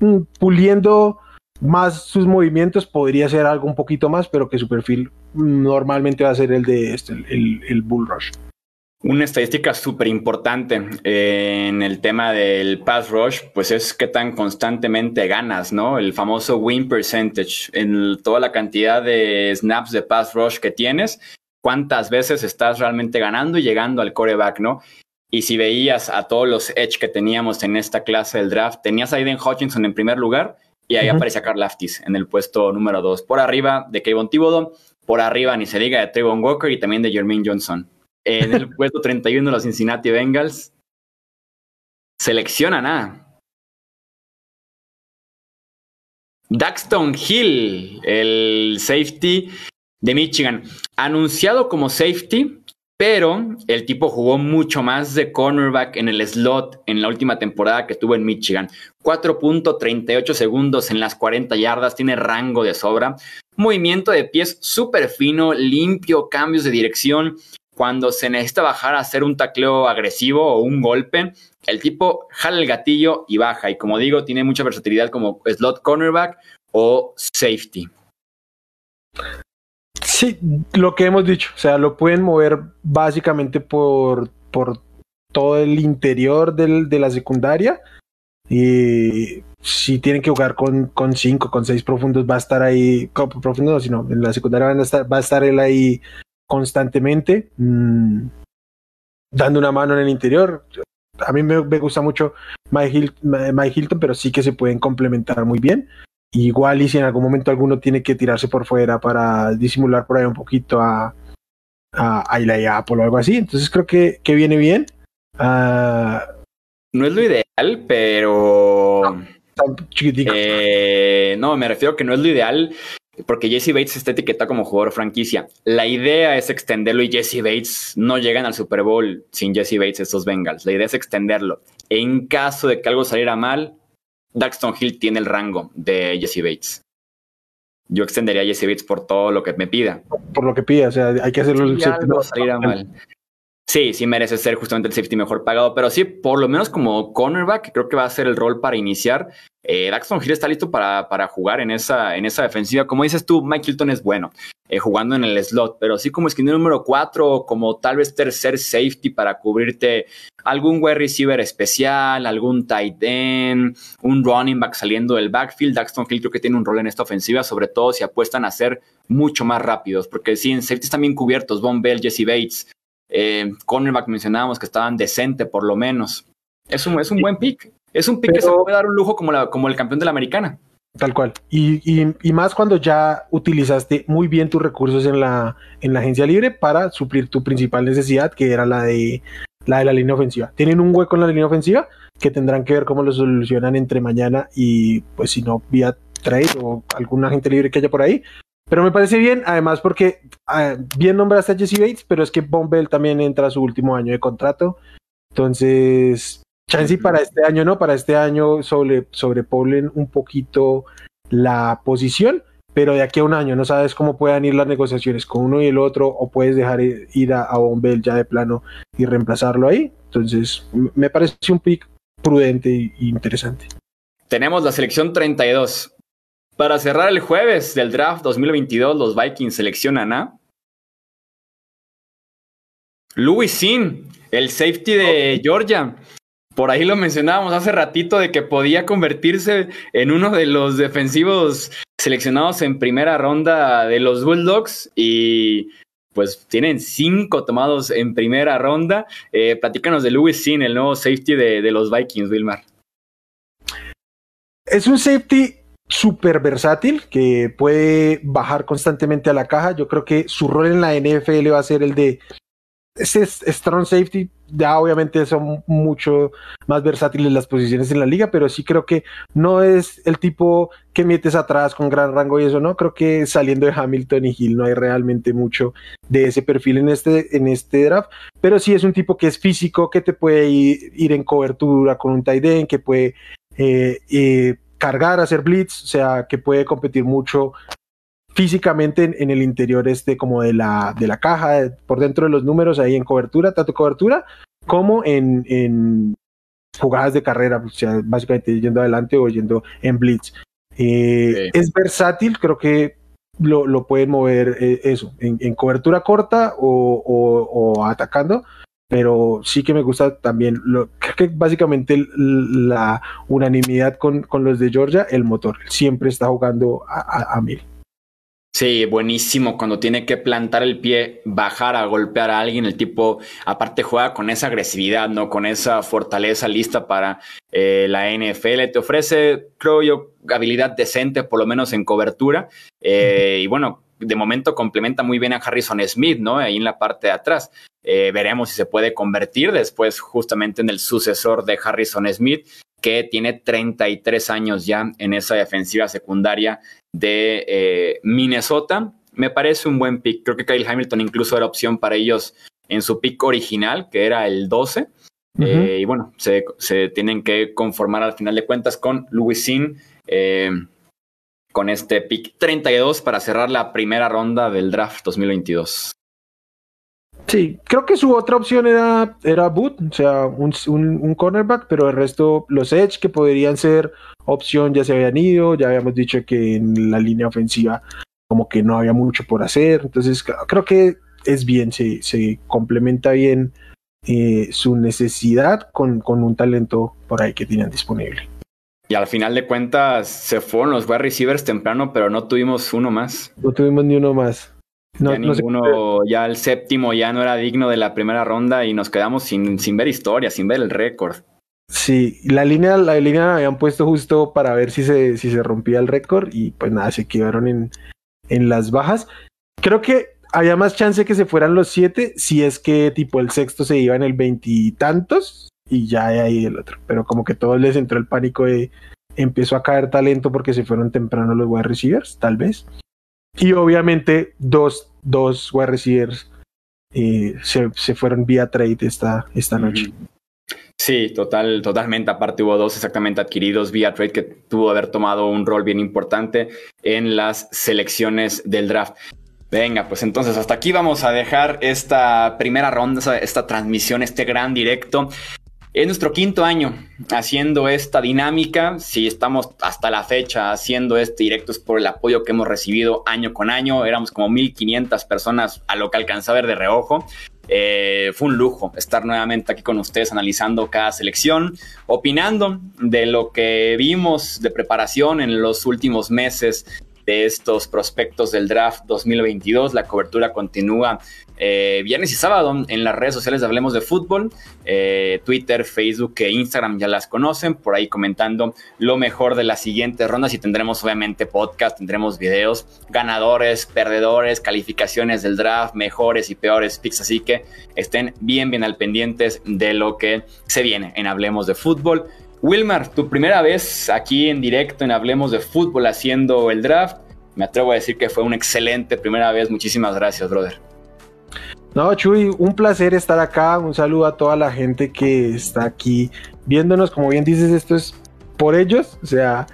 mm, puliendo más sus movimientos podría ser algo un poquito más, pero que su perfil normalmente va a ser el de este, el, el Bull Rush. Una estadística súper importante eh, en el tema del pass rush, pues es que tan constantemente ganas, ¿no? El famoso win percentage, en toda la cantidad de snaps de pass rush que tienes, cuántas veces estás realmente ganando y llegando al coreback, ¿no? Y si veías a todos los edge que teníamos en esta clase del draft, tenías a Aiden Hutchinson en primer lugar y ahí aparecía Carl Laftis en el puesto número dos. Por arriba de Kevin Thibodeau, por arriba ni se diga de Trayvon Walker y también de Jermaine Johnson. En el puesto 31 los Cincinnati Bengals seleccionan a Daxton Hill, el safety de Michigan, anunciado como safety pero el tipo jugó mucho más de cornerback en el slot en la última temporada que tuvo en Michigan. 4.38 segundos en las 40 yardas, tiene rango de sobra. Movimiento de pies súper fino, limpio, cambios de dirección. Cuando se necesita bajar a hacer un tacleo agresivo o un golpe, el tipo jala el gatillo y baja. Y como digo, tiene mucha versatilidad como slot cornerback o safety. Sí, lo que hemos dicho, o sea, lo pueden mover básicamente por, por todo el interior del, de la secundaria. Y si tienen que jugar con, con cinco, con seis profundos, va a estar ahí, profundos no, sino en la secundaria van a estar, va a estar él ahí constantemente, mmm, dando una mano en el interior. A mí me, me gusta mucho Mike, Mike Hilton, pero sí que se pueden complementar muy bien. Igual y si en algún momento alguno tiene que tirarse por fuera para disimular por ahí un poquito a, a, a y Apple o algo así. Entonces creo que, que viene bien. Uh, no es lo ideal, pero... No, eh, no, me refiero a que no es lo ideal porque Jesse Bates está etiquetado como jugador franquicia. La idea es extenderlo y Jesse Bates no llegan al Super Bowl sin Jesse Bates estos Bengals. La idea es extenderlo. En caso de que algo saliera mal, Daxton Hill tiene el rango de Jesse Bates. Yo extendería a Jesse Bates por todo lo que me pida. Por lo que pida, o sea, hay que hacerlo. Si algo mal. Sí, sí merece ser justamente el safety mejor pagado, pero sí, por lo menos como cornerback, creo que va a ser el rol para iniciar. Eh, Daxton Hill está listo para, para jugar en esa, en esa defensiva. Como dices tú, Mike Hilton es bueno eh, jugando en el slot, pero sí como esquina número 4, como tal vez tercer safety para cubrirte algún wide receiver especial, algún tight end, un running back saliendo del backfield. Daxton Hill creo que tiene un rol en esta ofensiva, sobre todo si apuestan a ser mucho más rápidos, porque sí, en safety están bien cubiertos, Von Bell, Jesse Bates, eh, cornerback mencionábamos que estaban decente por lo menos. Es un, es un buen pick. Es un pick que se puede dar un lujo como, la, como el campeón de la americana. Tal cual. Y, y, y, más cuando ya utilizaste muy bien tus recursos en la, en la agencia libre para suplir tu principal necesidad, que era la de la de la línea ofensiva. Tienen un hueco en la línea ofensiva que tendrán que ver cómo lo solucionan entre mañana y pues si no vía trade o algún agente libre que haya por ahí. Pero me parece bien, además porque uh, bien nombraste a Jesse Bates, pero es que Bombell también entra a su último año de contrato. Entonces, chance para este año, ¿no? Para este año sobre, sobrepoblen un poquito la posición, pero de aquí a un año no sabes cómo puedan ir las negociaciones con uno y el otro, o puedes dejar ir a, a Bombell ya de plano y reemplazarlo ahí. Entonces, me parece un pick prudente e interesante. Tenemos la selección 32. Para cerrar el jueves del draft 2022, los Vikings seleccionan a Louis Sin, el safety de Georgia. por ahí lo mencionábamos hace ratito de que podía convertirse en uno de los defensivos seleccionados en primera ronda de los Bulldogs y pues tienen cinco tomados en primera ronda. Eh, platícanos de Louis Sin, el nuevo safety de, de los Vikings, Wilmar. Es un safety súper versátil que puede bajar constantemente a la caja. Yo creo que su rol en la NFL va a ser el de ese strong safety, ya obviamente son mucho más versátiles las posiciones en la liga, pero sí creo que no es el tipo que metes atrás con gran rango y eso, ¿no? Creo que saliendo de Hamilton y Hill no hay realmente mucho de ese perfil en este, en este draft, pero sí es un tipo que es físico, que te puede ir, en cobertura con un tight end, que puede eh, eh, cargar, hacer blitz, o sea, que puede competir mucho físicamente en, el interior este como de la, de la caja, por dentro de los números, ahí en cobertura, tanto cobertura como en, en jugadas de carrera, o sea, básicamente yendo adelante o yendo en blitz. Eh, es versátil, creo que lo, lo pueden mover eh, eso, en, cobertura corta o, o, atacando, pero sí que me gusta también, lo, creo que básicamente la unanimidad con, con, los de Georgia, el motor, siempre está jugando a, a mil. Sí, buenísimo. Cuando tiene que plantar el pie, bajar a golpear a alguien, el tipo aparte juega con esa agresividad, ¿no? Con esa fortaleza lista para eh, la NFL. Te ofrece, creo yo, habilidad decente, por lo menos en cobertura. Eh, y bueno, de momento complementa muy bien a Harrison Smith, ¿no? Ahí en la parte de atrás. Eh, veremos si se puede convertir después justamente en el sucesor de Harrison Smith que tiene 33 años ya en esa defensiva secundaria de eh, Minnesota. Me parece un buen pick. Creo que Kyle Hamilton incluso era opción para ellos en su pick original, que era el 12. Eh, y bueno, se, tienen que conformar al final de cuentas con Louisin, eh, con este pick 32 para cerrar la primera ronda del draft 2022. Sí, creo que su otra opción era, era Boot, o sea, un, un, cornerback, pero el resto, los Edge que podrían ser opción ya se habían ido, ya habíamos dicho que en la línea ofensiva como que no había mucho por hacer, entonces creo que es bien, se, se complementa bien eh, su necesidad con, con un talento por ahí que tenían disponible. Y al final de cuentas se fueron los wide receivers temprano, pero no tuvimos uno más. No tuvimos ni uno más. No, ya ninguno, ya el séptimo ya no era digno de la primera ronda y nos quedamos sin, sin ver historia, sin ver el récord. Sí, la línea, la línea habían puesto justo para ver si se, si se rompía el récord y pues nada, se quedaron en, en las bajas. Creo que había más chance que se fueran los siete si es que tipo el sexto se iba en el veintitantos y, ya ahí el otro. Pero como que todos les entró el pánico de empezó a caer talento porque se fueron temprano los wide receivers, tal vez. Y obviamente dos, dos wide receivers eh, se, se, fueron vía trade esta, esta noche. Sí, total, totalmente. Aparte hubo dos exactamente adquiridos vía trade que tuvo haber tomado un rol bien importante en las selecciones del draft. Venga, pues entonces hasta aquí vamos a dejar esta primera ronda, esta transmisión, este gran directo. Es nuestro quinto año haciendo esta dinámica. Si estamos hasta la fecha haciendo este directo es por el apoyo que hemos recibido año con año. Éramos como 1500 personas a lo que alcanza a ver de reojo. Eh, fue un lujo estar nuevamente aquí con ustedes analizando cada selección, opinando de lo que vimos de preparación en los últimos meses de estos prospectos del draft 2022. La cobertura continúa eh, viernes y sábado en las redes sociales de Hablemos de Fútbol, eh, Twitter, Facebook e Instagram ya las conocen, por ahí comentando lo mejor de las siguientes rondas y tendremos obviamente podcast, tendremos videos, ganadores, perdedores, calificaciones del draft, mejores y peores picks, así que estén bien, bien al pendientes de lo que se viene en Hablemos de Fútbol. Wilmar, tu primera vez aquí en directo en Hablemos de Fútbol haciendo el draft. Me atrevo a decir que fue una excelente primera vez. Muchísimas gracias, brother. No, Chuy, un placer estar acá. Un saludo a toda la gente que está aquí viéndonos. Como bien dices, esto es por ellos. O sea,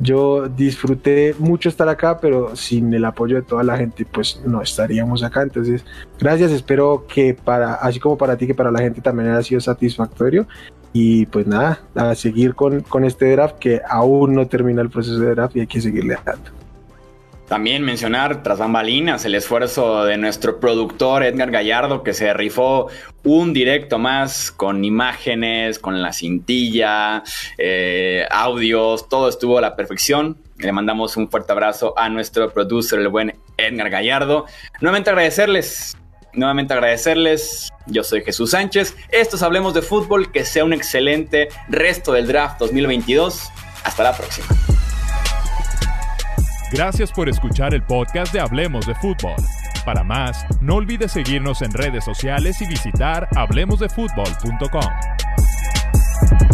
yo disfruté mucho estar acá, pero sin el apoyo de toda la gente, pues no estaríamos acá. Entonces, gracias. Espero que para, así como para ti, que para la gente también haya sido satisfactorio. Y pues nada, a seguir con, con este draft que aún no termina el proceso de draft y hay que seguirle dando. También mencionar tras bambalinas el esfuerzo de nuestro productor Edgar Gallardo que se rifó un directo más con imágenes, con la cintilla, eh, audios, todo estuvo a la perfección. Le mandamos un fuerte abrazo a nuestro producer, el buen Edgar Gallardo. Nuevamente agradecerles, nuevamente agradecerles. Yo soy Jesús Sánchez. Estos Hablemos de Fútbol. Que sea un excelente resto del draft 2022. Hasta la próxima. Gracias por escuchar el podcast de Hablemos de Fútbol. Para más, no olvides seguirnos en redes sociales y visitar hablemosdefutbol.com.